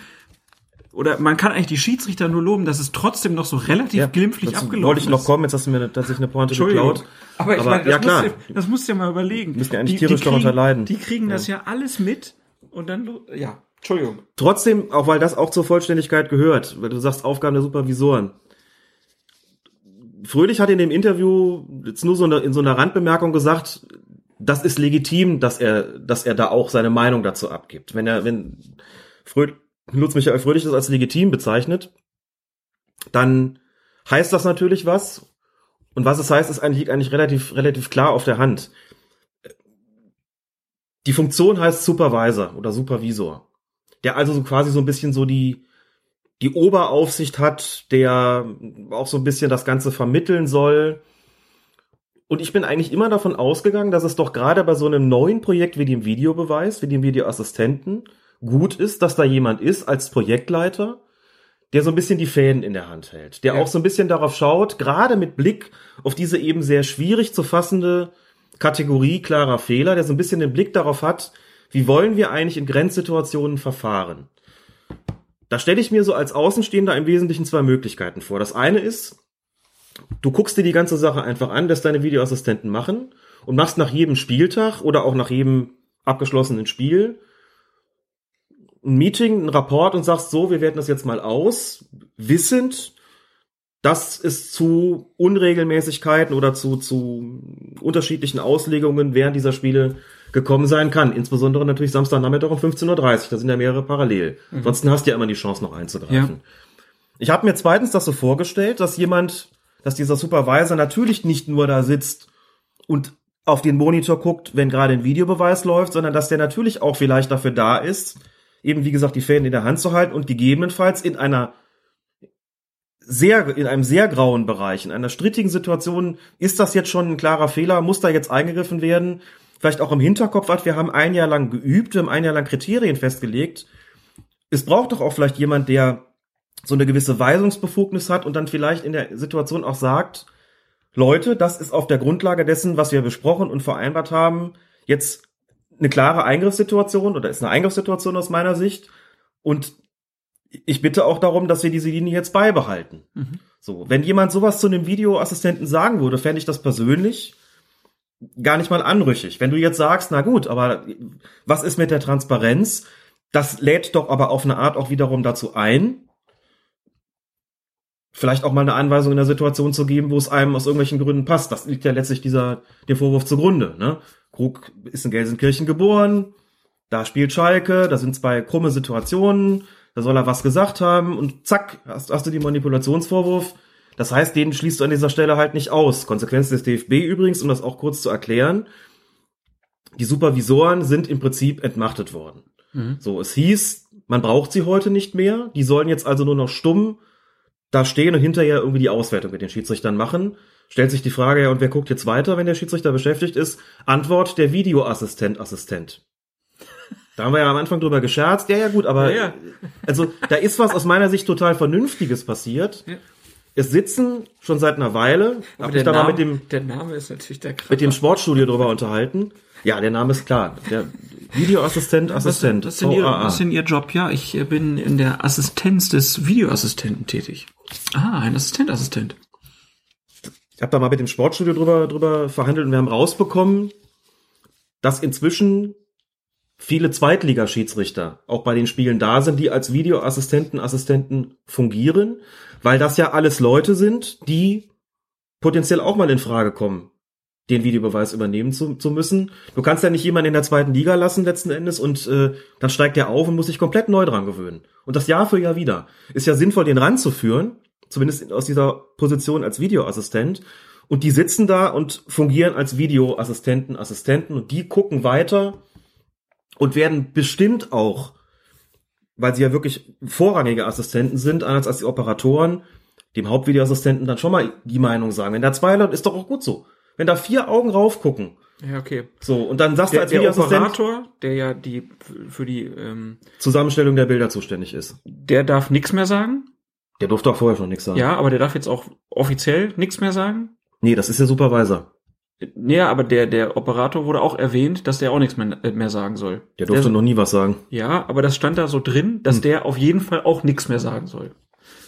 oder man kann eigentlich die Schiedsrichter nur loben, dass es trotzdem noch so relativ glimpflich dazu abgelaufen Wollte ich noch ist. kommen, jetzt hast du mir tatsächlich eine Pointe Entschuldigung. geklaut. Aber ich meine, das, ja klar. Musst du, das musst du ja mal überlegen. Müssen ja eigentlich Die- die tierisch darunter kriegen- leiden. Die kriegen das ja alles mit und dann, ja, Entschuldigung. Trotzdem, auch weil das auch zur Vollständigkeit gehört, weil du sagst Aufgaben der Supervisoren. Fröhlich hat in dem Interview jetzt nur so eine, in so einer Randbemerkung gesagt, das ist legitim, dass er, dass er da auch seine Meinung dazu abgibt. Wenn er, wenn Fröh, Lutz Michael Fröhlich das als legitim bezeichnet, dann heißt das natürlich was. Und was es heißt, ist eigentlich, liegt eigentlich relativ, relativ klar auf der Hand. Die Funktion heißt Supervisor oder Supervisor der also so quasi so ein bisschen so die, die Oberaufsicht hat, der auch so ein bisschen das Ganze vermitteln soll. Und ich bin eigentlich immer davon ausgegangen, dass es doch gerade bei so einem neuen Projekt wie dem Videobeweis, wie dem Videoassistenten, gut ist, dass da jemand ist als Projektleiter, der so ein bisschen die Fäden in der Hand hält, der Ja. auch so ein bisschen darauf schaut, gerade mit Blick auf diese eben sehr schwierig zu fassende Kategorie klarer Fehler, der so ein bisschen den Blick darauf hat, wie wollen wir eigentlich in Grenzsituationen verfahren? Da stelle ich mir so als Außenstehender im Wesentlichen zwei Möglichkeiten vor. Das eine ist, du guckst dir die ganze Sache einfach an, lässt deine Videoassistenten machen und machst nach jedem Spieltag oder auch nach jedem abgeschlossenen Spiel ein Meeting, ein Rapport und sagst so, wir werten das jetzt mal aus, wissend, dass es zu Unregelmäßigkeiten oder zu, zu unterschiedlichen Auslegungen während dieser Spiele gekommen sein kann. Insbesondere natürlich Samstagnachmittag um 15.30 Uhr. Da sind ja mehrere parallel. Ansonsten hast du ja immer die Chance, noch einzugreifen. Ich habe mir zweitens das so vorgestellt, dass jemand, dass dieser Supervisor natürlich nicht nur da sitzt und auf den Monitor guckt, wenn gerade ein Videobeweis läuft, sondern dass der natürlich auch vielleicht dafür da ist, eben wie gesagt die Fäden in der Hand zu halten und gegebenenfalls in einer sehr, in einem sehr grauen Bereich, in einer strittigen Situation, ist das jetzt schon ein klarer Fehler, muss da jetzt eingegriffen werden, vielleicht auch im Hinterkopf hat, wir haben ein Jahr lang geübt, wir haben ein Jahr lang Kriterien festgelegt. Es braucht doch auch vielleicht jemand, der so eine gewisse Weisungsbefugnis hat und dann vielleicht in der Situation auch sagt, Leute, das ist auf der Grundlage dessen, was wir besprochen und vereinbart haben, jetzt eine klare Eingriffssituation oder ist eine Eingriffssituation aus meiner Sicht. Und ich bitte auch darum, dass wir diese Linie jetzt beibehalten. So, wenn jemand sowas zu einem Videoassistenten sagen würde, fände ich das persönlich gar nicht mal anrüchig. Wenn du jetzt sagst, na gut, aber was ist mit der Transparenz? Das lädt doch aber auf eine Art auch wiederum dazu ein, vielleicht auch mal eine Anweisung in der Situation zu geben, wo es einem aus irgendwelchen Gründen passt. Das liegt ja letztlich dieser, dem Vorwurf zugrunde. Ne? Krug ist in Gelsenkirchen geboren, da spielt Schalke, da sind zwei krumme Situationen, da soll er was gesagt haben und zack, hast, hast du den Manipulationsvorwurf. Das heißt, den schließt du an dieser Stelle halt nicht aus. Konsequenz des DFB übrigens, um das auch kurz zu erklären, die Supervisoren sind im Prinzip entmachtet worden. So, es hieß, man braucht sie heute nicht mehr, die sollen jetzt also nur noch stumm da stehen und hinterher irgendwie die Auswertung mit den Schiedsrichtern machen. Stellt sich die Frage, ja, und wer guckt jetzt weiter, wenn der Schiedsrichter beschäftigt ist? Antwort, der Videoassistent, Assistent. Da haben wir ja am Anfang drüber gescherzt. Ja, ja, gut, aber Ja, ja. also da ist was aus meiner Sicht total Vernünftiges passiert. Ja. Es sitzen schon seit einer Weile, Aber hab der mich da mal Name, mit dem, der Name ist natürlich der Kracher. mit dem Sportstudio drüber unterhalten. Ja, der Name ist klar. Der Videoassistent, Assistent. Was, was, sind ihr, was sind Ihr Job? Ja, ich äh, bin in der Assistenz des Videoassistenten tätig. Ah, ein Assistent-Assistent. Ich habe da mal mit dem Sportstudio drüber, drüber verhandelt und wir haben rausbekommen, dass inzwischen viele Zweitligaschiedsrichter auch bei den Spielen da sind, die als Videoassistenten, Assistenten fungieren, weil das ja alles Leute sind, die potenziell auch mal in Frage kommen, den Videobeweis übernehmen zu, zu müssen. Du kannst ja nicht jemanden in der zweiten Liga lassen letzten Endes und äh, dann steigt der auf und muss sich komplett neu dran gewöhnen. Und das Jahr für Jahr wieder. Ist ja sinnvoll, den ranzuführen, zumindest aus dieser Position als Videoassistent. Und die sitzen da und fungieren als Videoassistenten, Assistenten und die gucken weiter und werden bestimmt auch, weil sie ja wirklich vorrangige Assistenten sind, anders als die Operatoren, dem Hauptvideoassistenten dann schon mal die Meinung sagen. Wenn da zwei Leute, ist doch auch gut so. Wenn da vier Augen raufgucken, Ja, okay. so, und dann sagst du Der, als der Videoassistent, Operator, der ja die für die, ähm, Zusammenstellung der Bilder zuständig ist. der darf nichts mehr sagen. Der durfte auch vorher schon nichts sagen. Ja, aber der darf jetzt auch offiziell nichts mehr sagen. Nee, das ist der Supervisor. Ja, aber der, der Operator wurde auch erwähnt, dass der auch nichts mehr, äh, mehr sagen soll. Der durfte Der- noch nie was sagen. Ja, aber das stand da so drin, dass der auf jeden Fall auch nichts mehr sagen soll.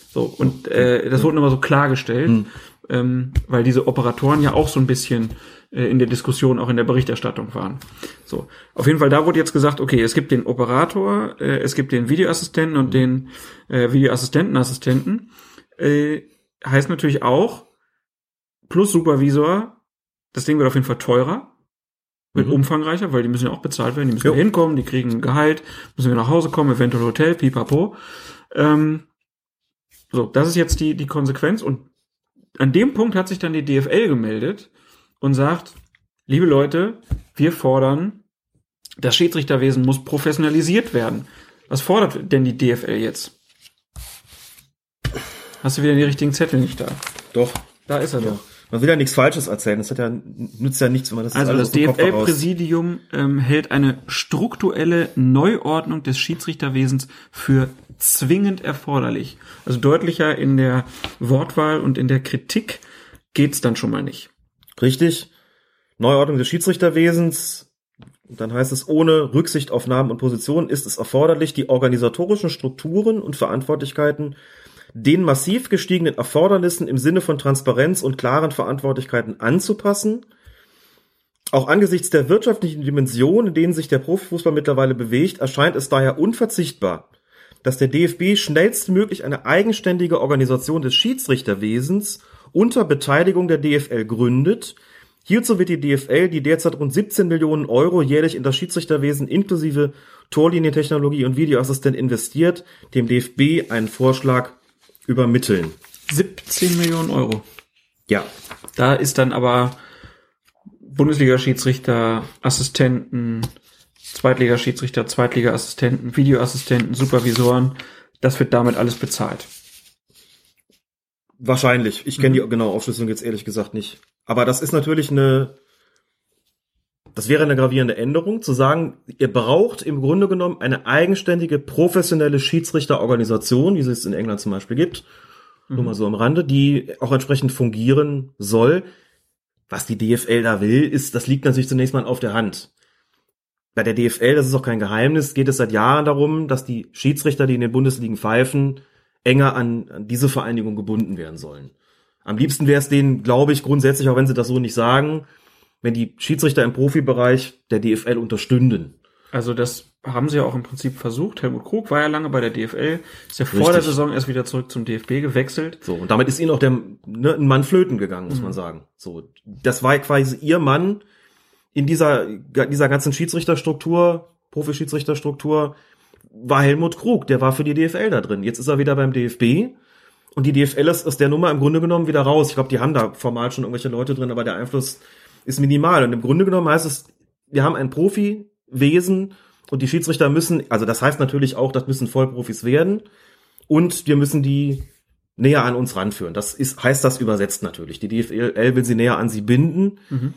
So, und äh, das wurde immer so klargestellt, ähm, weil diese Operatoren ja auch so ein bisschen äh, in der Diskussion, auch in der Berichterstattung waren. So, auf jeden Fall, da wurde jetzt gesagt, okay, es gibt den Operator, äh, es gibt den Videoassistenten und den äh, Videoassistentenassistenten. Äh, heißt natürlich auch, plus Supervisor, das Ding wird auf jeden Fall teurer, wird Mhm. umfangreicher, weil die müssen ja auch bezahlt werden, die müssen Jo. ja hinkommen, die kriegen ein Gehalt, müssen wir nach Hause kommen, eventuell Hotel, pipapo. Ähm, so, das ist jetzt die, die Konsequenz und an dem Punkt hat sich dann die DFL gemeldet und sagt, liebe Leute, wir fordern, das Schiedsrichterwesen muss professionalisiert werden. Was fordert denn die DFL jetzt? Hast du wieder die richtigen Zettel nicht da? Doch. Da ist er doch. Man will ja nichts Falsches erzählen. Das hat ja, nützt ja nichts, wenn man das Also das DFL-Präsidium ähm, hält eine strukturelle Neuordnung des Schiedsrichterwesens für zwingend erforderlich. Also deutlicher in der Wortwahl und in der Kritik geht's dann schon mal nicht. Richtig. Neuordnung des Schiedsrichterwesens. Dann heißt es, ohne Rücksicht auf Namen und Positionen ist es erforderlich, die organisatorischen Strukturen und Verantwortlichkeiten den massiv gestiegenen Erfordernissen im Sinne von Transparenz und klaren Verantwortlichkeiten anzupassen. Auch angesichts der wirtschaftlichen Dimension, in denen sich der Profifußball mittlerweile bewegt, erscheint es daher unverzichtbar, dass der DFB schnellstmöglich eine eigenständige Organisation des Schiedsrichterwesens unter Beteiligung der DFL gründet. Hierzu wird die DFL, die derzeit rund 17 Millionen Euro jährlich in das Schiedsrichterwesen inklusive Torlinientechnologie und Videoassistent investiert, dem DFB einen Vorschlag übermitteln. 17 Millionen Euro. Ja, Da ist dann aber Bundesliga-Schiedsrichter, Assistenten, Zweitliga-Schiedsrichter, Zweitliga-Assistenten, Videoassistenten, Supervisoren. Das wird damit alles bezahlt. wahrscheinlich. Ich kenne die genaue Aufschlüsselung jetzt ehrlich gesagt nicht. Aber das ist natürlich eine, das wäre eine gravierende Änderung, zu sagen, ihr braucht im Grunde genommen eine eigenständige professionelle Schiedsrichterorganisation, wie es in England zum Beispiel gibt, nur mal so am Rande, die auch entsprechend fungieren soll. Was die DFL da will, ist, das liegt natürlich zunächst mal auf der Hand. bei der DFL, das ist auch kein Geheimnis, geht es seit Jahren darum, dass die Schiedsrichter, die in den Bundesligen pfeifen, enger an, an diese Vereinigung gebunden werden sollen. Am liebsten wäre es denen, glaube ich, grundsätzlich, auch wenn sie das so nicht sagen, wenn die Schiedsrichter im Profibereich der DFL unterstünden. Also das haben sie ja auch im Prinzip versucht. Helmut Krug war ja lange bei der DFL, ist ja vor Richtig. der Saison erst wieder zurück zum DFB gewechselt. So, und damit ist ihnen auch der ne, ein Mann flöten gegangen, muss man sagen. So, das war quasi ihr Mann in dieser, dieser ganzen Schiedsrichterstruktur, Profi-Schiedsrichterstruktur, war Helmut Krug, der war für die DFL da drin. Jetzt ist er wieder beim DFB und die DFL ist aus der Nummer im Grunde genommen wieder raus. Ich glaube, die haben da formal schon irgendwelche Leute drin, aber der Einfluss ist minimal. Und im Grunde genommen heißt es, wir haben ein Profiwesen und die Schiedsrichter müssen, also das heißt natürlich auch, das müssen Vollprofis werden und wir müssen die näher an uns ranführen. Das ist, heißt das übersetzt natürlich. Die DFL will sie näher an sie binden. Mhm.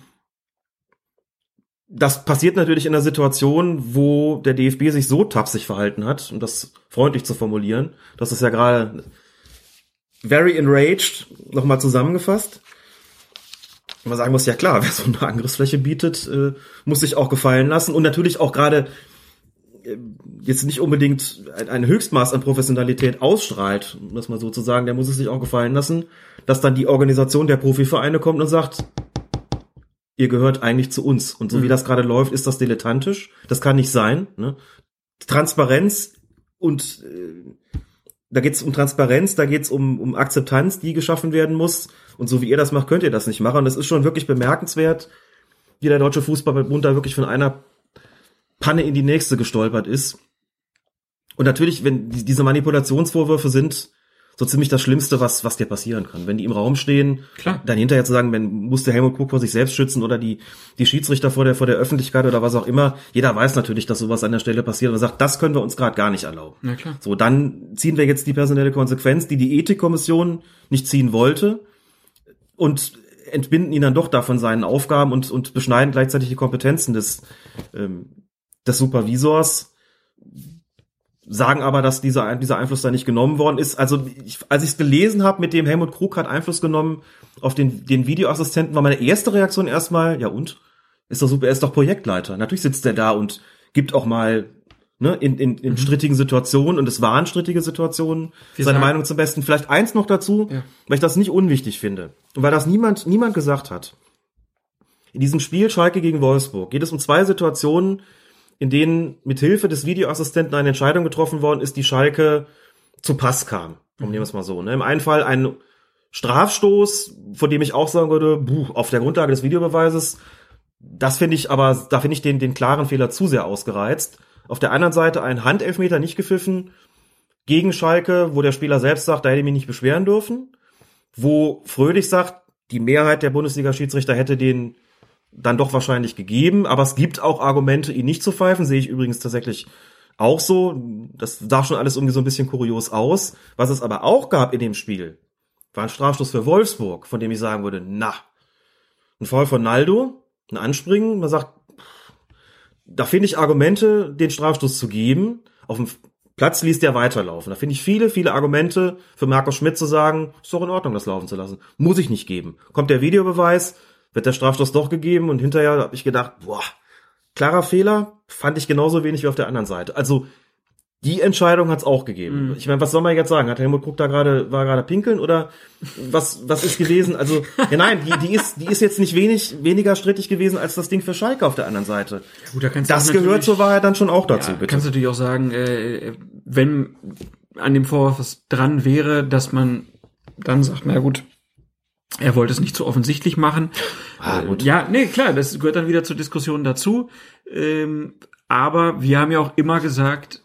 Das passiert natürlich in einer Situation, wo der DFB sich so tapsig verhalten hat, um das freundlich zu formulieren. Das ist ja gerade very enraged nochmal zusammengefasst. Man sagen muss, ja klar, wer so eine Angriffsfläche bietet, äh, muss sich auch gefallen lassen und natürlich auch gerade äh, jetzt nicht unbedingt ein, ein Höchstmaß an Professionalität ausstrahlt, um das mal so zu sagen, der muss es sich auch gefallen lassen, dass dann die Organisation der Profivereine kommt und sagt, ihr gehört eigentlich zu uns. Und so wie das gerade läuft, ist das dilettantisch. Das kann nicht sein. Ne? Transparenz und äh, da geht es um Transparenz, da geht es um, um Akzeptanz, die geschaffen werden muss. Und so wie ihr das macht, könnt ihr das nicht machen. Und das ist schon wirklich bemerkenswert, wie der Deutsche Fußballbund da wirklich von einer Panne in die nächste gestolpert ist. Und natürlich, wenn die- diese Manipulationsvorwürfe sind so ziemlich das Schlimmste, was, was dir passieren kann. Wenn die im Raum stehen, Klar. dann hinterher zu sagen, wenn muss der Helmut Krug vor sich selbst schützen oder die, die Schiedsrichter vor der, vor der Öffentlichkeit oder was auch immer. Jeder weiß natürlich, dass sowas an der Stelle passiert und sagt, das können wir uns gerade gar nicht erlauben. Na klar. So, dann ziehen wir jetzt die personelle Konsequenz, die die Ethikkommission nicht ziehen wollte und entbinden ihn dann doch davon seinen Aufgaben und, und beschneiden gleichzeitig die Kompetenzen des, ähm, des Supervisors, sagen aber, dass dieser, dieser Einfluss da nicht genommen worden ist. Also ich, als ich es gelesen habe, mit dem Helmut Krug hat Einfluss genommen auf den, den Videoassistenten, war meine erste Reaktion erstmal, ja und? Ist doch super, er ist doch Projektleiter. Natürlich sitzt er da und gibt auch mal ne, in, in, in strittigen Situationen, und es waren strittige Situationen, Wir seine sagen- Meinung zum Besten. Vielleicht eins noch dazu, Ja. weil ich das nicht unwichtig finde. Und weil das niemand, niemand gesagt hat. In diesem Spiel Schalke gegen Wolfsburg geht es um zwei Situationen, in denen mit Hilfe des Videoassistenten eine Entscheidung getroffen worden ist, die Schalke zu Pass kam. Formulieren wir es mal so. Ne? Im einen Fall ein Strafstoß, von dem ich auch sagen würde, buh, auf der Grundlage des Videobeweises, das finde ich aber, da finde ich den, den klaren Fehler zu sehr ausgereizt. Auf der anderen Seite ein Handelfmeter nicht gepfiffen gegen Schalke, wo der Spieler selbst sagt, da hätte ich mich nicht beschweren dürfen. Wo Fröhlich sagt, die Mehrheit der Bundesliga-Schiedsrichter hätte den dann doch wahrscheinlich gegeben, aber es gibt auch Argumente, ihn nicht zu pfeifen, sehe ich übrigens tatsächlich auch so. Das sah schon alles irgendwie so ein bisschen kurios aus. Was es aber auch gab in dem Spiel, war ein Strafstoß für Wolfsburg, von dem ich sagen würde, na, ein Foul von Naldo, ein Anspringen, man sagt, da finde ich Argumente, den Strafstoß zu geben. Auf dem Platz ließ der weiterlaufen. Da finde ich viele, viele Argumente für Markus Schmidt zu sagen, ist doch in Ordnung, das laufen zu lassen. Muss ich nicht geben. Kommt der Videobeweis, wird der Strafstoß doch gegeben und hinterher habe ich gedacht, boah, klarer Fehler, fand ich genauso wenig wie auf der anderen Seite. Also die Entscheidung hat's auch gegeben. Ich meine, was soll man jetzt sagen? Hat Helmut Krug da gerade war gerade pinkeln oder was was ist gewesen? Also ja nein, die, die ist die ist jetzt nicht wenig weniger strittig gewesen als das Ding für Schalke auf der anderen Seite. Gut, da kannst Das gehört zur Wahrheit dann schon auch dazu, ja, bitte. Kannst du natürlich auch sagen, äh, wenn an dem Vorwurf was dran wäre, dass man dann sagt, na gut, er wollte es nicht so offensichtlich machen. Ah, Äh, gut. Ja, nee, klar, das gehört dann wieder zur Diskussion dazu. Ähm, aber wir haben ja auch immer gesagt,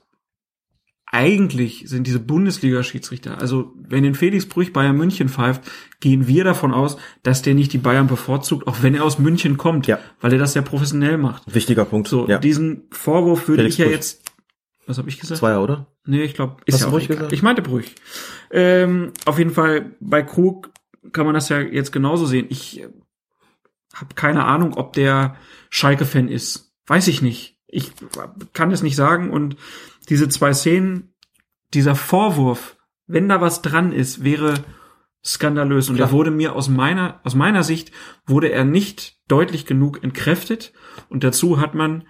eigentlich sind diese Bundesliga-Schiedsrichter, also wenn den Felix Brüch Bayern München pfeift, gehen wir davon aus, dass der nicht die Bayern bevorzugt, auch wenn er aus München kommt, Ja. weil er das ja professionell macht. Wichtiger Punkt. So, ja. diesen Vorwurf würde Felix ich ja Brüch. jetzt, was habe ich gesagt? Zweier, oder? Nee, ich glaube, ist Hast ja auch Brüch egal. gesagt? Ich meinte Brüch. Ähm, auf jeden Fall, bei Krug kann man das ja jetzt genauso sehen. Ich äh, habe keine Ahnung, ob der Schalke-Fan ist. Weiß ich nicht. Ich kann es nicht sagen. Und diese zwei Szenen, dieser Vorwurf, wenn da was dran ist, wäre skandalös. Und Klar. er wurde mir aus meiner, aus meiner Sicht, wurde er nicht deutlich genug entkräftet. Und dazu hat man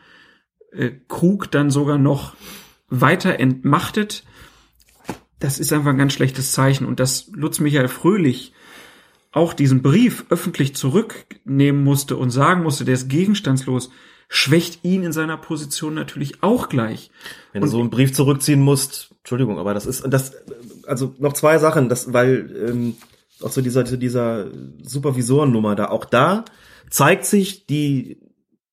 äh, Krug dann sogar noch weiter entmachtet. Das ist einfach ein ganz schlechtes Zeichen. Und dass Lutz Michael Fröhlich auch diesen Brief öffentlich zurücknehmen musste und sagen musste, der ist gegenstandslos, schwächt ihn in seiner Position natürlich auch gleich. Wenn du so einen Brief zurückziehen musst, Entschuldigung, aber das ist das also noch zwei Sachen, das weil ähm, auch so dieser dieser Supervisorennummer da auch da zeigt sich die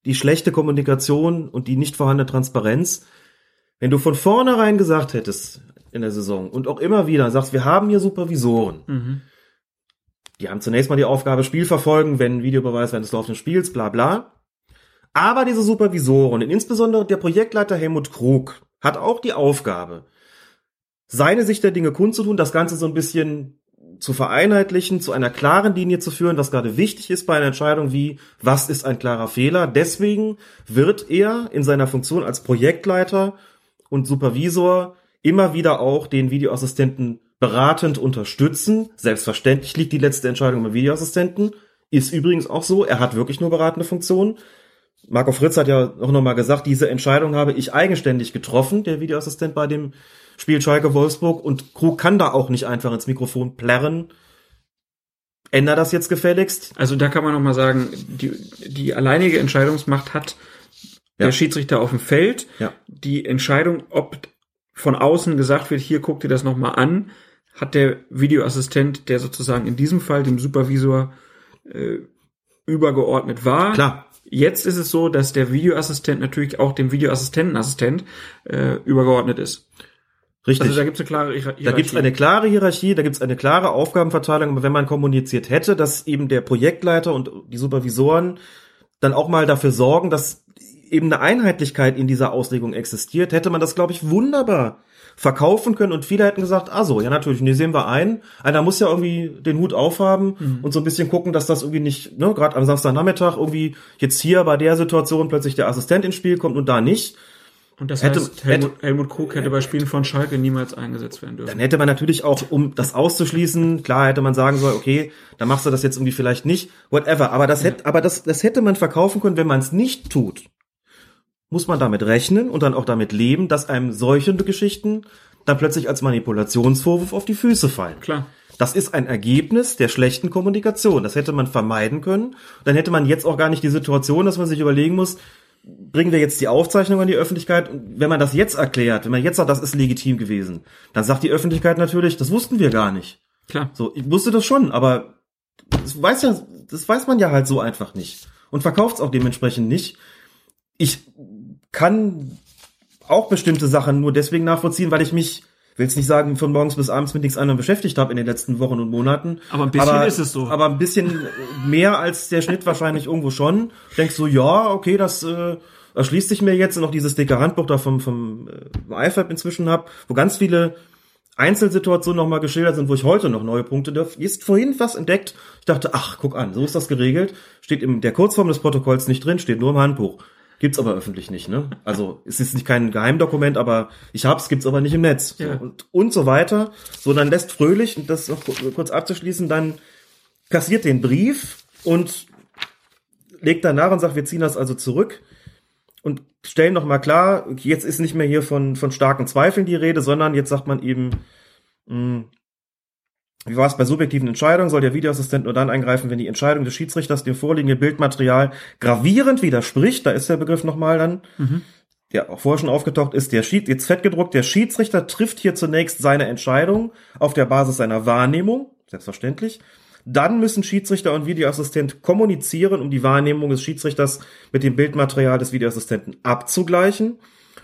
die schlechte Kommunikation und die nicht vorhandene Transparenz. Wenn du von vornherein gesagt hättest in der Saison und auch immer wieder sagst, wir haben hier Supervisoren. Mhm. Die haben zunächst mal die Aufgabe Spiel verfolgen, wenn Videobeweis während des laufenden Spiels, bla bla. Aber diese Supervisoren, insbesondere der Projektleiter Helmut Krug, hat auch die Aufgabe, seine Sicht der Dinge kundzutun, das Ganze so ein bisschen zu vereinheitlichen, zu einer klaren Linie zu führen, was gerade wichtig ist bei einer Entscheidung wie, was ist ein klarer Fehler. Deswegen wird er in seiner Funktion als Projektleiter und Supervisor immer wieder auch den Videoassistenten beratend unterstützen. Selbstverständlich liegt die letzte Entscheidung beim Videoassistenten. Ist übrigens auch so, er hat wirklich nur beratende Funktionen. Marco Fritz hat ja auch nochmal gesagt, diese Entscheidung habe ich eigenständig getroffen, der Videoassistent bei dem Spiel Schalke Wolfsburg und Krug kann da auch nicht einfach ins Mikrofon plärren. Änder das jetzt gefälligst. Also da kann man noch mal sagen, die, die alleinige Entscheidungsmacht hat Ja. der Schiedsrichter auf dem Feld. Ja. Die Entscheidung, ob von außen gesagt wird, hier guck dir das noch mal an, hat der Videoassistent, der sozusagen in diesem Fall dem Supervisor äh, übergeordnet war. Klar. Jetzt ist es so, dass der Videoassistent natürlich auch dem Videoassistentenassistent äh, übergeordnet ist. Richtig. Also da gibt es eine klare Hierarchie. Da gibt es eine klare Hierarchie, da gibt es eine klare Aufgabenverteilung, aber wenn man kommuniziert hätte, dass eben der Projektleiter und die Supervisoren dann auch mal dafür sorgen, dass eben eine Einheitlichkeit in dieser Auslegung existiert, hätte man das, glaube ich, wunderbar verkaufen können und viele hätten gesagt, ah so, ja natürlich, nee, sehen wir ein. Einer muss ja irgendwie den Hut aufhaben und so ein bisschen gucken, dass das irgendwie nicht, ne, gerade am Samstagnachmittag irgendwie jetzt hier bei der Situation plötzlich der Assistent ins Spiel kommt und da nicht. Und das hätte- heißt, Helmut, Helmut Krug hätte bei Spielen von Schalke niemals eingesetzt werden dürfen. Dann hätte man natürlich auch, um das auszuschließen, klar hätte man sagen sollen, okay, dann machst du das jetzt irgendwie vielleicht nicht, whatever. Aber das hätte, aber das, das hätte man verkaufen können, wenn man es nicht tut. Muss man damit rechnen und dann auch damit leben, dass einem solche Geschichten dann plötzlich als Manipulationsvorwurf auf die Füße fallen. Klar. Das ist ein Ergebnis der schlechten Kommunikation. Das hätte man vermeiden können. Dann hätte man jetzt auch gar nicht die Situation, dass man sich überlegen muss, bringen wir jetzt die Aufzeichnung an die Öffentlichkeit? Und wenn man das jetzt erklärt, wenn man jetzt sagt, das ist legitim gewesen, dann sagt die Öffentlichkeit natürlich, das wussten wir gar nicht. Klar. So, ich wusste das schon, aber das weiß ja, das weiß man ja halt so einfach nicht. Und verkauft es auch dementsprechend nicht. Ich kann auch bestimmte Sachen nur deswegen nachvollziehen, weil ich mich, will jetzt nicht sagen, von morgens bis abends mit nichts anderem beschäftigt habe in den letzten Wochen und Monaten. Aber ein bisschen ist es so. Aber ein bisschen mehr als der Schnitt wahrscheinlich irgendwo schon. Denkst so, ja, okay, das äh, erschließt sich mir jetzt und noch dieses dicke Handbuch da vom, vom äh, iFab inzwischen hab, wo ganz viele Einzelsituationen nochmal geschildert sind, wo ich heute noch neue Punkte darf. Ist vorhin was entdeckt. Ich dachte, ach, guck an, so ist das geregelt. Steht in der Kurzform des Protokolls nicht drin, steht nur im Handbuch. Gibt's aber öffentlich nicht, ne? Also es ist nicht kein Geheimdokument, aber ich hab's, gibt's aber nicht im Netz. So, Ja. und, und so weiter. So, dann lässt Fröhlich, und das noch ku- kurz abzuschließen, dann kassiert den Brief und legt danach und sagt, wir ziehen das also zurück und stellen noch mal klar, jetzt ist nicht mehr hier von, von starken Zweifeln die Rede, sondern jetzt sagt man eben, mh, wie war es bei subjektiven Entscheidungen, soll der Videoassistent nur dann eingreifen, wenn die Entscheidung des Schiedsrichters dem vorliegenden Bildmaterial gravierend widerspricht, da ist der Begriff nochmal dann, der auch vorher schon aufgetaucht ist, der Schied, jetzt fett gedruckt, der Schiedsrichter trifft hier zunächst seine Entscheidung auf der Basis seiner Wahrnehmung, selbstverständlich. Dann müssen Schiedsrichter und Videoassistent kommunizieren, um die Wahrnehmung des Schiedsrichters mit dem Bildmaterial des Videoassistenten abzugleichen.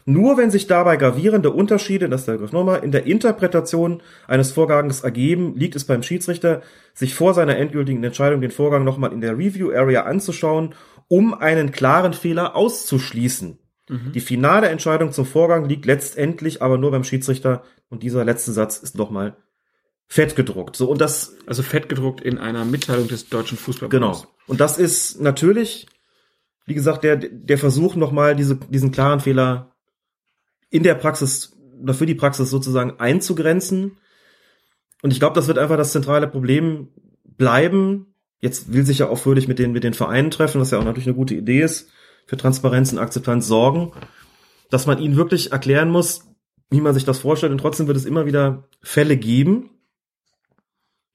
Nur wenn sich dabei gravierende Unterschiede, das ist der Begriff nochmal, in der Interpretation eines Vorgangs ergeben, liegt es beim Schiedsrichter, sich vor seiner endgültigen Entscheidung den Vorgang nochmal in der Review Area anzuschauen, um einen klaren Fehler auszuschließen. Die finale Entscheidung zum Vorgang liegt letztendlich aber nur beim Schiedsrichter und dieser letzte Satz ist nochmal fett gedruckt. So, und das Also fett gedruckt in einer Mitteilung des deutschen Fußballbundes. Genau. Und das ist natürlich, wie gesagt, der, der Versuch nochmal diese, diesen klaren Fehler in der Praxis oder für die Praxis sozusagen einzugrenzen. Und ich glaube, das wird einfach das zentrale Problem bleiben. Jetzt will sich ja auch Fröhlich mit den, mit den Vereinen treffen, was ja auch natürlich eine gute Idee ist, für Transparenz und Akzeptanz sorgen. dass man ihnen wirklich erklären muss, wie man sich das vorstellt. Und trotzdem wird es immer wieder Fälle geben,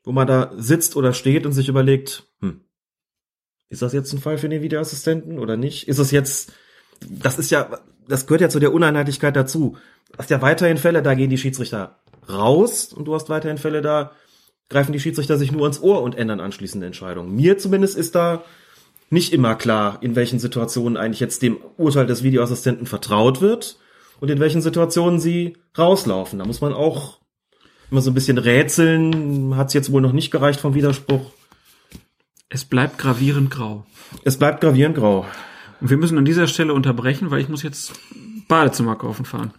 wo man da sitzt oder steht und sich überlegt, hm, ist das jetzt ein Fall für den Videoassistenten oder nicht? Ist es jetzt, das ist ja, das gehört ja zu der Uneinheitlichkeit dazu. Du hast ja weiterhin Fälle, da gehen die Schiedsrichter raus und du hast weiterhin Fälle, da greifen die Schiedsrichter sich nur ans Ohr und ändern anschließende Entscheidungen. Mir zumindest ist da nicht immer klar, in welchen Situationen eigentlich jetzt dem Urteil des Videoassistenten vertraut wird und in welchen Situationen sie rauslaufen. Da muss man auch immer so ein bisschen rätseln. Hat es jetzt wohl noch nicht gereicht vom Widerspruch. Es bleibt gravierend grau. Es bleibt gravierend grau. Und wir müssen an dieser Stelle unterbrechen, weil ich muss jetzt Badezimmer kaufen fahren.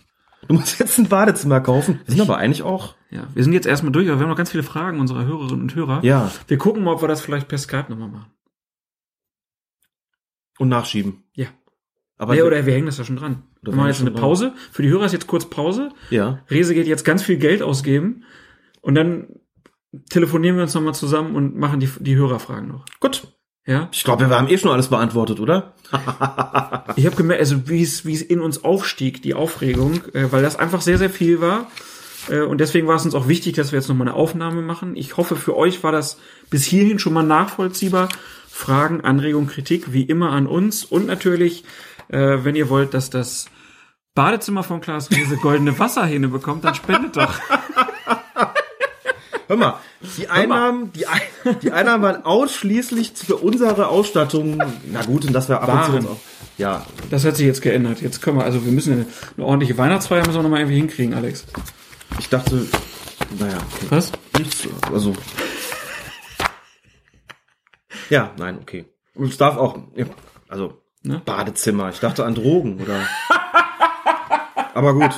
Du musst jetzt ein Badezimmer kaufen. Wir sind aber eigentlich auch. Ja, wir sind jetzt erstmal durch, aber wir haben noch ganz viele Fragen unserer Hörerinnen und Hörer. Ja. Wir gucken mal, ob wir das vielleicht per Skype nochmal machen. Und nachschieben. Ja. Aber ja, oder wir hängen das ja schon dran. Wir machen jetzt eine dran. Pause. Für die Hörer ist jetzt kurz Pause. ja. Rese geht jetzt ganz viel Geld ausgeben und dann telefonieren wir uns nochmal zusammen und machen die, die Hörerfragen noch. Gut. Ja? Ich glaube, wir haben eh schon alles beantwortet, oder? Ich habe gemerkt, also wie es, wie es in uns aufstieg, die Aufregung, äh, weil das einfach sehr, sehr viel war. Äh, und deswegen war es uns auch wichtig, dass wir jetzt nochmal eine Aufnahme machen. Ich hoffe, für euch war das bis hierhin schon mal nachvollziehbar. Fragen, Anregungen, Kritik, wie immer an uns. Und natürlich, äh, wenn ihr wollt, dass das Badezimmer von Klaas Riese goldene Wasserhähne bekommt, dann spendet doch. Hör mal, die Einnahmen, die, Ein- die Einnahmen waren ausschließlich für unsere Ausstattung. Na gut, und das wir ab und zu auch. Ja, Das hat sich jetzt geändert. Jetzt können wir, also wir müssen eine, eine ordentliche Weihnachtsfeier müssen wir nochmal irgendwie hinkriegen, Alex. ich dachte, naja. Was? nichts, also. Ja, nein, okay. Und es darf auch, also, Ne? Badezimmer. Ich dachte an Drogen oder. Aber gut.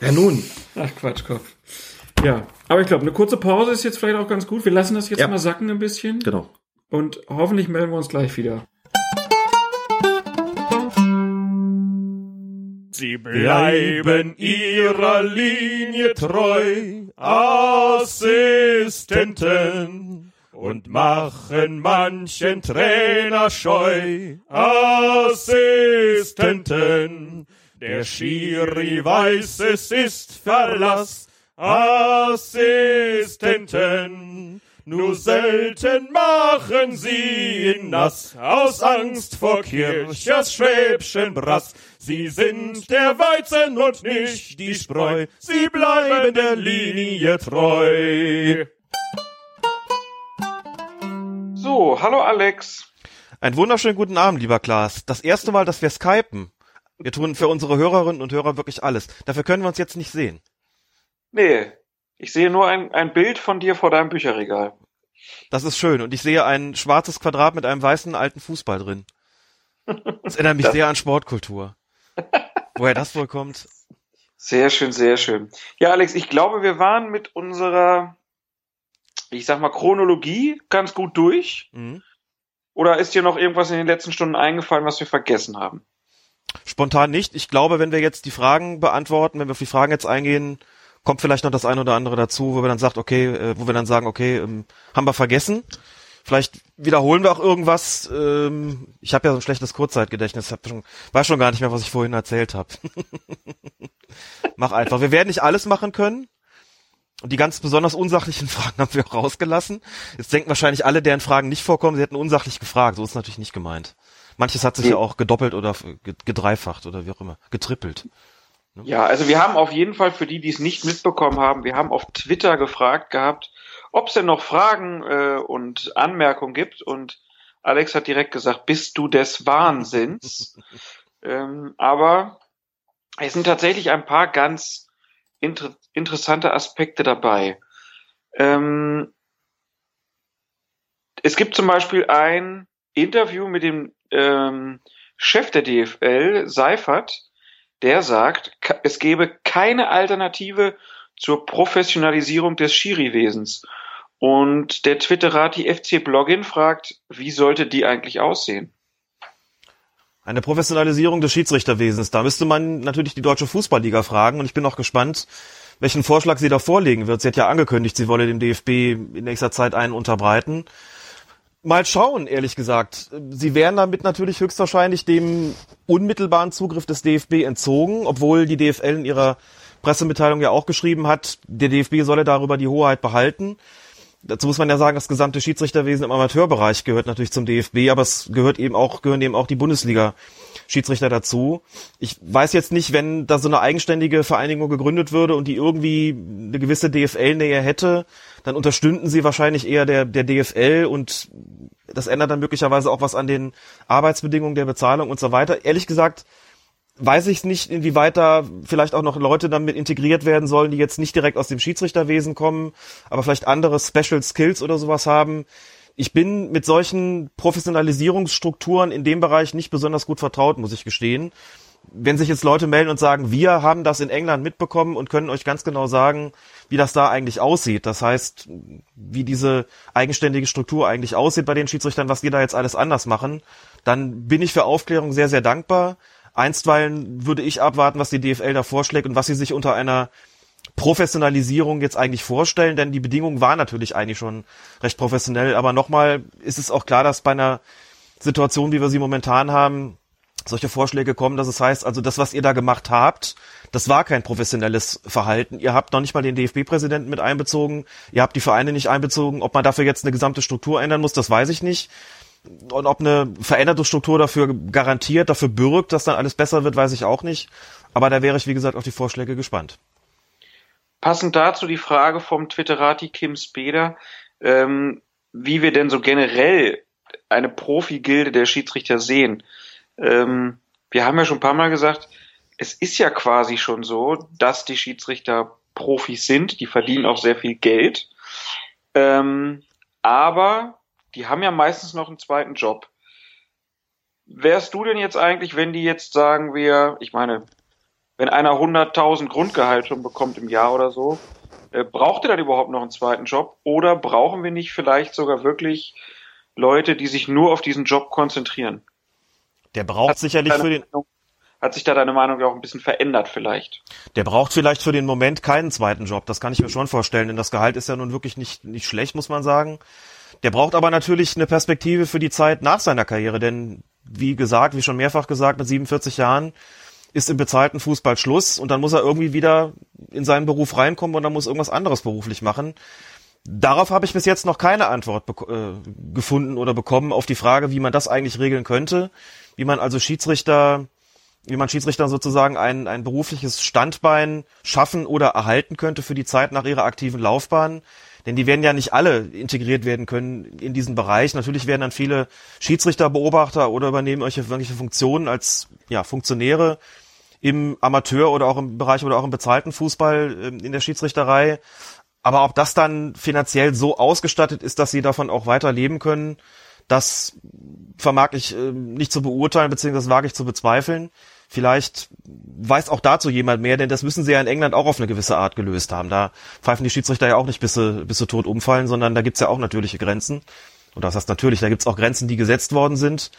Ja, nun. Ach, Quatschkopf. Ja, aber ich glaube, eine kurze Pause ist jetzt vielleicht auch ganz gut. Wir lassen das jetzt Ja. mal sacken ein bisschen Genau. und hoffentlich melden wir uns gleich wieder. Sie bleiben ihrer Linie treu, Assistenten, und machen manchen Trainer scheu, Assistenten. Der Schiri weiß, es ist Verlass, Assistenten. Nur selten machen sie ihn nass, aus Angst vor Kirchers Schwäbschen Brass. Sie sind der Weizen und nicht die Spreu, sie bleiben der Linie treu. So, hallo Alex. Einen wunderschönen guten Abend, lieber Klaas. Das erste Mal, dass wir skypen. Wir tun für unsere Hörerinnen und Hörer wirklich alles. Dafür können wir uns jetzt nicht sehen. Nee, ich sehe nur ein, ein Bild von dir vor deinem Bücherregal. Das ist schön. Und ich sehe ein schwarzes Quadrat mit einem weißen alten Fußball drin. Das erinnert mich sehr an Sportkultur. Woher das wohl kommt? Sehr schön, sehr schön. Ja, Alex, ich glaube, wir waren mit unserer, ich sag mal, Chronologie ganz gut durch. Mhm. Oder ist dir noch irgendwas in den letzten Stunden eingefallen, was wir vergessen haben? Spontan nicht. Ich glaube, wenn wir jetzt die Fragen beantworten, wenn wir auf die Fragen jetzt eingehen, kommt vielleicht noch das eine oder andere dazu, wo wir dann sagt, okay, äh, wo wir dann sagen, okay, ähm, haben wir vergessen. Vielleicht wiederholen wir auch irgendwas. Ähm, ich habe ja so ein schlechtes Kurzzeitgedächtnis, hab schon, weiß schon gar nicht mehr, was ich vorhin erzählt habe. Mach einfach. Wir werden nicht alles machen können. Und die ganz besonders unsachlichen Fragen haben wir auch rausgelassen. Jetzt denken wahrscheinlich alle, deren Fragen nicht vorkommen, sie hätten unsachlich gefragt. So ist natürlich nicht gemeint. Manches hat sich ja auch gedoppelt oder ge- gedreifacht oder wie auch immer, getrippelt. Ja, also wir haben auf jeden Fall für die, die es nicht mitbekommen haben, wir haben auf Twitter gefragt gehabt, ob es denn noch Fragen äh, und Anmerkungen gibt. Und Alex hat direkt gesagt, bist du des Wahnsinns? ähm, aber es sind tatsächlich ein paar ganz inter interessante Aspekte dabei. Ähm, es gibt zum Beispiel ein Interview mit dem ähm, Chef der DFL, Seifert, der sagt, es gebe keine Alternative zur Professionalisierung des Schiri-Wesens. Und der Twitterati FC Blogin fragt, wie sollte die eigentlich aussehen? Eine Professionalisierung des Schiedsrichterwesens. Da müsste man natürlich die deutsche Fußballliga fragen und ich bin auch gespannt, welchen Vorschlag sie da vorlegen wird. Sie hat ja angekündigt, sie wolle dem DFB in nächster Zeit einen unterbreiten. Mal schauen, ehrlich gesagt. Sie wären damit natürlich höchstwahrscheinlich dem unmittelbaren Zugriff des DFB entzogen, obwohl die DFL in ihrer Pressemitteilung ja auch geschrieben hat, der DFB solle darüber die Hoheit behalten. Dazu muss man ja sagen, das gesamte Schiedsrichterwesen im Amateurbereich gehört natürlich zum DFB, aber es gehört eben auch, gehören eben auch die Bundesliga Schiedsrichter dazu. Ich weiß jetzt nicht, wenn da so eine eigenständige Vereinigung gegründet würde und die irgendwie eine gewisse DFL-Nähe hätte, dann unterstünden sie wahrscheinlich eher der, der DFL und das ändert dann möglicherweise auch was an den Arbeitsbedingungen der Bezahlung und so weiter. Ehrlich gesagt, weiß ich nicht, inwieweit da vielleicht auch noch Leute damit integriert werden sollen, die jetzt nicht direkt aus dem Schiedsrichterwesen kommen, aber vielleicht andere Special Skills oder sowas haben. Ich bin mit solchen Professionalisierungsstrukturen in dem Bereich nicht besonders gut vertraut, muss ich gestehen. Wenn sich jetzt Leute melden und sagen, wir haben das in England mitbekommen und können euch ganz genau sagen, wie das da eigentlich aussieht. Das heißt, wie diese eigenständige Struktur eigentlich aussieht bei den Schiedsrichtern, was die da jetzt alles anders machen, dann bin ich für Aufklärung sehr, sehr dankbar. Einstweilen würde ich abwarten, was die DFL da vorschlägt und was sie sich unter einer Professionalisierung jetzt eigentlich vorstellen, denn die Bedingungen waren natürlich eigentlich schon recht professionell. Aber nochmal ist es auch klar, dass bei einer Situation, wie wir sie momentan haben, solche Vorschläge kommen, dass es heißt, also das, was ihr da gemacht habt, das war kein professionelles Verhalten. Ihr habt noch nicht mal den DFB-Präsidenten mit einbezogen, ihr habt die Vereine nicht einbezogen. Ob man dafür jetzt eine gesamte Struktur ändern muss, das weiß ich nicht. Und ob eine veränderte Struktur dafür garantiert, dafür bürgt, dass dann alles besser wird, weiß ich auch nicht. Aber da wäre ich, wie gesagt, auf die Vorschläge gespannt. Passend dazu die Frage vom Twitterati Kim Speder, ähm, wie wir denn so generell eine Profi-Gilde der Schiedsrichter sehen. Ähm, wir haben ja schon ein paar Mal gesagt, es ist ja quasi schon so, dass die Schiedsrichter Profis sind, die verdienen auch sehr viel Geld. Ähm, aber die haben ja meistens noch einen zweiten Job. Wärst du denn jetzt eigentlich, wenn die jetzt sagen wir, ich meine, wenn einer 100.000 Grundgehalt schon bekommt im Jahr oder so, äh, braucht er dann überhaupt noch einen zweiten Job? Oder brauchen wir nicht vielleicht sogar wirklich Leute, die sich nur auf diesen Job konzentrieren? Der braucht hat sicherlich für den. Hat sich da deine Meinung ja auch ein bisschen verändert vielleicht? Der braucht vielleicht für den Moment keinen zweiten Job. Das kann ich mir schon vorstellen, denn das Gehalt ist ja nun wirklich nicht, nicht schlecht, muss man sagen. Der braucht aber natürlich eine Perspektive für die Zeit nach seiner Karriere, denn wie gesagt, wie schon mehrfach gesagt, mit 47 Jahren ist im bezahlten Fußball Schluss und dann muss er irgendwie wieder in seinen Beruf reinkommen und dann muss irgendwas anderes beruflich machen. Darauf habe ich bis jetzt noch keine Antwort äh, gefunden oder bekommen auf die Frage, wie man das eigentlich regeln könnte, wie man also Schiedsrichter, wie man Schiedsrichter sozusagen ein, ein berufliches Standbein schaffen oder erhalten könnte für die Zeit nach ihrer aktiven Laufbahn. Denn die werden ja nicht alle integriert werden können in diesen Bereich. Natürlich werden dann viele Schiedsrichter Beobachter oder übernehmen irgendwelche Funktionen als ja, Funktionäre im Amateur oder auch im Bereich oder auch im bezahlten Fußball ähm, in der Schiedsrichterei. Aber ob das dann finanziell so ausgestattet ist, dass sie davon auch weiter leben können, das vermag ich äh, nicht zu beurteilen, beziehungsweise wage ich zu bezweifeln. Vielleicht weiß auch dazu jemand mehr, denn das müssen sie ja in England auch auf eine gewisse Art gelöst haben. Da pfeifen die Schiedsrichter ja auch nicht bis sie, bis sie tot umfallen, sondern da gibt's ja auch natürliche Grenzen. Und das heißt natürlich, da gibt's auch Grenzen, die gesetzt worden sind.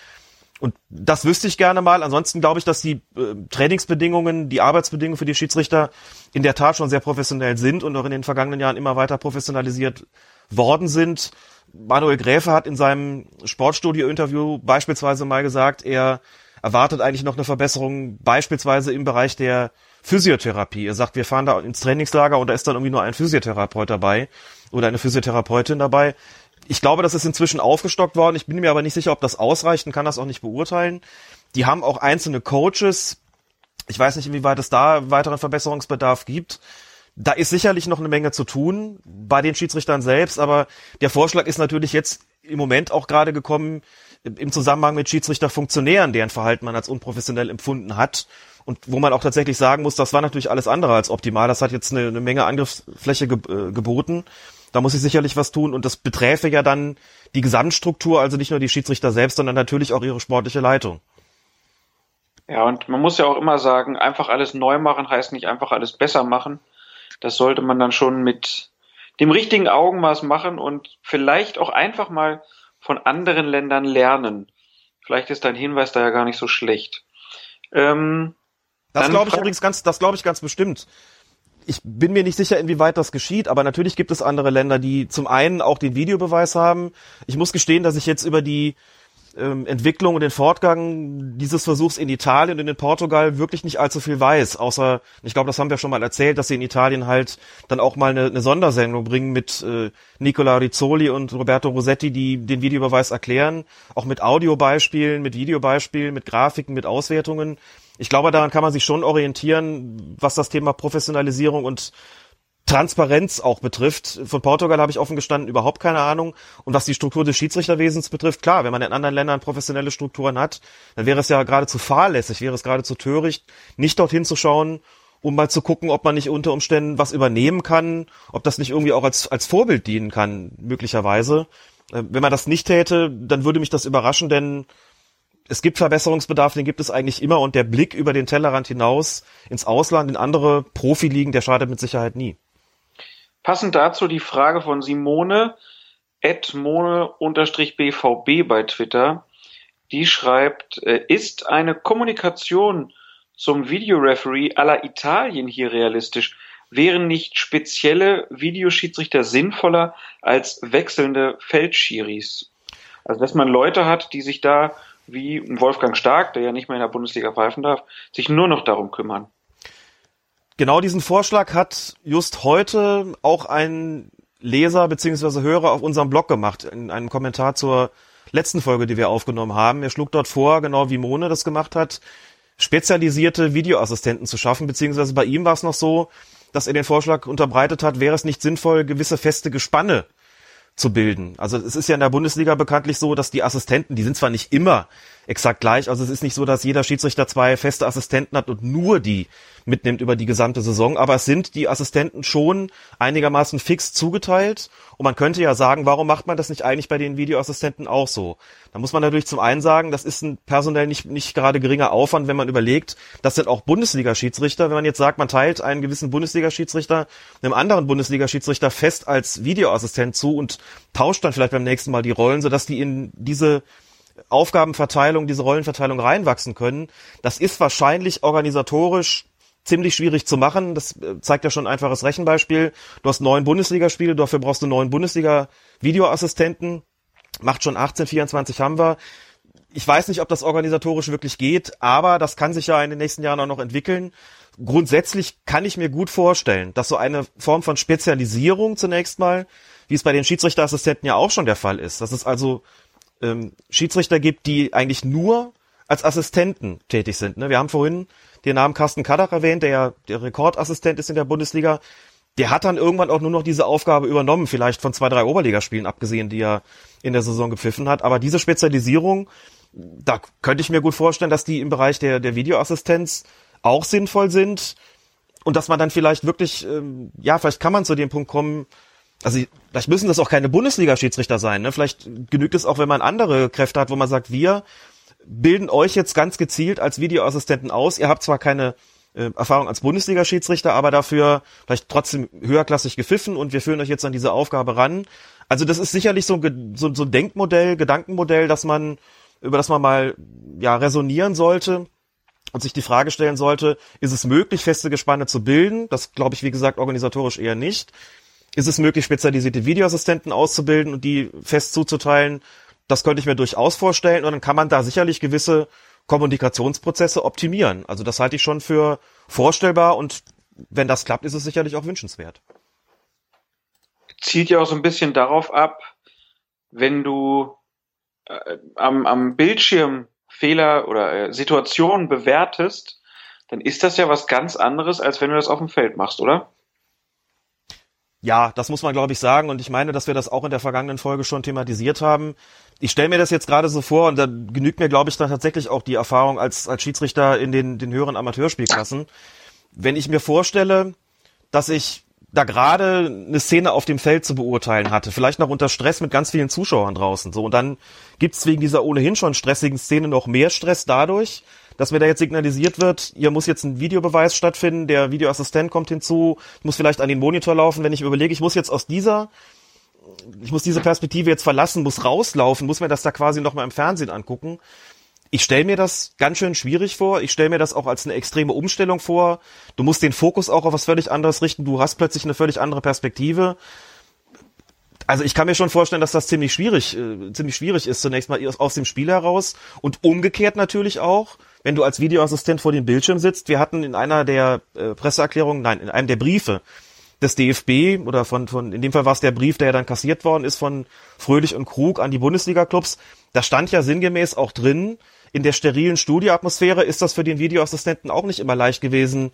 Und das wüsste ich gerne mal. Ansonsten glaube ich, dass die äh, Trainingsbedingungen, die Arbeitsbedingungen für die Schiedsrichter in der Tat schon sehr professionell sind und auch in den vergangenen Jahren immer weiter professionalisiert worden sind. Manuel Gräfe hat in seinem Sportstudio-Interview beispielsweise mal gesagt, er erwartet eigentlich noch eine Verbesserung, beispielsweise im Bereich der Physiotherapie. Er sagt, wir fahren da ins Trainingslager und da ist dann irgendwie nur ein Physiotherapeut dabei oder eine Physiotherapeutin dabei. Ich glaube, das ist inzwischen aufgestockt worden. Ich bin mir aber nicht sicher, ob das ausreicht und kann das auch nicht beurteilen. Die haben auch einzelne Coaches. Ich weiß nicht, inwieweit es da weiteren Verbesserungsbedarf gibt. Da ist sicherlich noch eine Menge zu tun bei den Schiedsrichtern selbst, aber der Vorschlag ist natürlich jetzt im Moment auch gerade gekommen, im Zusammenhang mit Schiedsrichterfunktionären, deren Verhalten man als unprofessionell empfunden hat und wo man auch tatsächlich sagen muss, das war natürlich alles andere als optimal. Das hat jetzt eine, eine Menge Angriffsfläche ge äh, geboten. Da muss ich sicherlich was tun und das beträfe ja dann die Gesamtstruktur, also nicht nur die Schiedsrichter selbst, sondern natürlich auch ihre sportliche Leitung. Ja, und man muss ja auch immer sagen, einfach alles neu machen heißt nicht einfach alles besser machen. Das sollte man dann schon mit dem richtigen Augenmaß machen und vielleicht auch einfach mal von anderen Ländern lernen. Vielleicht ist dein Hinweis da ja gar nicht so schlecht. Ähm, das glaube ich übrigens ganz, das glaube ich ganz bestimmt. ich bin mir nicht sicher, inwieweit das geschieht, aber natürlich gibt es andere Länder, die zum einen auch den Videobeweis haben. Ich muss gestehen, dass ich jetzt über die ähm, Entwicklung und den Fortgang dieses Versuchs in Italien und in Portugal wirklich nicht allzu viel weiß. Außer, ich glaube, das haben wir schon mal erzählt, dass sie in Italien halt dann auch mal eine, eine Sondersendung bringen mit äh, Nicola Rizzoli und Roberto Rossetti, die den Videobeweis erklären, auch mit Audiobeispielen, mit Videobeispielen, mit Grafiken, mit Auswertungen. Ich glaube, daran kann man sich schon orientieren, was das Thema Professionalisierung und Transparenz auch betrifft. Von Portugal habe ich offen gestanden überhaupt keine Ahnung. Und was die Struktur des Schiedsrichterwesens betrifft, klar, wenn man in anderen Ländern professionelle Strukturen hat, dann wäre es ja geradezu fahrlässig, wäre es geradezu töricht, nicht dorthin zu schauen, um mal zu gucken, ob man nicht unter Umständen was übernehmen kann, ob das nicht irgendwie auch als, als Vorbild dienen kann, möglicherweise. Äh, wenn man das nicht täte, dann würde mich das überraschen, denn es gibt Verbesserungsbedarf, den gibt es eigentlich immer und der Blick über den Tellerrand hinaus ins Ausland, in andere Profiligen, der schadet mit Sicherheit nie. Passend dazu die Frage von Simone, mone-bvb bei Twitter. Die schreibt, äh, ist eine Kommunikation zum Videoreferee aller Italien hier realistisch? Wären nicht spezielle Videoschiedsrichter sinnvoller als wechselnde Feldschiris? Also, dass man Leute hat, die sich da, wie Wolfgang Stark, der ja nicht mehr in der Bundesliga pfeifen darf, sich nur noch darum kümmern. Genau diesen Vorschlag hat just heute auch ein Leser bzw. Hörer auf unserem Blog gemacht, in einem Kommentar zur letzten Folge, die wir aufgenommen haben. Er schlug dort vor, genau wie Mone das gemacht hat, spezialisierte Videoassistenten zu schaffen, beziehungsweise bei ihm war es noch so, dass er den Vorschlag unterbreitet hat, wäre es nicht sinnvoll, gewisse feste Gespanne zu bilden. Also es ist ja in der Bundesliga bekanntlich so, dass die Assistenten, die sind zwar nicht immer exakt gleich, also es ist nicht so, dass jeder Schiedsrichter zwei feste Assistenten hat und nur die mitnimmt über die gesamte Saison, aber es sind die Assistenten schon einigermaßen fix zugeteilt und man könnte ja sagen, warum macht man das nicht eigentlich bei den Videoassistenten auch so? Da muss man natürlich zum einen sagen, das ist ein personell nicht, nicht gerade geringer Aufwand, wenn man überlegt, das sind auch Bundesliga-Schiedsrichter. Wenn man jetzt sagt, man teilt einen gewissen Bundesliga-Schiedsrichter einem anderen Bundesliga-Schiedsrichter fest als Videoassistent zu und tauscht dann vielleicht beim nächsten Mal die Rollen, sodass die in diese Aufgabenverteilung, diese Rollenverteilung reinwachsen können. Das ist wahrscheinlich organisatorisch ziemlich schwierig zu machen. Das äh, zeigt ja schon ein einfaches Rechenbeispiel. Du hast neun Bundesligaspiele, dafür brauchst du neun Bundesliga-Videoassistenten. Macht schon 18, 24 haben wir. Ich weiß nicht, ob das organisatorisch wirklich geht, aber das kann sich ja in den nächsten Jahren auch noch entwickeln. Grundsätzlich kann ich mir gut vorstellen, dass so eine Form von Spezialisierung zunächst mal, wie es bei den Schiedsrichterassistenten ja auch schon der Fall ist, dass es also ähm, Schiedsrichter gibt, die eigentlich nur als Assistenten tätig sind. Ne? Wir haben vorhin den Namen Carsten Kadach erwähnt, der ja der Rekordassistent ist in der Bundesliga. Der hat dann irgendwann auch nur noch diese Aufgabe übernommen, vielleicht von zwei, drei Oberligaspielen abgesehen, die er in der Saison gepfiffen hat. Aber diese Spezialisierung, da könnte ich mir gut vorstellen, dass die im Bereich der, der Videoassistenz auch sinnvoll sind und dass man dann vielleicht wirklich, ähm, ja, vielleicht kann man zu dem Punkt kommen, also vielleicht müssen das auch keine Bundesliga-Schiedsrichter sein, ne? Vielleicht genügt es auch, wenn man andere Kräfte hat, wo man sagt, wir bilden euch jetzt ganz gezielt als Videoassistenten aus. Ihr habt zwar keine äh, Erfahrung als Bundesliga-Schiedsrichter, aber dafür vielleicht trotzdem höherklassig gepfiffen und wir führen euch jetzt an diese Aufgabe ran. Also das ist sicherlich so ein, so, so ein Denkmodell, Gedankenmodell, dass man, über das man mal ja resonieren sollte und sich die Frage stellen sollte, ist es möglich, feste Gespanne zu bilden? Das glaube ich, wie gesagt, organisatorisch eher nicht. Ist es möglich, spezialisierte Videoassistenten auszubilden und die fest zuzuteilen? Das könnte ich mir durchaus vorstellen und dann kann man da sicherlich gewisse Kommunikationsprozesse optimieren. Also das halte ich schon für vorstellbar und wenn das klappt, ist es sicherlich auch wünschenswert. Zielt ja auch so ein bisschen darauf ab, wenn du äh, am, am Bildschirm Fehler oder äh, Situationen bewertest, dann ist das ja was ganz anderes, als wenn du das auf dem Feld machst, oder? Ja, das muss man, glaube ich, sagen. Und ich meine, dass wir das auch in der vergangenen Folge schon thematisiert haben ich stelle mir das jetzt gerade so vor und da genügt mir, glaube ich, dann tatsächlich auch die Erfahrung als, als Schiedsrichter in den, den höheren Amateurspielklassen. Wenn ich mir vorstelle, dass ich da gerade eine Szene auf dem Feld zu beurteilen hatte, vielleicht noch unter Stress mit ganz vielen Zuschauern draußen, so und dann gibt's wegen dieser ohnehin schon stressigen Szene noch mehr Stress dadurch, dass mir da jetzt signalisiert wird, hier muss jetzt ein Videobeweis stattfinden, der Videoassistent kommt hinzu, muss vielleicht an den Monitor laufen, wenn ich überlege, ich muss jetzt aus dieser ich muss diese Perspektive jetzt verlassen, muss rauslaufen, muss mir das da quasi nochmal im Fernsehen angucken. Ich stelle mir das ganz schön schwierig vor. Ich stelle mir das auch als eine extreme Umstellung vor. Du musst den Fokus auch auf was völlig anderes richten. Du hast plötzlich eine völlig andere Perspektive. Also ich kann mir schon vorstellen, dass das ziemlich schwierig, äh, ziemlich schwierig ist zunächst mal aus dem Spiel heraus und umgekehrt natürlich auch, wenn du als Videoassistent vor dem Bildschirm sitzt. Wir hatten in einer der äh, Presseerklärungen, nein, in einem der Briefe des DFB oder von, von, in dem Fall war es der Brief, der ja dann kassiert worden ist von Fröhlich und Krug an die Bundesliga-Clubs. Da stand ja sinngemäß auch drin, in der sterilen Studioatmosphäre ist das für den Videoassistenten auch nicht immer leicht gewesen,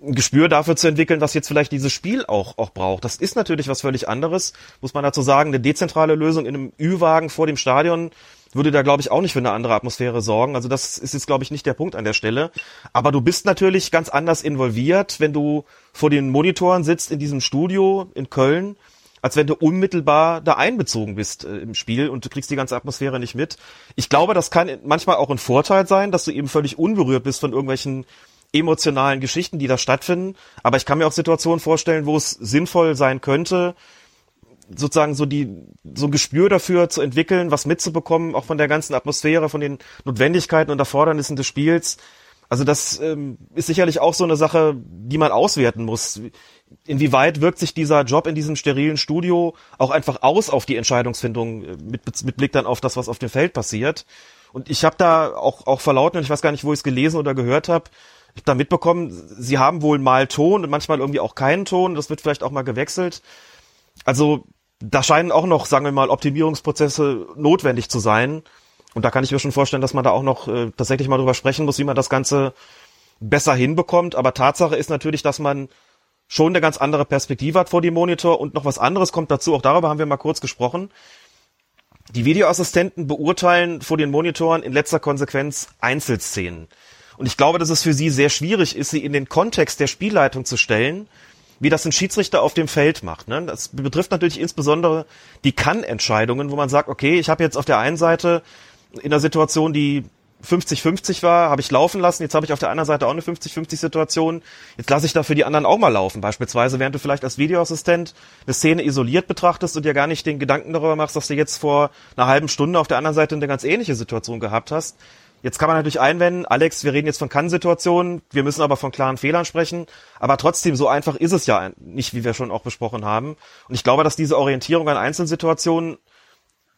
ein Gespür dafür zu entwickeln, was jetzt vielleicht dieses Spiel auch, auch braucht. Das ist natürlich was völlig anderes, muss man dazu sagen. Eine dezentrale Lösung in einem Ü-Wagen vor dem Stadion würde da, glaube ich, auch nicht für eine andere Atmosphäre sorgen. Also das ist jetzt, glaube ich, nicht der Punkt an der Stelle. Aber du bist natürlich ganz anders involviert, wenn du vor den Monitoren sitzt in diesem Studio in Köln, als wenn du unmittelbar da einbezogen bist äh, im Spiel und du kriegst die ganze Atmosphäre nicht mit. Ich glaube, das kann manchmal auch ein Vorteil sein, dass du eben völlig unberührt bist von irgendwelchen emotionalen Geschichten, die da stattfinden. Aber ich kann mir auch Situationen vorstellen, wo es sinnvoll sein könnte, sozusagen so die so ein Gespür dafür zu entwickeln, was mitzubekommen, auch von der ganzen Atmosphäre, von den Notwendigkeiten und Erfordernissen des Spiels. Also das ähm, ist sicherlich auch so eine Sache, die man auswerten muss. Inwieweit wirkt sich dieser Job in diesem sterilen Studio auch einfach aus auf die Entscheidungsfindung äh, mit, mit Blick dann auf das, was auf dem Feld passiert? Und ich habe da auch, auch verlauten, ich weiß gar nicht, wo ich es gelesen oder gehört habe, ich habe da mitbekommen, sie haben wohl mal Ton und manchmal irgendwie auch keinen Ton. Das wird vielleicht auch mal gewechselt. Also da scheinen auch noch, sagen wir mal, Optimierungsprozesse notwendig zu sein. Und da kann ich mir schon vorstellen, dass man da auch noch äh, tatsächlich mal drüber sprechen muss, wie man das Ganze besser hinbekommt. Aber Tatsache ist natürlich, dass man schon eine ganz andere Perspektive hat vor dem Monitor und noch was anderes kommt dazu. Auch darüber haben wir mal kurz gesprochen. Die Videoassistenten beurteilen vor den Monitoren in letzter Konsequenz Einzelszenen. Und ich glaube, dass es für sie sehr schwierig ist, sie in den Kontext der Spielleitung zu stellen, wie das ein Schiedsrichter auf dem Feld macht. Ne? Das betrifft natürlich insbesondere die Kann-Entscheidungen, wo man sagt, okay, ich habe jetzt auf der einen Seite in einer Situation, die 50-50 war, habe ich laufen lassen. Jetzt habe ich auf der anderen Seite auch eine 50-50-Situation. Jetzt lasse ich dafür die anderen auch mal laufen. Beispielsweise, während du vielleicht als Videoassistent eine Szene isoliert betrachtest und dir gar nicht den Gedanken darüber machst, dass du jetzt vor einer halben Stunde auf der anderen Seite eine ganz ähnliche Situation gehabt hast. Jetzt kann man natürlich einwenden, Alex, wir reden jetzt von Kann-Situationen, wir müssen aber von klaren Fehlern sprechen, aber trotzdem, so einfach ist es ja nicht, wie wir schon auch besprochen haben. Und ich glaube, dass diese Orientierung an Einzelsituationen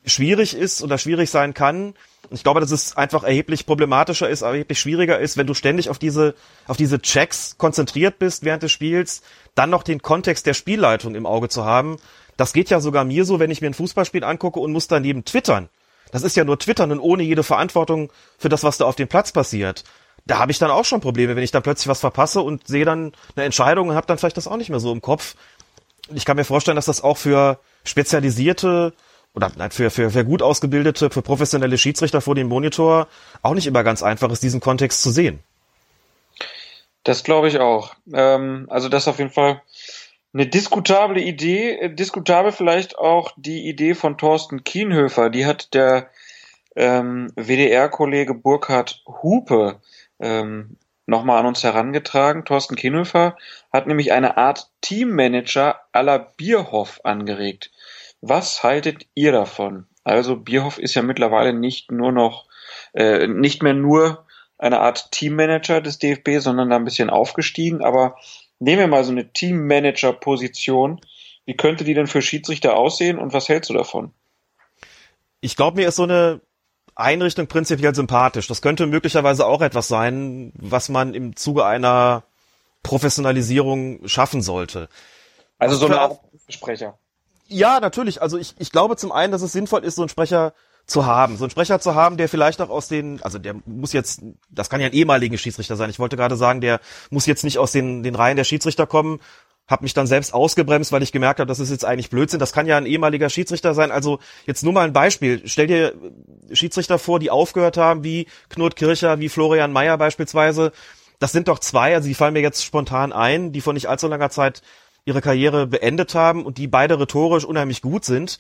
schwierig ist oder schwierig sein kann. Und ich glaube, dass es einfach erheblich problematischer ist, erheblich schwieriger ist, wenn du ständig auf diese, auf diese Checks konzentriert bist während des Spiels, dann noch den Kontext der Spielleitung im Auge zu haben. Das geht ja sogar mir so, wenn ich mir ein Fußballspiel angucke und muss daneben twittern das ist ja nur Twittern und ohne jede Verantwortung für das, was da auf dem Platz passiert. Da habe ich dann auch schon Probleme, wenn ich dann plötzlich was verpasse und sehe dann eine Entscheidung und habe dann vielleicht das auch nicht mehr so im Kopf. Ich kann mir vorstellen, dass das auch für spezialisierte oder für, für, für gut ausgebildete, für professionelle Schiedsrichter vor dem Monitor auch nicht immer ganz einfach ist, diesen Kontext zu sehen. Das glaube ich auch. Ähm, also das auf jeden Fall eine diskutable Idee, äh, diskutabel vielleicht auch die Idee von Thorsten Kienhöfer, die hat der ähm, WDR-Kollege Burkhard Hupe ähm, nochmal an uns herangetragen. Thorsten Kienhöfer hat nämlich eine Art Teammanager la Bierhoff angeregt. Was haltet ihr davon? Also Bierhoff ist ja mittlerweile nicht nur noch, äh, nicht mehr nur eine Art Teammanager des DFB, sondern da ein bisschen aufgestiegen, aber nehmen wir mal so eine Teammanager-Position. Wie könnte die denn für Schiedsrichter aussehen und was hältst du davon? Ich glaube, mir ist so eine Einrichtung prinzipiell sympathisch. Das könnte möglicherweise auch etwas sein, was man im Zuge einer Professionalisierung schaffen sollte. Also so eine Sprecher. Ja, natürlich. Also ich, ich glaube zum einen, dass es sinnvoll ist, so einen Sprecher zu haben. So einen Sprecher zu haben, der vielleicht auch aus den, also der muss jetzt, das kann ja ein ehemaliger Schiedsrichter sein. Ich wollte gerade sagen, der muss jetzt nicht aus den, den Reihen der Schiedsrichter kommen, habe mich dann selbst ausgebremst, weil ich gemerkt habe, das ist jetzt eigentlich Blödsinn. Das kann ja ein ehemaliger Schiedsrichter sein. Also jetzt nur mal ein Beispiel. Stell dir Schiedsrichter vor, die aufgehört haben, wie Knut Kircher, wie Florian Mayer beispielsweise. Das sind doch zwei, also die fallen mir jetzt spontan ein, die vor nicht allzu langer Zeit ihre Karriere beendet haben und die beide rhetorisch unheimlich gut sind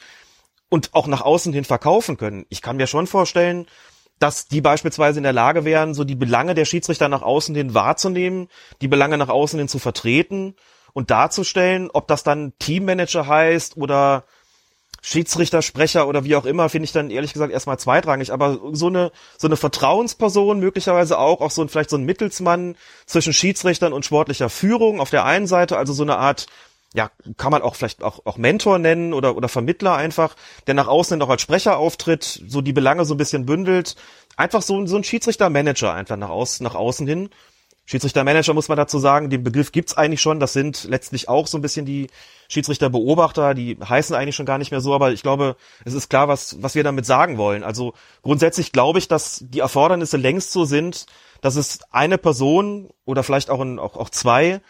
und auch nach außen hin verkaufen können. Ich kann mir schon vorstellen, dass die beispielsweise in der Lage wären, so die Belange der Schiedsrichter nach außen hin wahrzunehmen, die Belange nach außen hin zu vertreten und darzustellen, ob das dann Teammanager heißt oder Schiedsrichter, Sprecher oder wie auch immer, finde ich dann ehrlich gesagt erstmal zweitrangig. Aber so eine, so eine Vertrauensperson, möglicherweise auch, auch so ein, vielleicht so ein Mittelsmann zwischen Schiedsrichtern und sportlicher Führung auf der einen Seite, also so eine Art, ja, kann man auch vielleicht auch, auch Mentor nennen oder, oder Vermittler einfach, der nach außen auch als Sprecher auftritt, so die Belange so ein bisschen bündelt. Einfach so, so ein Schiedsrichter-Manager einfach nach außen, nach außen hin. Schiedsrichtermanager muss man dazu sagen, den Begriff gibt's eigentlich schon. Das sind letztlich auch so ein bisschen die Schiedsrichterbeobachter, die heißen eigentlich schon gar nicht mehr so, aber ich glaube, es ist klar, was, was wir damit sagen wollen. Also grundsätzlich glaube ich, dass die Erfordernisse längst so sind, dass es eine Person oder vielleicht auch, ein, auch, auch zwei,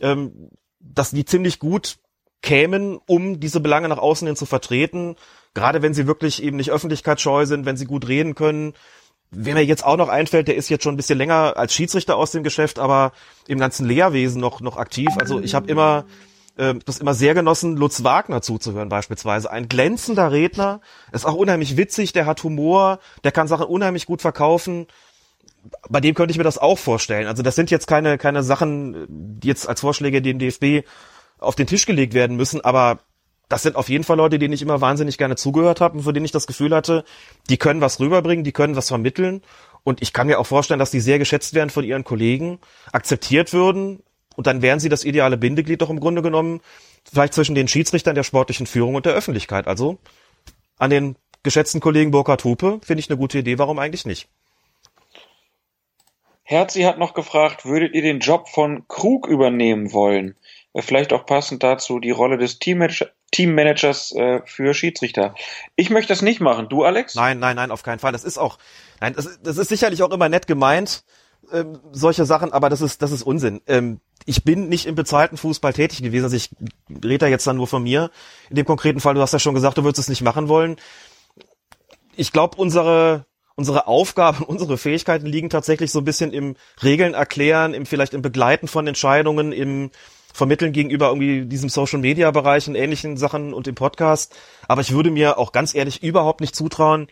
ähm, dass die ziemlich gut kämen, um diese Belange nach außen hin zu vertreten. Gerade wenn sie wirklich eben nicht öffentlichkeitsscheu sind, wenn sie gut reden können, Wer mir jetzt auch noch einfällt, der ist jetzt schon ein bisschen länger als Schiedsrichter aus dem Geschäft, aber im ganzen Lehrwesen noch noch aktiv. Also ich habe immer äh, das immer sehr genossen, Lutz Wagner zuzuhören beispielsweise. Ein glänzender Redner, ist auch unheimlich witzig, der hat Humor, der kann Sachen unheimlich gut verkaufen. Bei dem könnte ich mir das auch vorstellen. Also das sind jetzt keine keine Sachen, die jetzt als Vorschläge dem DFB auf den Tisch gelegt werden müssen, aber das sind auf jeden Fall Leute, denen ich immer wahnsinnig gerne zugehört habe und für denen ich das Gefühl hatte, die können was rüberbringen, die können was vermitteln. Und ich kann mir auch vorstellen, dass die sehr geschätzt werden von ihren Kollegen, akzeptiert würden. Und dann wären sie das ideale Bindeglied doch im Grunde genommen, vielleicht zwischen den Schiedsrichtern der sportlichen Führung und der Öffentlichkeit. Also an den geschätzten Kollegen Burkhard Hupe finde ich eine gute Idee. Warum eigentlich nicht? Herzi hat noch gefragt, würdet ihr den Job von Krug übernehmen wollen? Vielleicht auch passend dazu die Rolle des Teammanager, Teammanagers äh, für Schiedsrichter. Ich möchte das nicht machen. Du, Alex? Nein, nein, nein, auf keinen Fall. Das ist auch, nein, das, das ist sicherlich auch immer nett gemeint, ähm, solche Sachen, aber das ist, das ist Unsinn. Ähm, ich bin nicht im bezahlten Fußball tätig gewesen, also ich rede da jetzt dann nur von mir. In dem konkreten Fall, du hast ja schon gesagt, du würdest es nicht machen wollen. Ich glaube, unsere, unsere Aufgaben, unsere Fähigkeiten liegen tatsächlich so ein bisschen im Regeln erklären, im vielleicht im Begleiten von Entscheidungen, im vermitteln gegenüber irgendwie diesem Social Media Bereich und ähnlichen Sachen und dem Podcast. Aber ich würde mir auch ganz ehrlich überhaupt nicht zutrauen,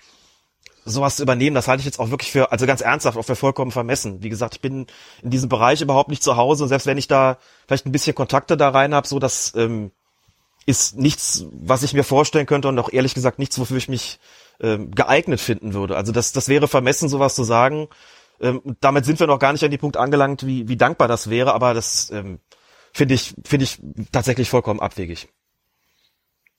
sowas zu übernehmen. Das halte ich jetzt auch wirklich für, also ganz ernsthaft, auch für vollkommen vermessen. Wie gesagt, ich bin in diesem Bereich überhaupt nicht zu Hause und selbst wenn ich da vielleicht ein bisschen Kontakte da rein habe, so das ähm, ist nichts, was ich mir vorstellen könnte und auch ehrlich gesagt nichts, wofür ich mich ähm, geeignet finden würde. Also das, das wäre vermessen, sowas zu sagen. Ähm, damit sind wir noch gar nicht an die Punkt angelangt, wie, wie dankbar das wäre, aber das ähm, finde ich, finde ich tatsächlich vollkommen abwegig.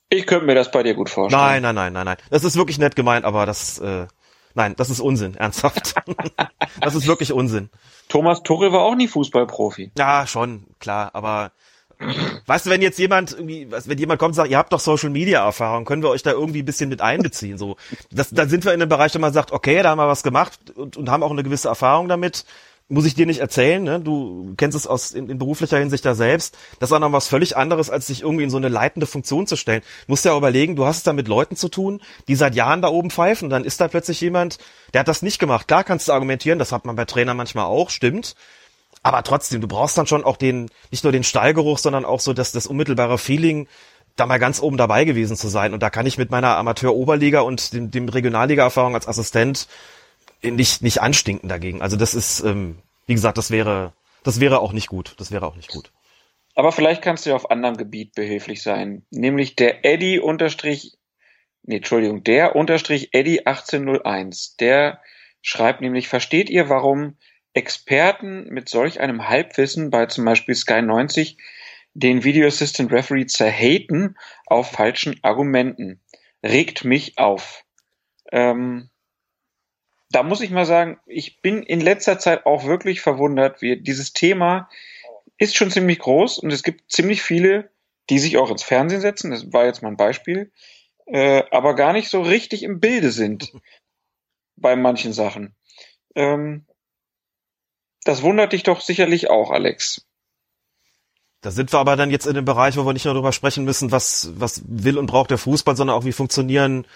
Ich könnte mir das bei dir gut vorstellen. Nein, nein, nein, nein, nein. Das ist wirklich nett gemeint, aber das, äh, nein, das ist Unsinn, ernsthaft. das ist wirklich Unsinn. Thomas Tuchel war auch nie Fußballprofi. Ja, schon, klar, aber weißt du, wenn jetzt jemand irgendwie, wenn jemand kommt und sagt, ihr habt doch Social Media Erfahrung, können wir euch da irgendwie ein bisschen mit einbeziehen, so. Das, dann sind wir in einem Bereich, wo man sagt, okay, da haben wir was gemacht und, und haben auch eine gewisse Erfahrung damit muss ich dir nicht erzählen, ne? du kennst es aus in, in beruflicher Hinsicht da selbst, das ist auch noch was völlig anderes, als sich irgendwie in so eine leitende Funktion zu stellen. Du musst ja überlegen, du hast es da mit Leuten zu tun, die seit Jahren da oben pfeifen, dann ist da plötzlich jemand, der hat das nicht gemacht. Klar kannst du argumentieren, das hat man bei Trainern manchmal auch, stimmt. Aber trotzdem, du brauchst dann schon auch den, nicht nur den Stallgeruch, sondern auch so das, das unmittelbare Feeling, da mal ganz oben dabei gewesen zu sein. Und da kann ich mit meiner Amateur-Oberliga und dem, dem Regionalliga-Erfahrung als Assistent nicht, nicht anstinken dagegen. Also das ist, ähm, wie gesagt, das wäre, das wäre auch nicht gut. Das wäre auch nicht gut. Aber vielleicht kannst du ja auf anderem Gebiet behilflich sein. Nämlich der Eddie unterstrich, nee, Entschuldigung, der unterstrich Eddie 1801. Der schreibt nämlich, versteht ihr, warum Experten mit solch einem Halbwissen bei zum Beispiel Sky 90 den Video Assistant Referee zerhaten auf falschen Argumenten? Regt mich auf. Ähm, da muss ich mal sagen, ich bin in letzter Zeit auch wirklich verwundert, wie dieses Thema ist schon ziemlich groß und es gibt ziemlich viele, die sich auch ins Fernsehen setzen, das war jetzt mal ein Beispiel, äh, aber gar nicht so richtig im Bilde sind bei manchen Sachen. Ähm, das wundert dich doch sicherlich auch, Alex. Da sind wir aber dann jetzt in dem Bereich, wo wir nicht nur darüber sprechen müssen, was, was will und braucht der Fußball, sondern auch wie funktionieren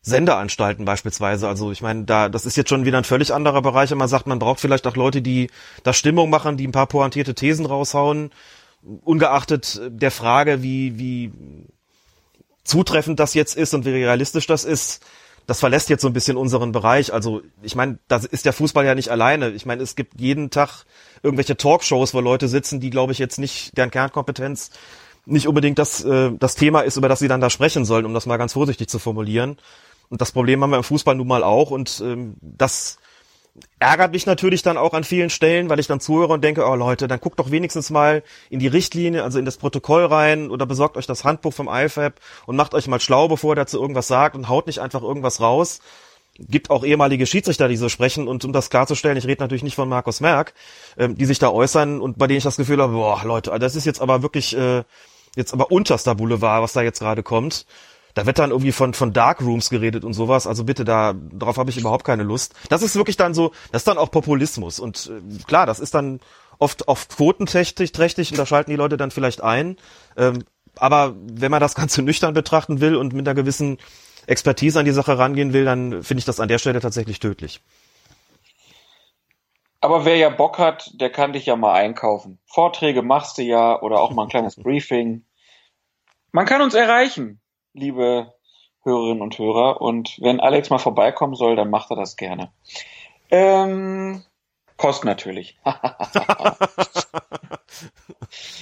Sendeanstalten beispielsweise. Also ich meine, da das ist jetzt schon wieder ein völlig anderer Bereich. Und man sagt, man braucht vielleicht auch Leute, die da Stimmung machen, die ein paar pointierte Thesen raushauen, ungeachtet der Frage, wie wie zutreffend das jetzt ist und wie realistisch das ist. Das verlässt jetzt so ein bisschen unseren Bereich. Also ich meine, da ist der Fußball ja nicht alleine. Ich meine, es gibt jeden Tag irgendwelche Talkshows, wo Leute sitzen, die, glaube ich, jetzt nicht deren Kernkompetenz nicht unbedingt das, äh, das Thema ist, über das sie dann da sprechen sollen, um das mal ganz vorsichtig zu formulieren. Und das Problem haben wir im Fußball nun mal auch und ähm, das ärgert mich natürlich dann auch an vielen Stellen, weil ich dann zuhöre und denke, oh Leute, dann guckt doch wenigstens mal in die Richtlinie, also in das Protokoll rein oder besorgt euch das Handbuch vom IFAB und macht euch mal schlau, bevor ihr dazu irgendwas sagt und haut nicht einfach irgendwas raus. Gibt auch ehemalige Schiedsrichter, die so sprechen und um das klarzustellen, ich rede natürlich nicht von Markus Merck, ähm, die sich da äußern und bei denen ich das Gefühl habe, boah Leute, das ist jetzt aber wirklich äh, jetzt aber unterster Boulevard, was da jetzt gerade kommt. Da wird dann irgendwie von, von Darkrooms geredet und sowas. Also bitte, da, darauf habe ich überhaupt keine Lust. Das ist wirklich dann so, das ist dann auch Populismus. Und äh, klar, das ist dann oft, oft quotenträchtig trächtig und da schalten die Leute dann vielleicht ein. Ähm, aber wenn man das Ganze nüchtern betrachten will und mit einer gewissen Expertise an die Sache rangehen will, dann finde ich das an der Stelle tatsächlich tödlich. Aber wer ja Bock hat, der kann dich ja mal einkaufen. Vorträge machst du ja oder auch mal ein kleines Briefing. Man kann uns erreichen liebe Hörerinnen und Hörer. Und wenn Alex mal vorbeikommen soll, dann macht er das gerne. Ähm, Kost natürlich.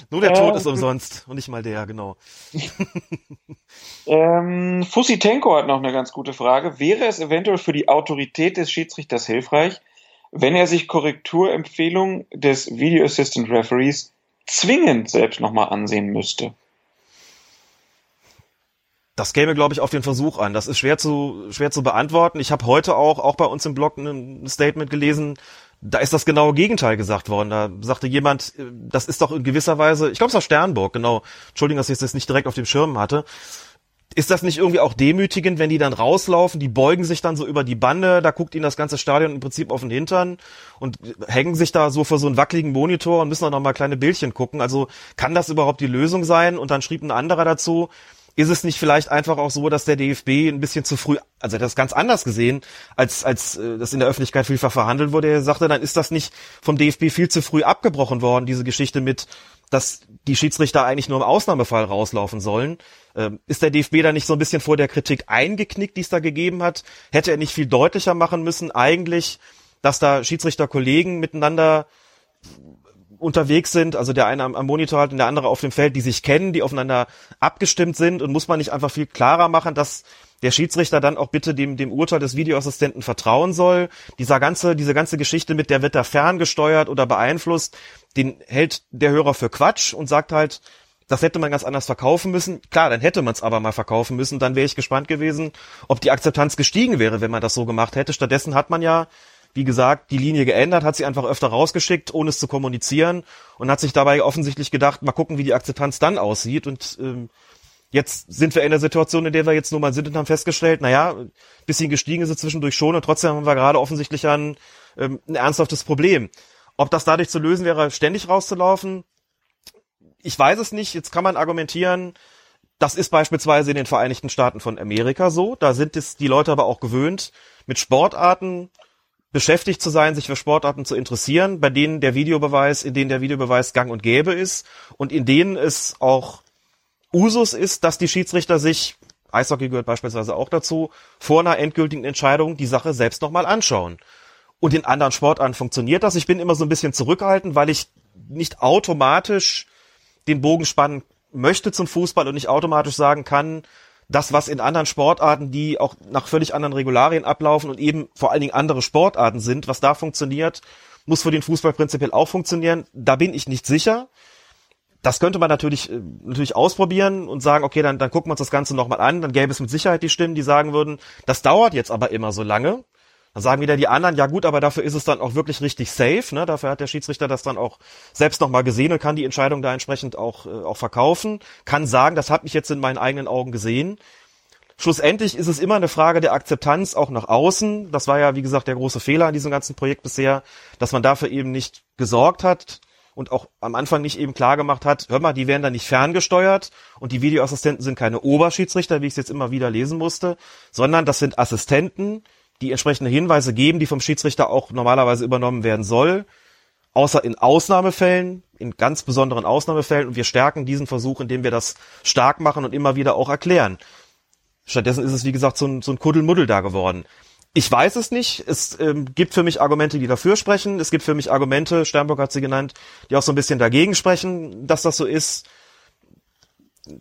Nur der Tod ähm, ist umsonst und nicht mal der, genau. ähm, Fussi Tenko hat noch eine ganz gute Frage. Wäre es eventuell für die Autorität des Schiedsrichters hilfreich, wenn er sich Korrekturempfehlungen des Video Assistant Referees zwingend selbst nochmal ansehen müsste? Das käme, glaube ich, auf den Versuch an. Das ist schwer zu schwer zu beantworten. Ich habe heute auch auch bei uns im Blog ein Statement gelesen. Da ist das genaue Gegenteil gesagt worden. Da sagte jemand, äh, das ist doch in gewisser Weise, ich glaube es war Sternburg, genau. Entschuldigung, dass ich das nicht direkt auf dem Schirm hatte. Ist das nicht irgendwie auch demütigend, wenn die dann rauslaufen, die beugen sich dann so über die Bande, da guckt ihnen das ganze Stadion im Prinzip auf den Hintern und hängen sich da so vor so einen wackeligen Monitor und müssen auch noch mal kleine Bildchen gucken. Also kann das überhaupt die Lösung sein? Und dann schrieb ein anderer dazu, ist es nicht vielleicht einfach auch so, dass der DFB ein bisschen zu früh, also das ganz anders gesehen, als, als äh, das in der Öffentlichkeit vielfach verhandelt wurde. Er sagte, dann ist das nicht vom DFB viel zu früh abgebrochen worden, diese Geschichte mit, dass die Schiedsrichter eigentlich nur im Ausnahmefall rauslaufen sollen. Ähm, ist der DFB da nicht so ein bisschen vor der Kritik eingeknickt, die es da gegeben hat? Hätte er nicht viel deutlicher machen müssen, eigentlich, dass da Schiedsrichterkollegen miteinander unterwegs sind, also der eine am, am Monitor hat und der andere auf dem Feld, die sich kennen, die aufeinander abgestimmt sind und muss man nicht einfach viel klarer machen, dass der Schiedsrichter dann auch bitte dem, dem Urteil des Videoassistenten vertrauen soll. Dieser ganze, diese ganze Geschichte mit, der wird da ferngesteuert oder beeinflusst, den hält der Hörer für Quatsch und sagt halt, das hätte man ganz anders verkaufen müssen. Klar, dann hätte man es aber mal verkaufen müssen. Dann wäre ich gespannt gewesen, ob die Akzeptanz gestiegen wäre, wenn man das so gemacht hätte. Stattdessen hat man ja wie gesagt, die Linie geändert, hat sie einfach öfter rausgeschickt, ohne es zu kommunizieren und hat sich dabei offensichtlich gedacht, mal gucken, wie die Akzeptanz dann aussieht und ähm, Jetzt sind wir in der Situation, in der wir jetzt nur mal sind und haben festgestellt, naja, bisschen gestiegen ist es zwischendurch schon und trotzdem haben wir gerade offensichtlich ein, ähm, ein ernsthaftes Problem. Ob das dadurch zu lösen wäre, ständig rauszulaufen, ich weiß es nicht. Jetzt kann man argumentieren, das ist beispielsweise in den Vereinigten Staaten von Amerika so. Da sind es die Leute aber auch gewöhnt, mit Sportarten beschäftigt zu sein, sich für Sportarten zu interessieren, bei denen der Videobeweis, in denen der Videobeweis gang und gäbe ist und in denen es auch Usus ist, dass die Schiedsrichter sich, Eishockey gehört beispielsweise auch dazu, vor einer endgültigen Entscheidung die Sache selbst nochmal anschauen. Und in anderen Sportarten funktioniert das. Ich bin immer so ein bisschen zurückgehalten, weil ich nicht automatisch den Bogen spannen möchte zum Fußball und nicht automatisch sagen kann, das, was in anderen Sportarten, die auch nach völlig anderen Regularien ablaufen und eben vor allen Dingen andere Sportarten sind, was da funktioniert, muss für den Fußball prinzipiell auch funktionieren. Da bin ich nicht sicher. Das könnte man natürlich, äh, natürlich ausprobieren und sagen, okay, dann, dann gucken wir uns das Ganze nochmal an. Dann gäbe es mit Sicherheit die Stimmen, die sagen würden, das dauert jetzt aber immer so lange. Dann sagen wieder die anderen, ja gut, aber dafür ist es dann auch wirklich richtig safe. Ne? Dafür hat der Schiedsrichter das dann auch selbst nochmal gesehen und kann die Entscheidung da entsprechend auch, äh, auch verkaufen. Kann sagen, das habe ich jetzt in meinen eigenen Augen gesehen. Schlussendlich ist es immer eine Frage der Akzeptanz auch nach außen. Das war ja, wie gesagt, der große Fehler an diesem ganzen Projekt bisher, dass man dafür eben nicht gesorgt hat und auch am Anfang nicht eben klar gemacht hat, hör mal, die werden da nicht ferngesteuert und die Videoassistenten sind keine Oberschiedsrichter, wie ich es jetzt immer wieder lesen musste, sondern das sind Assistenten, die entsprechende Hinweise geben, die vom Schiedsrichter auch normalerweise übernommen werden soll, außer in Ausnahmefällen, in ganz besonderen Ausnahmefällen. Und wir stärken diesen Versuch, indem wir das stark machen und immer wieder auch erklären. Stattdessen ist es, wie gesagt, so ein, so ein Kuddelmuddel da geworden. Ich weiß es nicht. Es ähm, gibt für mich Argumente, die dafür sprechen. Es gibt für mich Argumente, Sternburg hat sie genannt, die auch so ein bisschen dagegen sprechen, dass das so ist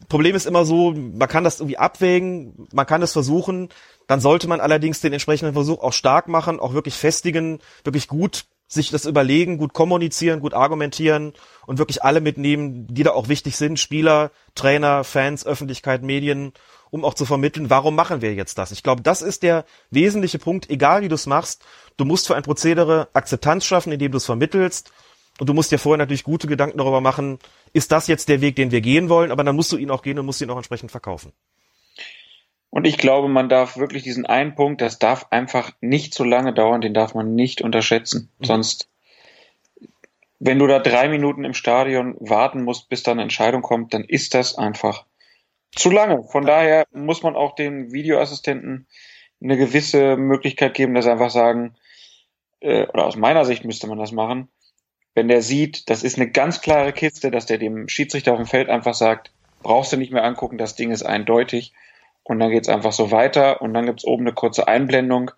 Problem ist immer so, man kann das irgendwie abwägen, man kann es versuchen, dann sollte man allerdings den entsprechenden Versuch auch stark machen, auch wirklich festigen, wirklich gut sich das überlegen, gut kommunizieren, gut argumentieren und wirklich alle mitnehmen, die da auch wichtig sind, Spieler, Trainer, Fans, Öffentlichkeit, Medien, um auch zu vermitteln, warum machen wir jetzt das? Ich glaube, das ist der wesentliche Punkt, egal wie du es machst, du musst für ein Prozedere Akzeptanz schaffen, indem du es vermittelst und du musst dir vorher natürlich gute Gedanken darüber machen, ist das jetzt der Weg, den wir gehen wollen, aber dann musst du ihn auch gehen und musst ihn auch entsprechend verkaufen. Und ich glaube, man darf wirklich diesen einen Punkt, das darf einfach nicht so lange dauern, den darf man nicht unterschätzen. Mhm. Sonst, wenn du da drei Minuten im Stadion warten musst, bis da eine Entscheidung kommt, dann ist das einfach zu lange. Von daher muss man auch den Videoassistenten eine gewisse Möglichkeit geben, dass sie einfach sagen, äh, oder aus meiner Sicht müsste man das machen, wenn der sieht, das ist eine ganz klare Kiste, dass der dem Schiedsrichter auf dem Feld einfach sagt, brauchst du nicht mehr angucken, das Ding ist eindeutig und dann geht's einfach so weiter und dann gibt's oben eine kurze Einblendung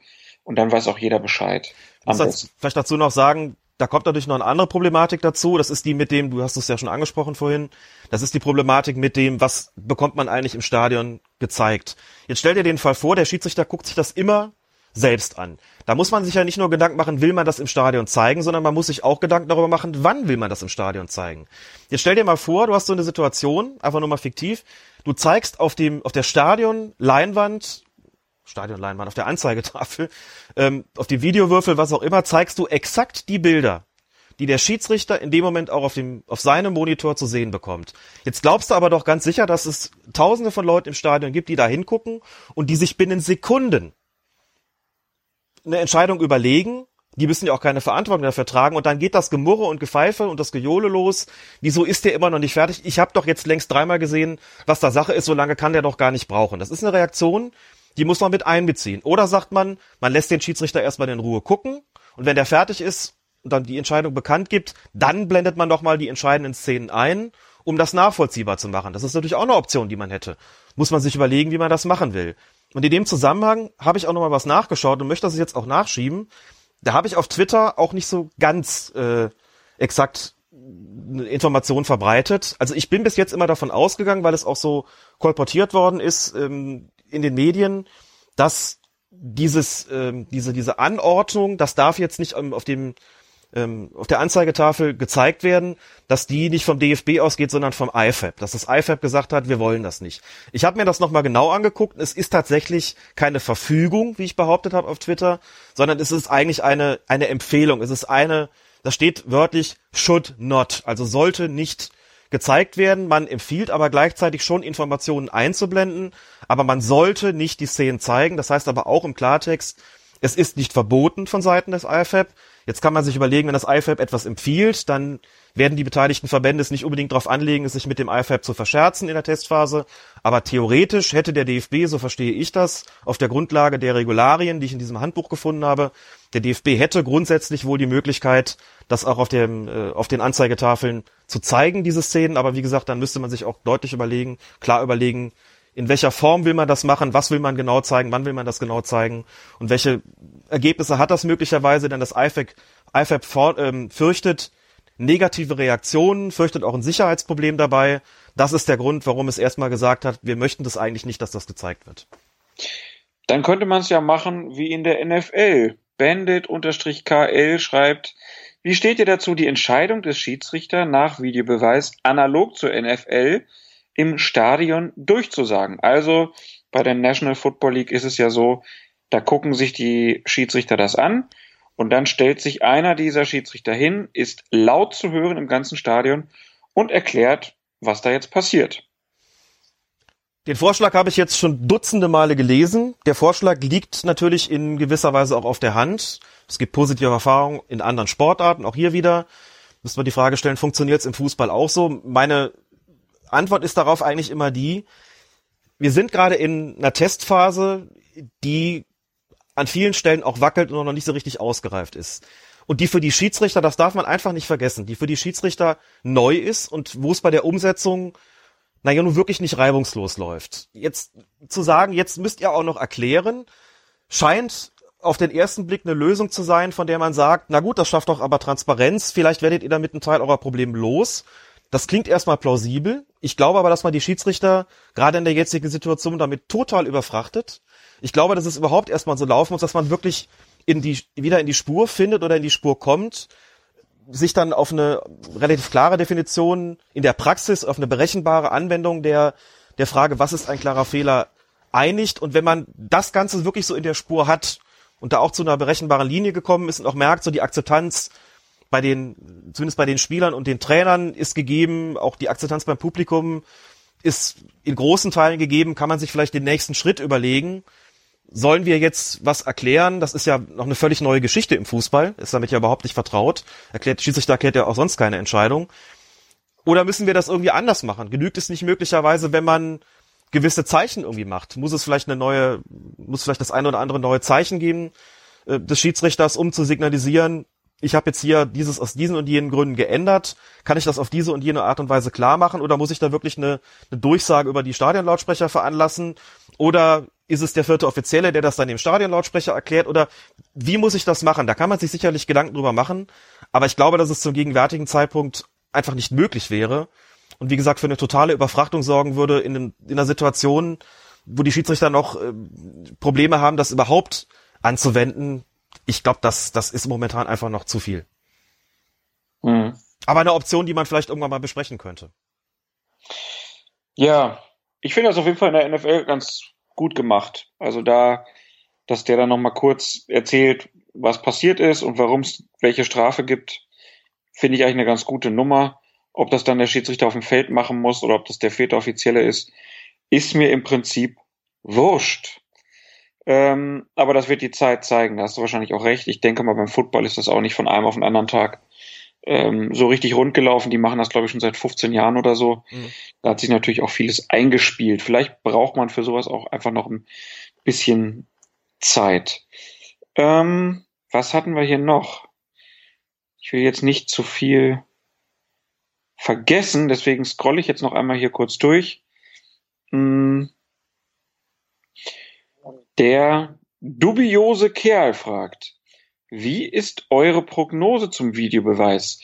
und dann weiß auch jeder Bescheid. Das vielleicht dazu noch sagen, da kommt natürlich noch eine andere Problematik dazu. Das ist die mit dem, du hast es ja schon angesprochen vorhin, das ist die Problematik mit dem, was bekommt man eigentlich im Stadion gezeigt. Jetzt stell dir den Fall vor, der Schiedsrichter guckt sich das immer selbst an. Da muss man sich ja nicht nur Gedanken machen, will man das im Stadion zeigen, sondern man muss sich auch Gedanken darüber machen, wann will man das im Stadion zeigen. Jetzt stell dir mal vor, du hast so eine Situation, einfach nur mal fiktiv, Du zeigst auf dem, auf der Stadion-Leinwand, Stadion-Leinwand, auf der Anzeigetafel, ähm, auf die Videowürfel, was auch immer, zeigst du exakt die Bilder, die der Schiedsrichter in dem Moment auch auf dem, auf seinem Monitor zu sehen bekommt. Jetzt glaubst du aber doch ganz sicher, dass es tausende von Leuten im Stadion gibt, die da hingucken und die sich binnen Sekunden eine Entscheidung überlegen die müssen ja auch keine Verantwortung dafür tragen und dann geht das Gemurre und Gepfeife und das Gejohle los. Wieso ist der immer noch nicht fertig? Ich habe doch jetzt längst dreimal gesehen, was da Sache ist, so lange kann der doch gar nicht brauchen. Das ist eine Reaktion, die muss man mit einbeziehen. Oder sagt man, man lässt den Schiedsrichter erstmal in Ruhe gucken und wenn der fertig ist und dann die Entscheidung bekannt gibt, dann blendet man doch mal die entscheidenden Szenen ein, um das nachvollziehbar zu machen. Das ist natürlich auch eine Option, die man hätte. Muss man sich überlegen, wie man das machen will. Und in dem Zusammenhang habe ich auch noch mal was nachgeschaut und möchte das jetzt auch nachschieben da habe ich auf Twitter auch nicht so ganz äh, exakt eine Information verbreitet. Also ich bin bis jetzt immer davon ausgegangen, weil es auch so kolportiert worden ist ähm, in den Medien, dass dieses ähm, diese diese Anordnung, das darf jetzt nicht ähm, auf dem ähm, auf der Anzeigetafel gezeigt werden, dass die nicht vom DFB ausgeht, sondern vom IFAB. Dass das IFAB gesagt hat, wir wollen das nicht. Ich habe mir das nochmal genau angeguckt. Es ist tatsächlich keine Verfügung, wie ich behauptet habe auf Twitter, sondern es ist eigentlich eine, eine Empfehlung. Es ist eine, da steht wörtlich should not, also sollte nicht gezeigt werden. Man empfiehlt aber gleichzeitig schon Informationen einzublenden, aber man sollte nicht die Szenen zeigen. Das heißt aber auch im Klartext, es ist nicht verboten von Seiten des IFAB. Jetzt kann man sich überlegen, wenn das IFAB etwas empfiehlt, dann werden die beteiligten Verbände es nicht unbedingt darauf anlegen, es sich mit dem IFAB zu verscherzen in der Testphase. Aber theoretisch hätte der DFB, so verstehe ich das, auf der Grundlage der Regularien, die ich in diesem Handbuch gefunden habe, der DFB hätte grundsätzlich wohl die Möglichkeit, das auch auf, dem, äh, auf den Anzeigetafeln zu zeigen, diese Szenen. Aber wie gesagt, dann müsste man sich auch deutlich überlegen, klar überlegen, in welcher Form will man das machen, was will man genau zeigen, wann will man das genau zeigen und welche Ergebnisse hat das möglicherweise, denn das IFAB, IFAB for, ähm, fürchtet negative Reaktionen, fürchtet auch ein Sicherheitsproblem dabei. Das ist der Grund, warum es erstmal gesagt hat, wir möchten das eigentlich nicht, dass das gezeigt wird. Dann könnte man es ja machen wie in der NFL. Bandit-KL schreibt, wie steht ihr dazu, die Entscheidung des Schiedsrichter nach Videobeweis analog zur NFL im Stadion durchzusagen. Also bei der National Football League ist es ja so, da gucken sich die Schiedsrichter das an und dann stellt sich einer dieser Schiedsrichter hin, ist laut zu hören im ganzen Stadion und erklärt, was da jetzt passiert. Den Vorschlag habe ich jetzt schon dutzende Male gelesen. Der Vorschlag liegt natürlich in gewisser Weise auch auf der Hand. Es gibt positive Erfahrungen in anderen Sportarten, auch hier wieder. Müssen wir die Frage stellen, funktioniert es im Fußball auch so? Meine Antwort ist darauf eigentlich immer die, wir sind gerade in einer Testphase, die an vielen Stellen auch wackelt und noch nicht so richtig ausgereift ist. Und die für die Schiedsrichter, das darf man einfach nicht vergessen, die für die Schiedsrichter neu ist und wo es bei der Umsetzung, naja, nun wirklich nicht reibungslos läuft. Jetzt zu sagen, jetzt müsst ihr auch noch erklären, scheint auf den ersten Blick eine Lösung zu sein, von der man sagt, na gut, das schafft doch aber Transparenz, vielleicht werdet ihr damit einen Teil eurer Probleme los Das klingt erstmal plausibel. Ich glaube aber, dass man die Schiedsrichter gerade in der jetzigen Situation damit total überfrachtet. Ich glaube, dass es überhaupt erstmal so laufen muss, dass man wirklich in die, wieder in die Spur findet oder in die Spur kommt, sich dann auf eine relativ klare Definition in der Praxis, auf eine berechenbare Anwendung der, der Frage, was ist ein klarer Fehler, einigt. Und wenn man das Ganze wirklich so in der Spur hat und da auch zu einer berechenbaren Linie gekommen ist und auch merkt, so die Akzeptanz bei den, zumindest bei den Spielern und den Trainern ist gegeben, auch die Akzeptanz beim Publikum ist in großen Teilen gegeben, kann man sich vielleicht den nächsten Schritt überlegen sollen wir jetzt was erklären? Das ist ja noch eine völlig neue Geschichte im Fußball, ist damit ja überhaupt nicht vertraut. Erklärt, Schiedsrichter erklärt ja auch sonst keine Entscheidung. Oder müssen wir das irgendwie anders machen? Genügt es nicht möglicherweise, wenn man gewisse Zeichen irgendwie macht? Muss es vielleicht eine neue, muss vielleicht das eine oder andere neue Zeichen geben äh, des Schiedsrichters, um zu signalisieren, ich habe jetzt hier dieses aus diesen und jenen Gründen geändert, kann ich das auf diese und jene Art und Weise klar machen oder muss ich da wirklich eine, eine Durchsage über die Stadionlautsprecher veranlassen oder ist es der vierte Offizielle, der das dann dem Stadionlautsprecher erklärt oder wie muss ich das machen? Da kann man sich sicherlich Gedanken drüber machen, aber ich glaube, dass es zum gegenwärtigen Zeitpunkt einfach nicht möglich wäre und wie gesagt für eine totale Überfrachtung sorgen würde in, in einer Situation, wo die Schiedsrichter noch äh, Probleme haben, das überhaupt anzuwenden. Ich glaube, das, das ist momentan einfach noch zu viel. Mhm. Aber eine Option, die man vielleicht irgendwann mal besprechen könnte. Ja, ich finde das auf jeden Fall in der NFL ganz gut gemacht. Also da, dass der dann nochmal kurz erzählt, was passiert ist und warum es welche Strafe gibt, finde ich eigentlich eine ganz gute Nummer. Ob das dann der Schiedsrichter auf dem Feld machen muss oder ob das der vierte Offizielle ist, ist mir im Prinzip wurscht. Ähm, aber das wird die Zeit zeigen, da hast du wahrscheinlich auch recht. Ich denke mal, beim Football ist das auch nicht von einem auf den anderen Tag ähm, so richtig rund gelaufen. Die machen das, glaube ich, schon seit 15 Jahren oder so. Mhm. Da hat sich natürlich auch vieles eingespielt. Vielleicht braucht man für sowas auch einfach noch ein bisschen Zeit. Ähm, was hatten wir hier noch? Ich will jetzt nicht zu viel vergessen, deswegen scrolle ich jetzt noch einmal hier kurz durch. Hm. Der dubiose Kerl fragt, wie ist eure Prognose zum Videobeweis?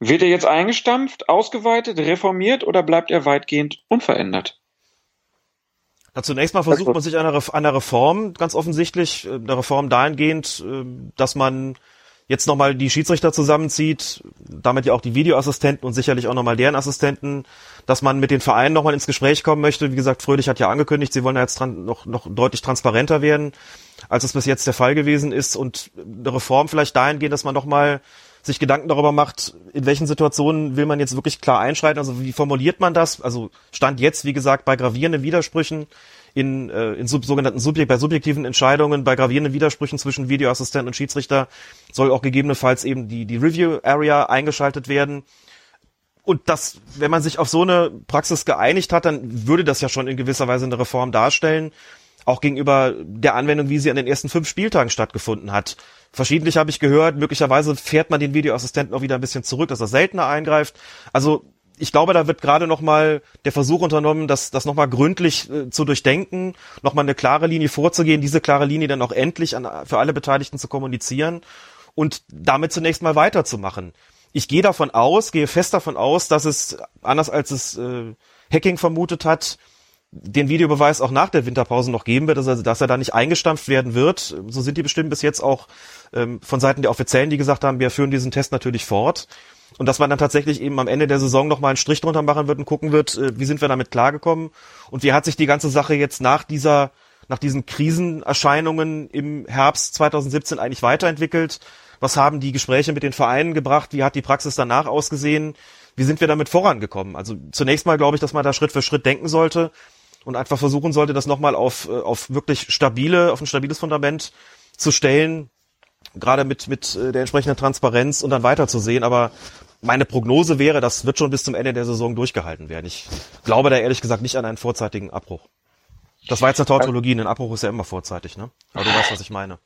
Wird er jetzt eingestampft, ausgeweitet, reformiert oder bleibt er weitgehend unverändert? Na, zunächst mal versucht man sich einer, einer Reform, ganz offensichtlich, äh, einer Reform dahingehend, äh, dass man jetzt nochmal die Schiedsrichter zusammenzieht, damit ja auch die Videoassistenten und sicherlich auch nochmal deren Assistenten, dass man mit den Vereinen nochmal ins Gespräch kommen möchte. Wie gesagt, Fröhlich hat ja angekündigt, sie wollen ja jetzt noch, noch deutlich transparenter werden als es bis jetzt der Fall gewesen ist und eine Reform vielleicht dahingehend, dass man nochmal sich Gedanken darüber macht, in welchen Situationen will man jetzt wirklich klar einschreiten, also wie formuliert man das? Also stand jetzt, wie gesagt, bei gravierenden Widersprüchen in, äh, in sub, sogenannten Subjekt, bei subjektiven Entscheidungen, bei gravierenden Widersprüchen zwischen Videoassistent und Schiedsrichter soll auch gegebenenfalls eben die, die Review Area eingeschaltet werden. Und das, wenn man sich auf so eine Praxis geeinigt hat, dann würde das ja schon in gewisser Weise eine Reform darstellen auch gegenüber der Anwendung, wie sie an den ersten fünf Spieltagen stattgefunden hat. Verschiedentlich habe ich gehört, möglicherweise fährt man den Videoassistenten auch wieder ein bisschen zurück, dass er seltener eingreift. Also ich glaube, da wird gerade noch mal der Versuch unternommen, das, das noch mal gründlich äh, zu durchdenken, noch mal eine klare Linie vorzugehen, diese klare Linie dann auch endlich an, für alle Beteiligten zu kommunizieren und damit zunächst mal weiterzumachen. Ich gehe davon aus, gehe fest davon aus, dass es, anders als es äh, Hacking vermutet hat, den Videobeweis auch nach der Winterpause noch geben wird, also dass er da nicht eingestampft werden wird. So sind die bestimmt bis jetzt auch ähm, von Seiten der Offiziellen, die gesagt haben, wir führen diesen Test natürlich fort. Und dass man dann tatsächlich eben am Ende der Saison nochmal einen Strich drunter machen wird und gucken wird, äh, wie sind wir damit klargekommen und wie hat sich die ganze Sache jetzt nach dieser, nach diesen Krisenerscheinungen im Herbst 2017 eigentlich weiterentwickelt. Was haben die Gespräche mit den Vereinen gebracht? Wie hat die Praxis danach ausgesehen? Wie sind wir damit vorangekommen? Also zunächst mal glaube ich, dass man da Schritt für Schritt denken sollte und einfach versuchen sollte, das nochmal auf, äh, auf wirklich stabile, auf ein stabiles Fundament zu stellen, gerade mit, mit äh, der entsprechenden Transparenz und dann weiterzusehen. Aber meine Prognose wäre, das wird schon bis zum Ende der Saison durchgehalten werden. Ich glaube da ehrlich gesagt nicht an einen vorzeitigen Abbruch. Das war jetzt eine Tautologie, ein Abbruch ist ja immer vorzeitig, ne? Aber du weißt, was ich meine.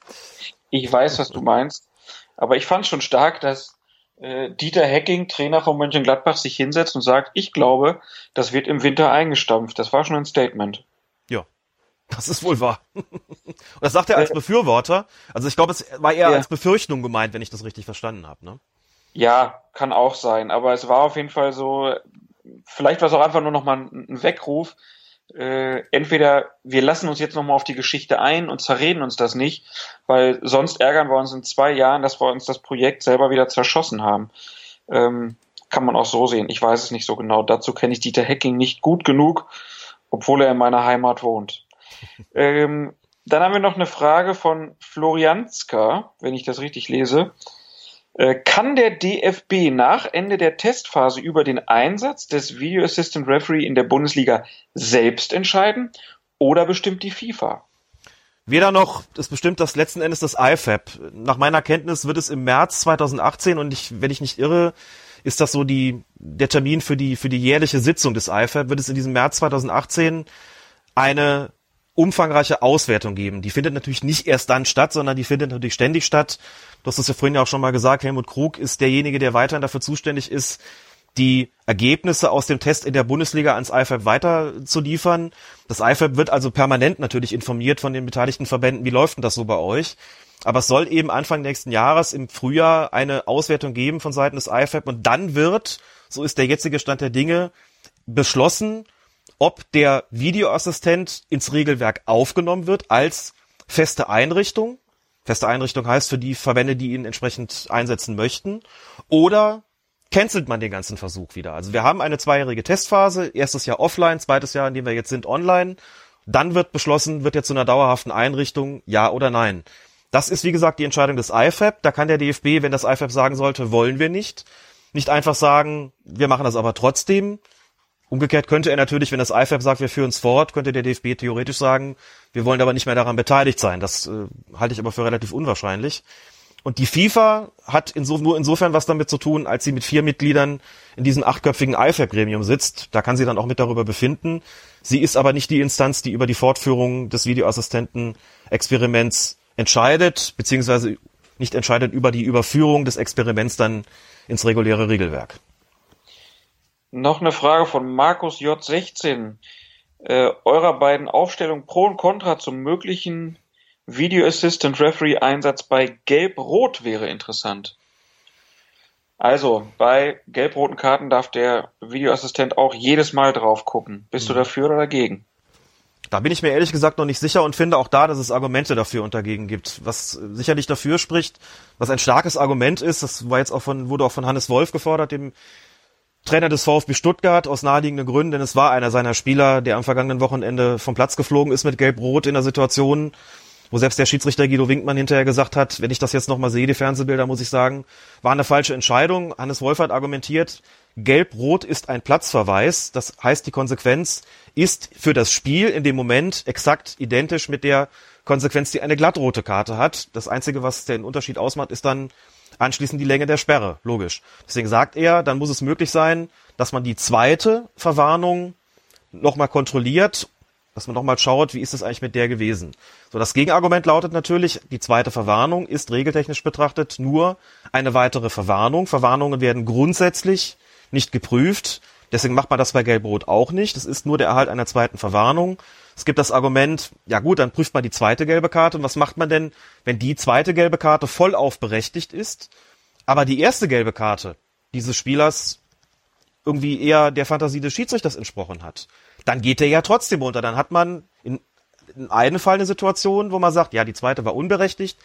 Ich weiß, was du meinst. Aber ich fand schon stark, dass äh, Dieter Hecking, Trainer von Mönchengladbach, sich hinsetzt und sagt, ich glaube, das wird im Winter eingestampft. Das war schon ein Statement. Ja, das ist wohl wahr. und das sagt er als äh, Befürworter. Also ich glaube, es war eher ja. als Befürchtung gemeint, wenn ich das richtig verstanden habe. Ne? Ja, kann auch sein, aber es war auf jeden Fall so, vielleicht war es auch einfach nur nochmal ein, ein Weckruf. Äh, entweder wir lassen uns jetzt nochmal auf die Geschichte ein und zerreden uns das nicht, weil sonst ärgern wir uns in zwei Jahren, dass wir uns das Projekt selber wieder zerschossen haben. Ähm, kann man auch so sehen. Ich weiß es nicht so genau. Dazu kenne ich Dieter Hecking nicht gut genug, obwohl er in meiner Heimat wohnt. ähm, dann haben wir noch eine Frage von Florianska, wenn ich das richtig lese. Äh, kann der DFB nach Ende der Testphase über den Einsatz des Video Assistant Referee in der Bundesliga selbst entscheiden oder bestimmt die FIFA? Weder noch, es bestimmt das letzten Endes das IFAB. Nach meiner Kenntnis wird es im März 2018 und ich, wenn ich nicht irre, ist das so die, der Termin für die, für die jährliche Sitzung des IFAB, wird es in diesem März 2018 eine umfangreiche Auswertung geben. Die findet natürlich nicht erst dann statt, sondern die findet natürlich ständig statt. Du hast es ja vorhin ja auch schon mal gesagt, Helmut Krug ist derjenige, der weiterhin dafür zuständig ist, die Ergebnisse aus dem Test in der Bundesliga ans IFAB weiter zu liefern. Das IFAB wird also permanent natürlich informiert von den beteiligten Verbänden, wie läuft denn das so bei euch? Aber es soll eben Anfang nächsten Jahres im Frühjahr eine Auswertung geben von Seiten des IFAB und dann wird, so ist der jetzige Stand der Dinge, beschlossen, ob der Videoassistent ins Regelwerk aufgenommen wird als feste Einrichtung. Feste Einrichtung heißt für die Verbände, die ihn entsprechend einsetzen möchten. Oder cancelt man den ganzen Versuch wieder. Also wir haben eine zweijährige Testphase, erstes Jahr offline, zweites Jahr, in dem wir jetzt sind, online. Dann wird beschlossen, wird er zu einer dauerhaften Einrichtung, ja oder nein. Das ist, wie gesagt, die Entscheidung des IFAB. Da kann der DFB, wenn das IFAB sagen sollte, wollen wir nicht, nicht einfach sagen, wir machen das aber trotzdem. Umgekehrt könnte er natürlich, wenn das IFAB sagt, wir führen es fort, könnte der DFB theoretisch sagen, wir wollen aber nicht mehr daran beteiligt sein. Das äh, halte ich aber für relativ unwahrscheinlich. Und die FIFA hat inso, nur insofern was damit zu tun, als sie mit vier Mitgliedern in diesem achtköpfigen IFAB-Gremium sitzt. Da kann sie dann auch mit darüber befinden. Sie ist aber nicht die Instanz, die über die Fortführung des Videoassistenten-Experiments entscheidet, beziehungsweise nicht entscheidet über die Überführung des Experiments dann ins reguläre Regelwerk. Noch eine Frage von Markus J16. Äh, eurer beiden Aufstellungen Pro und Contra zum möglichen Video Assistant Referee Einsatz bei Gelb-Rot wäre interessant. Also, bei gelb-roten Karten darf der Videoassistent auch jedes Mal drauf gucken. Bist mhm. du dafür oder dagegen? Da bin ich mir ehrlich gesagt noch nicht sicher und finde auch da, dass es Argumente dafür und dagegen gibt. Was sicherlich dafür spricht, was ein starkes Argument ist, das war jetzt auch von, wurde auch von Hannes Wolf gefordert, dem Trainer des VfB Stuttgart aus naheliegenden Gründen, denn es war einer seiner Spieler, der am vergangenen Wochenende vom Platz geflogen ist mit Gelb-Rot in der Situation, wo selbst der Schiedsrichter Guido Winkmann hinterher gesagt hat, wenn ich das jetzt nochmal sehe, die Fernsehbilder, muss ich sagen, war eine falsche Entscheidung. Hannes Wolf hat argumentiert, Gelb-Rot ist ein Platzverweis. Das heißt, die Konsequenz ist für das Spiel in dem Moment exakt identisch mit der Konsequenz, die eine glattrote Karte hat. Das Einzige, was den Unterschied ausmacht, ist dann anschließend die Länge der Sperre, logisch. Deswegen sagt er, dann muss es möglich sein, dass man die zweite Verwarnung nochmal kontrolliert, dass man nochmal schaut, wie ist es eigentlich mit der gewesen. So, das Gegenargument lautet natürlich, die zweite Verwarnung ist regeltechnisch betrachtet nur eine weitere Verwarnung. Verwarnungen werden grundsätzlich nicht geprüft. Deswegen macht man das bei Gelb-Rot auch nicht. Das ist nur der Erhalt einer zweiten Verwarnung. Es gibt das Argument, ja gut, dann prüft man die zweite gelbe Karte. Und was macht man denn, wenn die zweite gelbe Karte voll aufberechtigt ist, aber die erste gelbe Karte dieses Spielers irgendwie eher der Fantasie des Schiedsrichters entsprochen hat? Dann geht der ja trotzdem runter. Dann hat man in, in einem Fall eine Situation, wo man sagt, ja, die zweite war unberechtigt,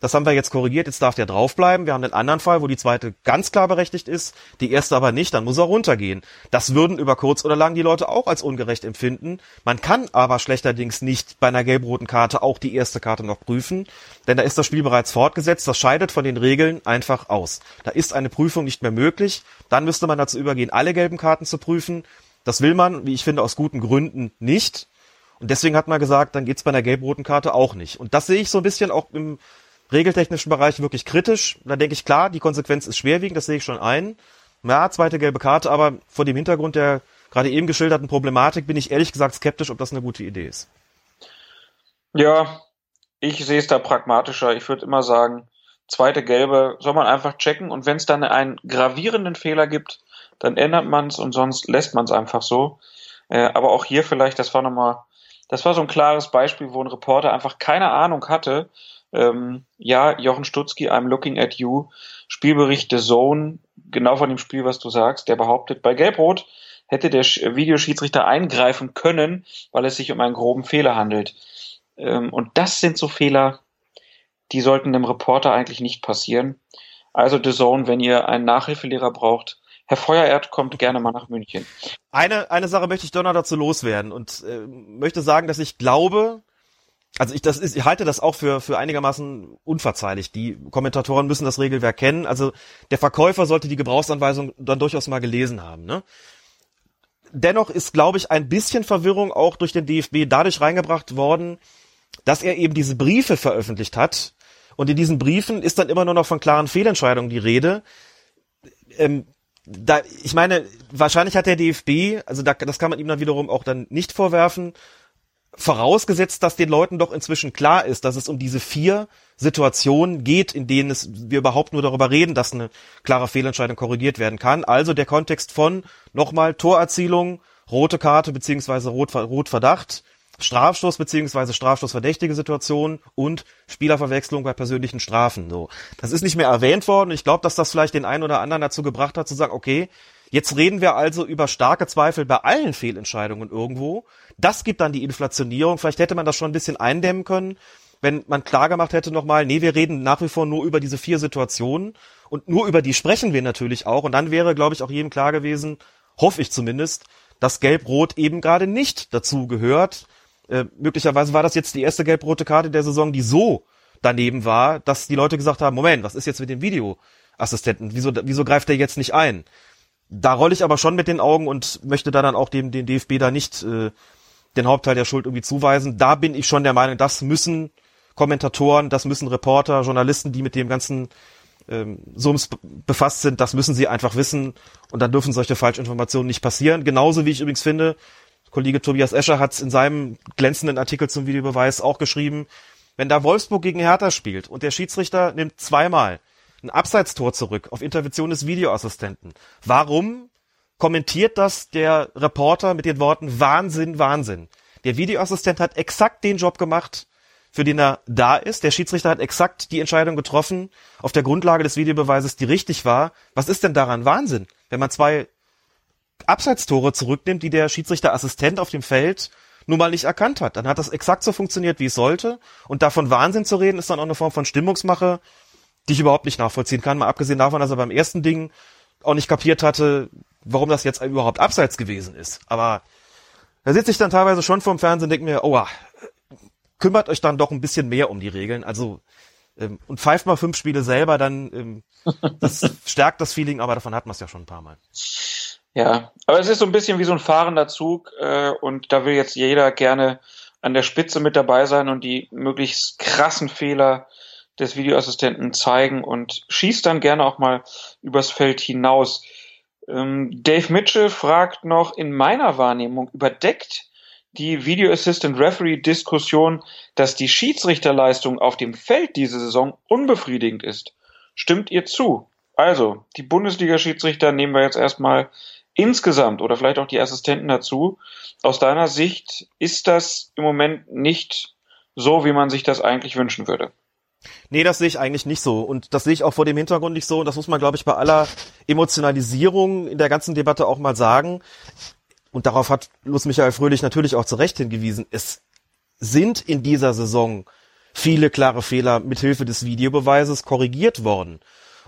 das haben wir jetzt korrigiert, jetzt darf der draufbleiben. Wir haben den anderen Fall, wo die zweite ganz klar berechtigt ist, die erste aber nicht, dann muss er runtergehen. Das würden über kurz oder lang die Leute auch als ungerecht empfinden. Man kann aber schlechterdings nicht bei einer gelb-roten Karte auch die erste Karte noch prüfen, denn da ist das Spiel bereits fortgesetzt. Das scheidet von den Regeln einfach aus. Da ist eine Prüfung nicht mehr möglich. Dann müsste man dazu übergehen, alle gelben Karten zu prüfen. Das will man, wie ich finde, aus guten Gründen nicht. Und deswegen hat man gesagt, dann geht's bei einer gelb-roten Karte auch nicht. Und das sehe ich so ein bisschen auch im regeltechnischen Bereich wirklich kritisch. Da denke ich, klar, die Konsequenz ist schwerwiegend, das sehe ich schon ein. Ja, zweite gelbe Karte, aber vor dem Hintergrund der gerade eben geschilderten Problematik bin ich ehrlich gesagt skeptisch, ob das eine gute Idee ist. Ja, ich sehe es da pragmatischer. Ich würde immer sagen, zweite gelbe soll man einfach checken und wenn es dann einen gravierenden Fehler gibt, dann ändert man es und sonst lässt man es einfach so. Äh, aber auch hier vielleicht, das war nochmal, das war so ein klares Beispiel, wo ein Reporter einfach keine Ahnung hatte, Ähm, ja, Jochen Stutzki, I'm looking at you. Spielbericht The Zone, genau von dem Spiel, was du sagst, der behauptet, bei Gelbrot hätte der Videoschiedsrichter eingreifen können, weil es sich um einen groben Fehler handelt. Ähm, und das sind so Fehler, die sollten dem Reporter eigentlich nicht passieren. Also The Zone, wenn ihr einen Nachhilfelehrer braucht, Herr Feuererd kommt gerne mal nach München. Eine, eine Sache möchte ich doch noch dazu loswerden und äh, möchte sagen, dass ich glaube, also ich, das ist, ich halte das auch für, für einigermaßen unverzeihlich. Die Kommentatoren müssen das Regelwerk kennen. Also der Verkäufer sollte die Gebrauchsanweisung dann durchaus mal gelesen haben. Ne? Dennoch ist, glaube ich, ein bisschen Verwirrung auch durch den DFB dadurch reingebracht worden, dass er eben diese Briefe veröffentlicht hat. Und in diesen Briefen ist dann immer nur noch von klaren Fehlentscheidungen die Rede. Ähm, da, ich meine, wahrscheinlich hat der DFB, also da, das kann man ihm dann wiederum auch dann nicht vorwerfen, vorausgesetzt, dass den Leuten doch inzwischen klar ist, dass es um diese vier Situationen geht, in denen es, wir überhaupt nur darüber reden, dass eine klare Fehlentscheidung korrigiert werden kann. Also der Kontext von nochmal Torerzielung, rote Karte beziehungsweise Rot, Rotverdacht, Strafstoß beziehungsweise Strafstoßverdächtige Situation und Spielerverwechslung bei persönlichen Strafen. So, das ist nicht mehr erwähnt worden. Ich glaube, dass das vielleicht den einen oder anderen dazu gebracht hat, zu sagen, okay, Jetzt reden wir also über starke Zweifel bei allen Fehlentscheidungen irgendwo. Das gibt dann die Inflationierung. Vielleicht hätte man das schon ein bisschen eindämmen können, wenn man klar gemacht hätte nochmal, nee, wir reden nach wie vor nur über diese vier Situationen und nur über die sprechen wir natürlich auch. Und dann wäre, glaube ich, auch jedem klar gewesen, hoffe ich zumindest, dass Gelb-Rot eben gerade nicht dazu gehört. Äh, möglicherweise war das jetzt die erste gelb-rote Karte der Saison, die so daneben war, dass die Leute gesagt haben, Moment, was ist jetzt mit dem Videoassistenten? Wieso, wieso greift der jetzt nicht ein? Da rolle ich aber schon mit den Augen und möchte da dann auch dem, dem DFB da nicht äh, den Hauptteil der Schuld irgendwie zuweisen. Da bin ich schon der Meinung, das müssen Kommentatoren, das müssen Reporter, Journalisten, die mit dem ganzen ähm, Sums befasst sind, das müssen sie einfach wissen und dann dürfen solche Falschinformationen nicht passieren. Genauso wie ich übrigens finde, Kollege Tobias Escher hat es in seinem glänzenden Artikel zum Videobeweis auch geschrieben, wenn da Wolfsburg gegen Hertha spielt und der Schiedsrichter nimmt zweimal ein Abseitstor zurück auf Intervention des Videoassistenten. Warum kommentiert das der Reporter mit den Worten Wahnsinn, Wahnsinn? Der Videoassistent hat exakt den Job gemacht, für den er da ist. Der Schiedsrichter hat exakt die Entscheidung getroffen auf der Grundlage des Videobeweises, die richtig war. Was ist denn daran Wahnsinn, wenn man zwei Abseitstore zurücknimmt, die der Schiedsrichterassistent auf dem Feld nun mal nicht erkannt hat? Dann hat das exakt so funktioniert, wie es sollte. Und davon Wahnsinn zu reden, ist dann auch eine Form von Stimmungsmache, die ich überhaupt nicht nachvollziehen kann. Mal abgesehen davon, dass er beim ersten Ding auch nicht kapiert hatte, warum das jetzt überhaupt abseits gewesen ist. Aber da sitze ich dann teilweise schon vorm Fernsehen und denke mir, oh, kümmert euch dann doch ein bisschen mehr um die Regeln. Also ähm, und pfeift mal fünf Spiele selber, dann ähm, das stärkt das Feeling, aber davon hat man es ja schon ein paar Mal. Ja, aber es ist so ein bisschen wie so ein fahrender Zug äh, und da will jetzt jeder gerne an der Spitze mit dabei sein und die möglichst krassen Fehler des Videoassistenten zeigen und schießt dann gerne auch mal übers Feld hinaus. Ähm, Dave Mitchell fragt noch, in meiner Wahrnehmung überdeckt die Video Assistant Referee Diskussion, dass die Schiedsrichterleistung auf dem Feld diese Saison unbefriedigend ist. Stimmt ihr zu? Also, die Bundesliga-Schiedsrichter nehmen wir jetzt erstmal insgesamt oder vielleicht auch die Assistenten dazu. Aus deiner Sicht ist das im Moment nicht so, wie man sich das eigentlich wünschen würde. Nee, das sehe ich eigentlich nicht so. Und das sehe ich auch vor dem Hintergrund nicht so. Und das muss man, glaube ich, bei aller Emotionalisierung in der ganzen Debatte auch mal sagen. Und darauf hat Lutz Michael Fröhlich natürlich auch zu Recht hingewiesen. Es sind in dieser Saison viele klare Fehler mithilfe des Videobeweises korrigiert worden.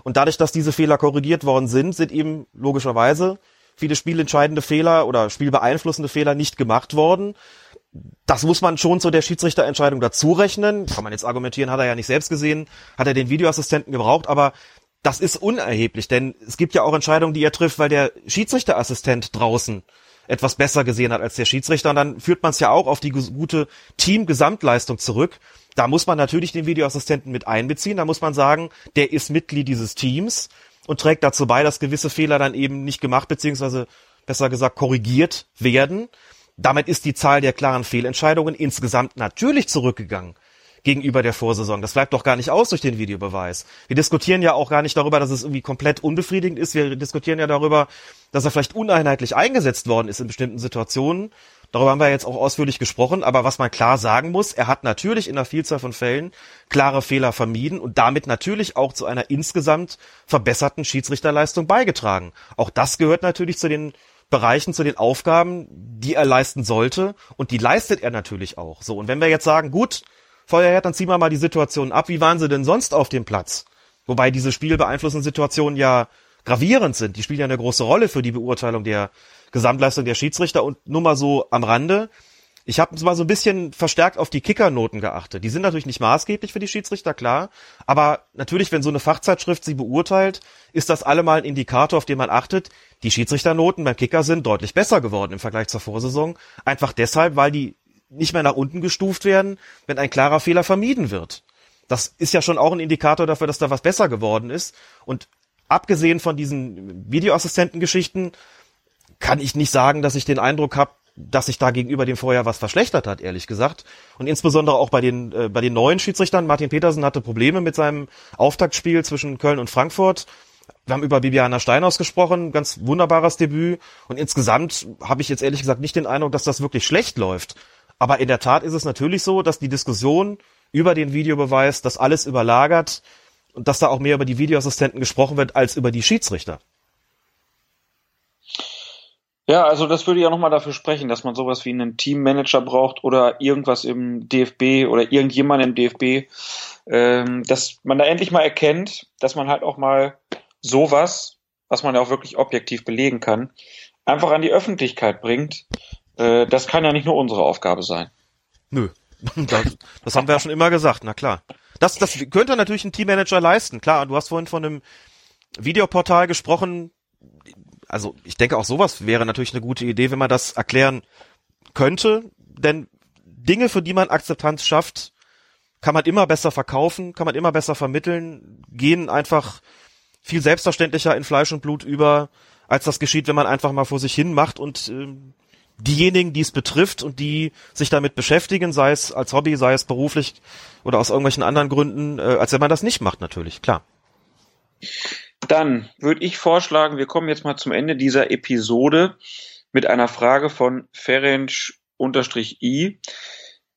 Und dadurch, dass diese Fehler korrigiert worden sind, sind eben logischerweise viele spielentscheidende Fehler oder spielbeeinflussende Fehler nicht gemacht worden das muss man schon zu der Schiedsrichterentscheidung dazu rechnen. Kann man jetzt argumentieren, hat er ja nicht selbst gesehen, hat er den Videoassistenten gebraucht, aber das ist unerheblich, denn es gibt ja auch Entscheidungen, die er trifft, weil der Schiedsrichterassistent draußen etwas besser gesehen hat als der Schiedsrichter und dann führt man es ja auch auf die gute Team-Gesamtleistung zurück. Da muss man natürlich den Videoassistenten mit einbeziehen, da muss man sagen, der ist Mitglied dieses Teams und trägt dazu bei, dass gewisse Fehler dann eben nicht gemacht beziehungsweise besser gesagt korrigiert werden. Damit ist die Zahl der klaren Fehlentscheidungen insgesamt natürlich zurückgegangen gegenüber der Vorsaison. Das bleibt doch gar nicht aus durch den Videobeweis. Wir diskutieren ja auch gar nicht darüber, dass es irgendwie komplett unbefriedigend ist. Wir diskutieren ja darüber, dass er vielleicht uneinheitlich eingesetzt worden ist in bestimmten Situationen. Darüber haben wir jetzt auch ausführlich gesprochen, aber was man klar sagen muss, er hat natürlich in einer Vielzahl von Fällen klare Fehler vermieden und damit natürlich auch zu einer insgesamt verbesserten Schiedsrichterleistung beigetragen. Auch das gehört natürlich zu den Bereichen, zu den Aufgaben, die er leisten sollte und die leistet er natürlich auch. So, und wenn wir jetzt sagen, gut, Feuerherd, dann ziehen wir mal die Situation ab, wie waren sie denn sonst auf dem Platz? Wobei diese spielbeeinflussenden Situationen ja gravierend sind. Die spielen ja eine große Rolle für die Beurteilung der Gesamtleistung der Schiedsrichter und nur mal so am Rande. Ich habe mal so ein bisschen verstärkt auf die Kickernoten geachtet. Die sind natürlich nicht maßgeblich für die Schiedsrichter, klar. Aber natürlich, wenn so eine Fachzeitschrift sie beurteilt, ist das allemal ein Indikator, auf den man achtet. Die Schiedsrichternoten beim Kicker sind deutlich besser geworden im Vergleich zur Vorsaison. Einfach deshalb, weil die nicht mehr nach unten gestuft werden, wenn ein klarer Fehler vermieden wird. Das ist ja schon auch ein Indikator dafür, dass da was besser geworden ist. Und abgesehen von diesen Videoassistentengeschichten kann ich nicht sagen, dass ich den Eindruck habe, dass sich da gegenüber dem Vorjahr was verschlechtert hat, ehrlich gesagt. Und insbesondere auch bei den, äh, bei den neuen Schiedsrichtern. Martin Petersen hatte Probleme mit seinem Auftaktspiel zwischen Köln und Frankfurt. Wir haben über Bibiana Steinhaus gesprochen, ganz wunderbares Debüt. Und insgesamt habe ich jetzt ehrlich gesagt nicht den Eindruck, dass das wirklich schlecht läuft. Aber in der Tat ist es natürlich so, dass die Diskussion über den Videobeweis das alles überlagert und dass da auch mehr über die Videoassistenten gesprochen wird als über die Schiedsrichter. Ja, also das würde ja nochmal dafür sprechen, dass man sowas wie einen Teammanager braucht oder irgendwas im DFB oder irgendjemand im DFB, ähm, dass man da endlich mal erkennt, dass man halt auch mal sowas, was man ja auch wirklich objektiv belegen kann, einfach an die Öffentlichkeit bringt. Äh, das kann ja nicht nur unsere Aufgabe sein. Nö, das, das haben wir ja schon immer gesagt, na klar. Das, das könnte natürlich ein Teammanager leisten, klar. Du hast vorhin von einem Videoportal gesprochen, also ich denke auch sowas wäre natürlich eine gute Idee, wenn man das erklären könnte, denn Dinge, für die man Akzeptanz schafft, kann man immer besser verkaufen, kann man immer besser vermitteln, gehen einfach viel selbstverständlicher in Fleisch und Blut über, als das geschieht, wenn man einfach mal vor sich hin macht und äh, diejenigen, die es betrifft und die sich damit beschäftigen, sei es als Hobby, sei es beruflich oder aus irgendwelchen anderen Gründen, äh, als wenn man das nicht macht, natürlich, klar. Dann würde ich vorschlagen, wir kommen jetzt mal zum Ende dieser Episode mit einer Frage von Ferenc-I.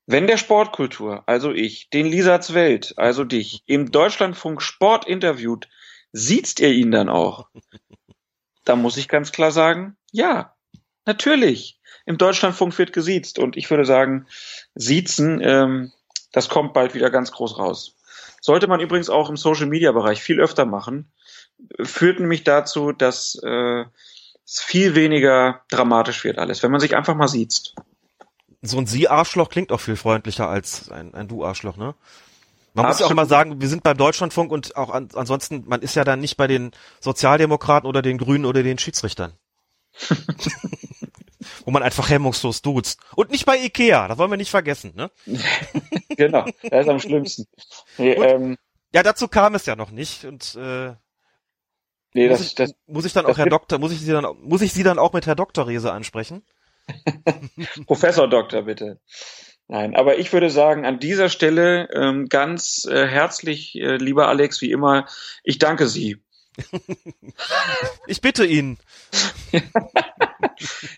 Wenn der Sportkultur, also ich, den Lisats Welt, also dich, im Deutschlandfunk Sport interviewt, sieht ihr ihn dann auch? Da muss ich ganz klar sagen, ja, natürlich. Im Deutschlandfunk wird gesiezt und ich würde sagen, siezen, ähm, das kommt bald wieder ganz groß raus. Sollte man übrigens auch im Social Media Bereich viel öfter machen führt nämlich dazu, dass äh, es viel weniger dramatisch wird alles, wenn man sich einfach mal sieht. So ein Sie-Arschloch klingt auch viel freundlicher als ein, ein Du-Arschloch, ne? Man Absolut. muss ja auch mal sagen, wir sind beim Deutschlandfunk und auch an, ansonsten, man ist ja dann nicht bei den Sozialdemokraten oder den Grünen oder den Schiedsrichtern. Wo man einfach hemmungslos duzt. Und nicht bei Ikea, das wollen wir nicht vergessen, ne? genau, das ist am schlimmsten. Nee, ähm, ja, dazu kam es ja noch nicht und äh, Nee, muss, das, ich, das, muss ich dann auch Herr Doktor, muss ich Sie dann, muss ich Sie dann auch mit Herr Doktor Rese ansprechen? Professor Doktor, bitte. Nein, aber ich würde sagen, an dieser Stelle ähm, ganz äh, herzlich, äh, lieber Alex, wie immer, ich danke Sie. ich bitte ihn.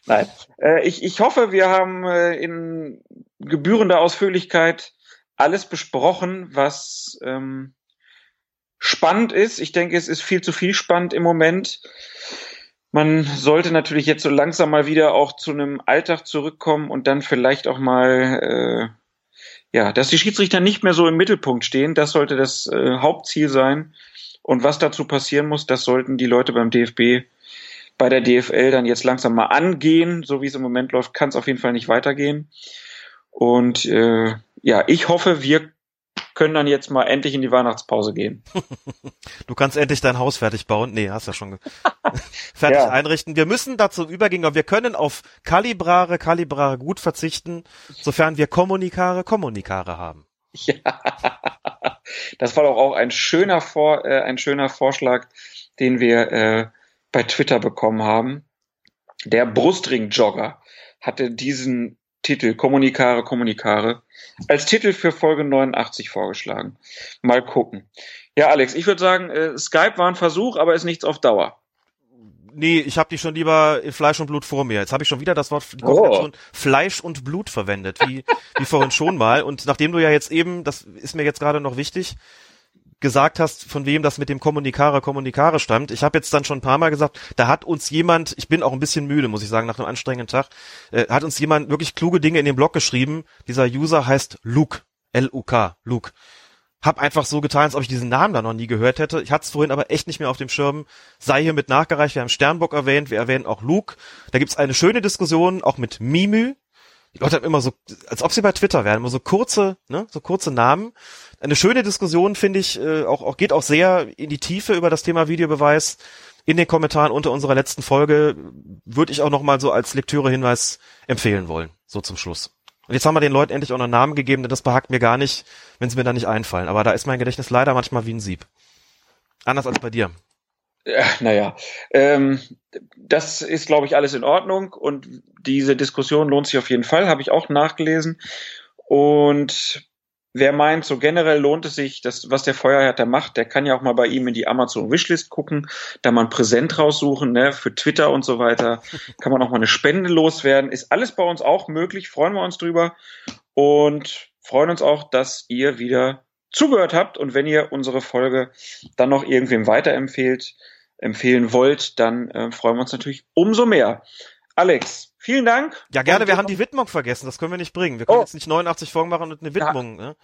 Nein, äh, ich, ich hoffe, wir haben äh, in gebührender Ausführlichkeit alles besprochen, was ähm, spannend ist. Ich denke, es ist viel zu viel spannend im Moment. Man sollte natürlich jetzt so langsam mal wieder auch zu einem Alltag zurückkommen und dann vielleicht auch mal, äh, ja, dass die Schiedsrichter nicht mehr so im Mittelpunkt stehen. Das sollte das äh, Hauptziel sein. Und was dazu passieren muss, das sollten die Leute beim DFB, bei der DFL dann jetzt langsam mal angehen. So wie es im Moment läuft, kann es auf jeden Fall nicht weitergehen. Und äh, ja, ich hoffe, wir können dann jetzt mal endlich in die Weihnachtspause gehen. Du kannst endlich dein Haus fertig bauen. Nee, hast ja schon fertig ja. einrichten. Wir müssen dazu übergehen, aber wir können auf Kalibrare, Kalibrare gut verzichten, sofern wir Kommunikare, Kommunikare haben. Ja, das war doch auch ein schöner, Vor äh, ein schöner Vorschlag, den wir äh, bei Twitter bekommen haben. Der Brustring-Jogger hatte diesen Titel Kommunikare, Kommunikare als Titel für Folge 89 vorgeschlagen. Mal gucken. Ja, Alex, ich würde sagen, äh, Skype war ein Versuch, aber ist nichts auf Dauer. nee, ich habe die schon lieber in Fleisch und Blut vor mir. Jetzt habe ich schon wieder das Wort Oh. Fleisch und Blut verwendet, wie, wie vorhin schon mal. Und nachdem du ja jetzt eben, das ist mir jetzt gerade noch wichtig, gesagt hast, von wem das mit dem Kommunikare Kommunikare stammt. Ich habe jetzt dann schon ein paar Mal gesagt, da hat uns jemand, ich bin auch ein bisschen müde, muss ich sagen, nach einem anstrengenden Tag, äh, hat uns jemand wirklich kluge Dinge in den Blog geschrieben. Dieser User heißt Luke, L-U-K, Luke. Hab einfach so getan, als ob ich diesen Namen da noch nie gehört hätte. Ich hatte es vorhin aber echt nicht mehr auf dem Schirm. Sei hier mit nachgereicht. Wir haben Sternbock erwähnt, wir erwähnen auch Luke. Da gibt's eine schöne Diskussion, auch mit Mimü. Die Leute haben immer so, als ob sie bei Twitter wären, immer so kurze, ne, so kurze Namen. Eine schöne Diskussion, finde ich, äh, auch, auch geht auch sehr in die Tiefe über das Thema Videobeweis. In den Kommentaren unter unserer letzten Folge würde ich auch noch mal so als Lektüre-Hinweis empfehlen wollen. So zum Schluss. Und jetzt haben wir den Leuten endlich auch noch Namen gegeben, denn das behagt mir gar nicht, wenn sie mir da nicht einfallen. Aber da ist mein Gedächtnis leider manchmal wie ein Sieb. Anders als bei dir. Ja, naja, ähm, das ist, glaube ich, alles in Ordnung und diese Diskussion lohnt sich auf jeden Fall, habe ich auch nachgelesen. Und wer meint, so generell lohnt es sich, das, was der Feuerhärter macht, der kann ja auch mal bei ihm in die Amazon Wishlist gucken, da mal ein Präsent raussuchen, ne, für Twitter und so weiter. Kann man auch mal eine Spende loswerden. Ist alles bei uns auch möglich, freuen wir uns drüber und freuen uns auch, dass ihr wieder zugehört habt und wenn ihr unsere Folge dann noch irgendwem weiterempfehlt, empfehlen wollt, dann äh, freuen wir uns natürlich umso mehr. Alex, vielen Dank. Ja, gerne, Und wir haben die Widmung vergessen, das können wir nicht bringen. Wir können Oh. jetzt nicht 89 Folgen machen und eine Widmung. Ne?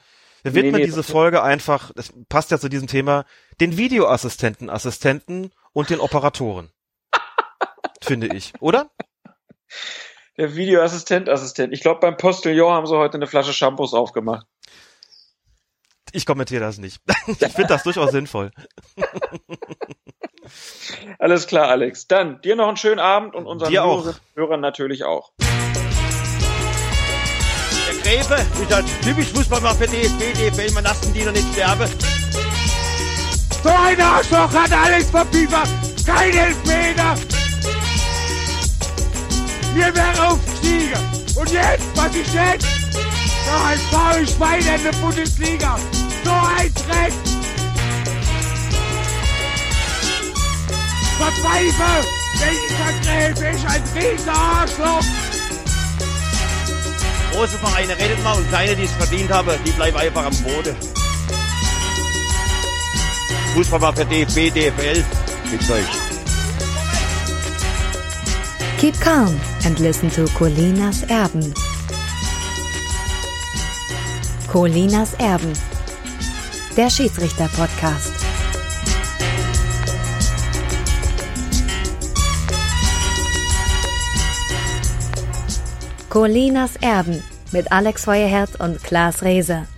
Wir Nee, widmen nee, diese das- Folge einfach, das passt ja zu diesem Thema, den Videoassistenten, Assistenten und den Operatoren. Finde ich, oder? Der Videoassistent, Assistent. Ich glaube, beim Postillon haben sie heute eine Flasche Shampoos aufgemacht. Ich kommentiere das nicht. Ich finde das durchaus sinnvoll. Alles klar, Alex. Dann dir noch einen schönen Abend und unseren Dir auch. Hörerinnen und Hörern natürlich auch. Der Gräfe ist ein typisch Fußballmann für DFB, DFL, man lassen die noch nicht sterben. So ein Arschloch hat Alex verpiefert. Kein Elfmeter. Wir wären aufgestiegen. Und jetzt, was ist jetzt? So ein faul Schwein in der Bundesliga. So ein Dreck. Verzweifel. Welcher Gräfe ist ein riesiger Arschloch. Große Vereine redet mal und kleine, die es verdient haben, die bleiben einfach am Boden. Fußballmann für DFB, DFL, mit euch. Keep calm and listen to Colinas Erben. Colinas Erben. Der Schiedsrichter-Podcast. Colinas Erben mit Alex Feuerherd und Klaas Reese.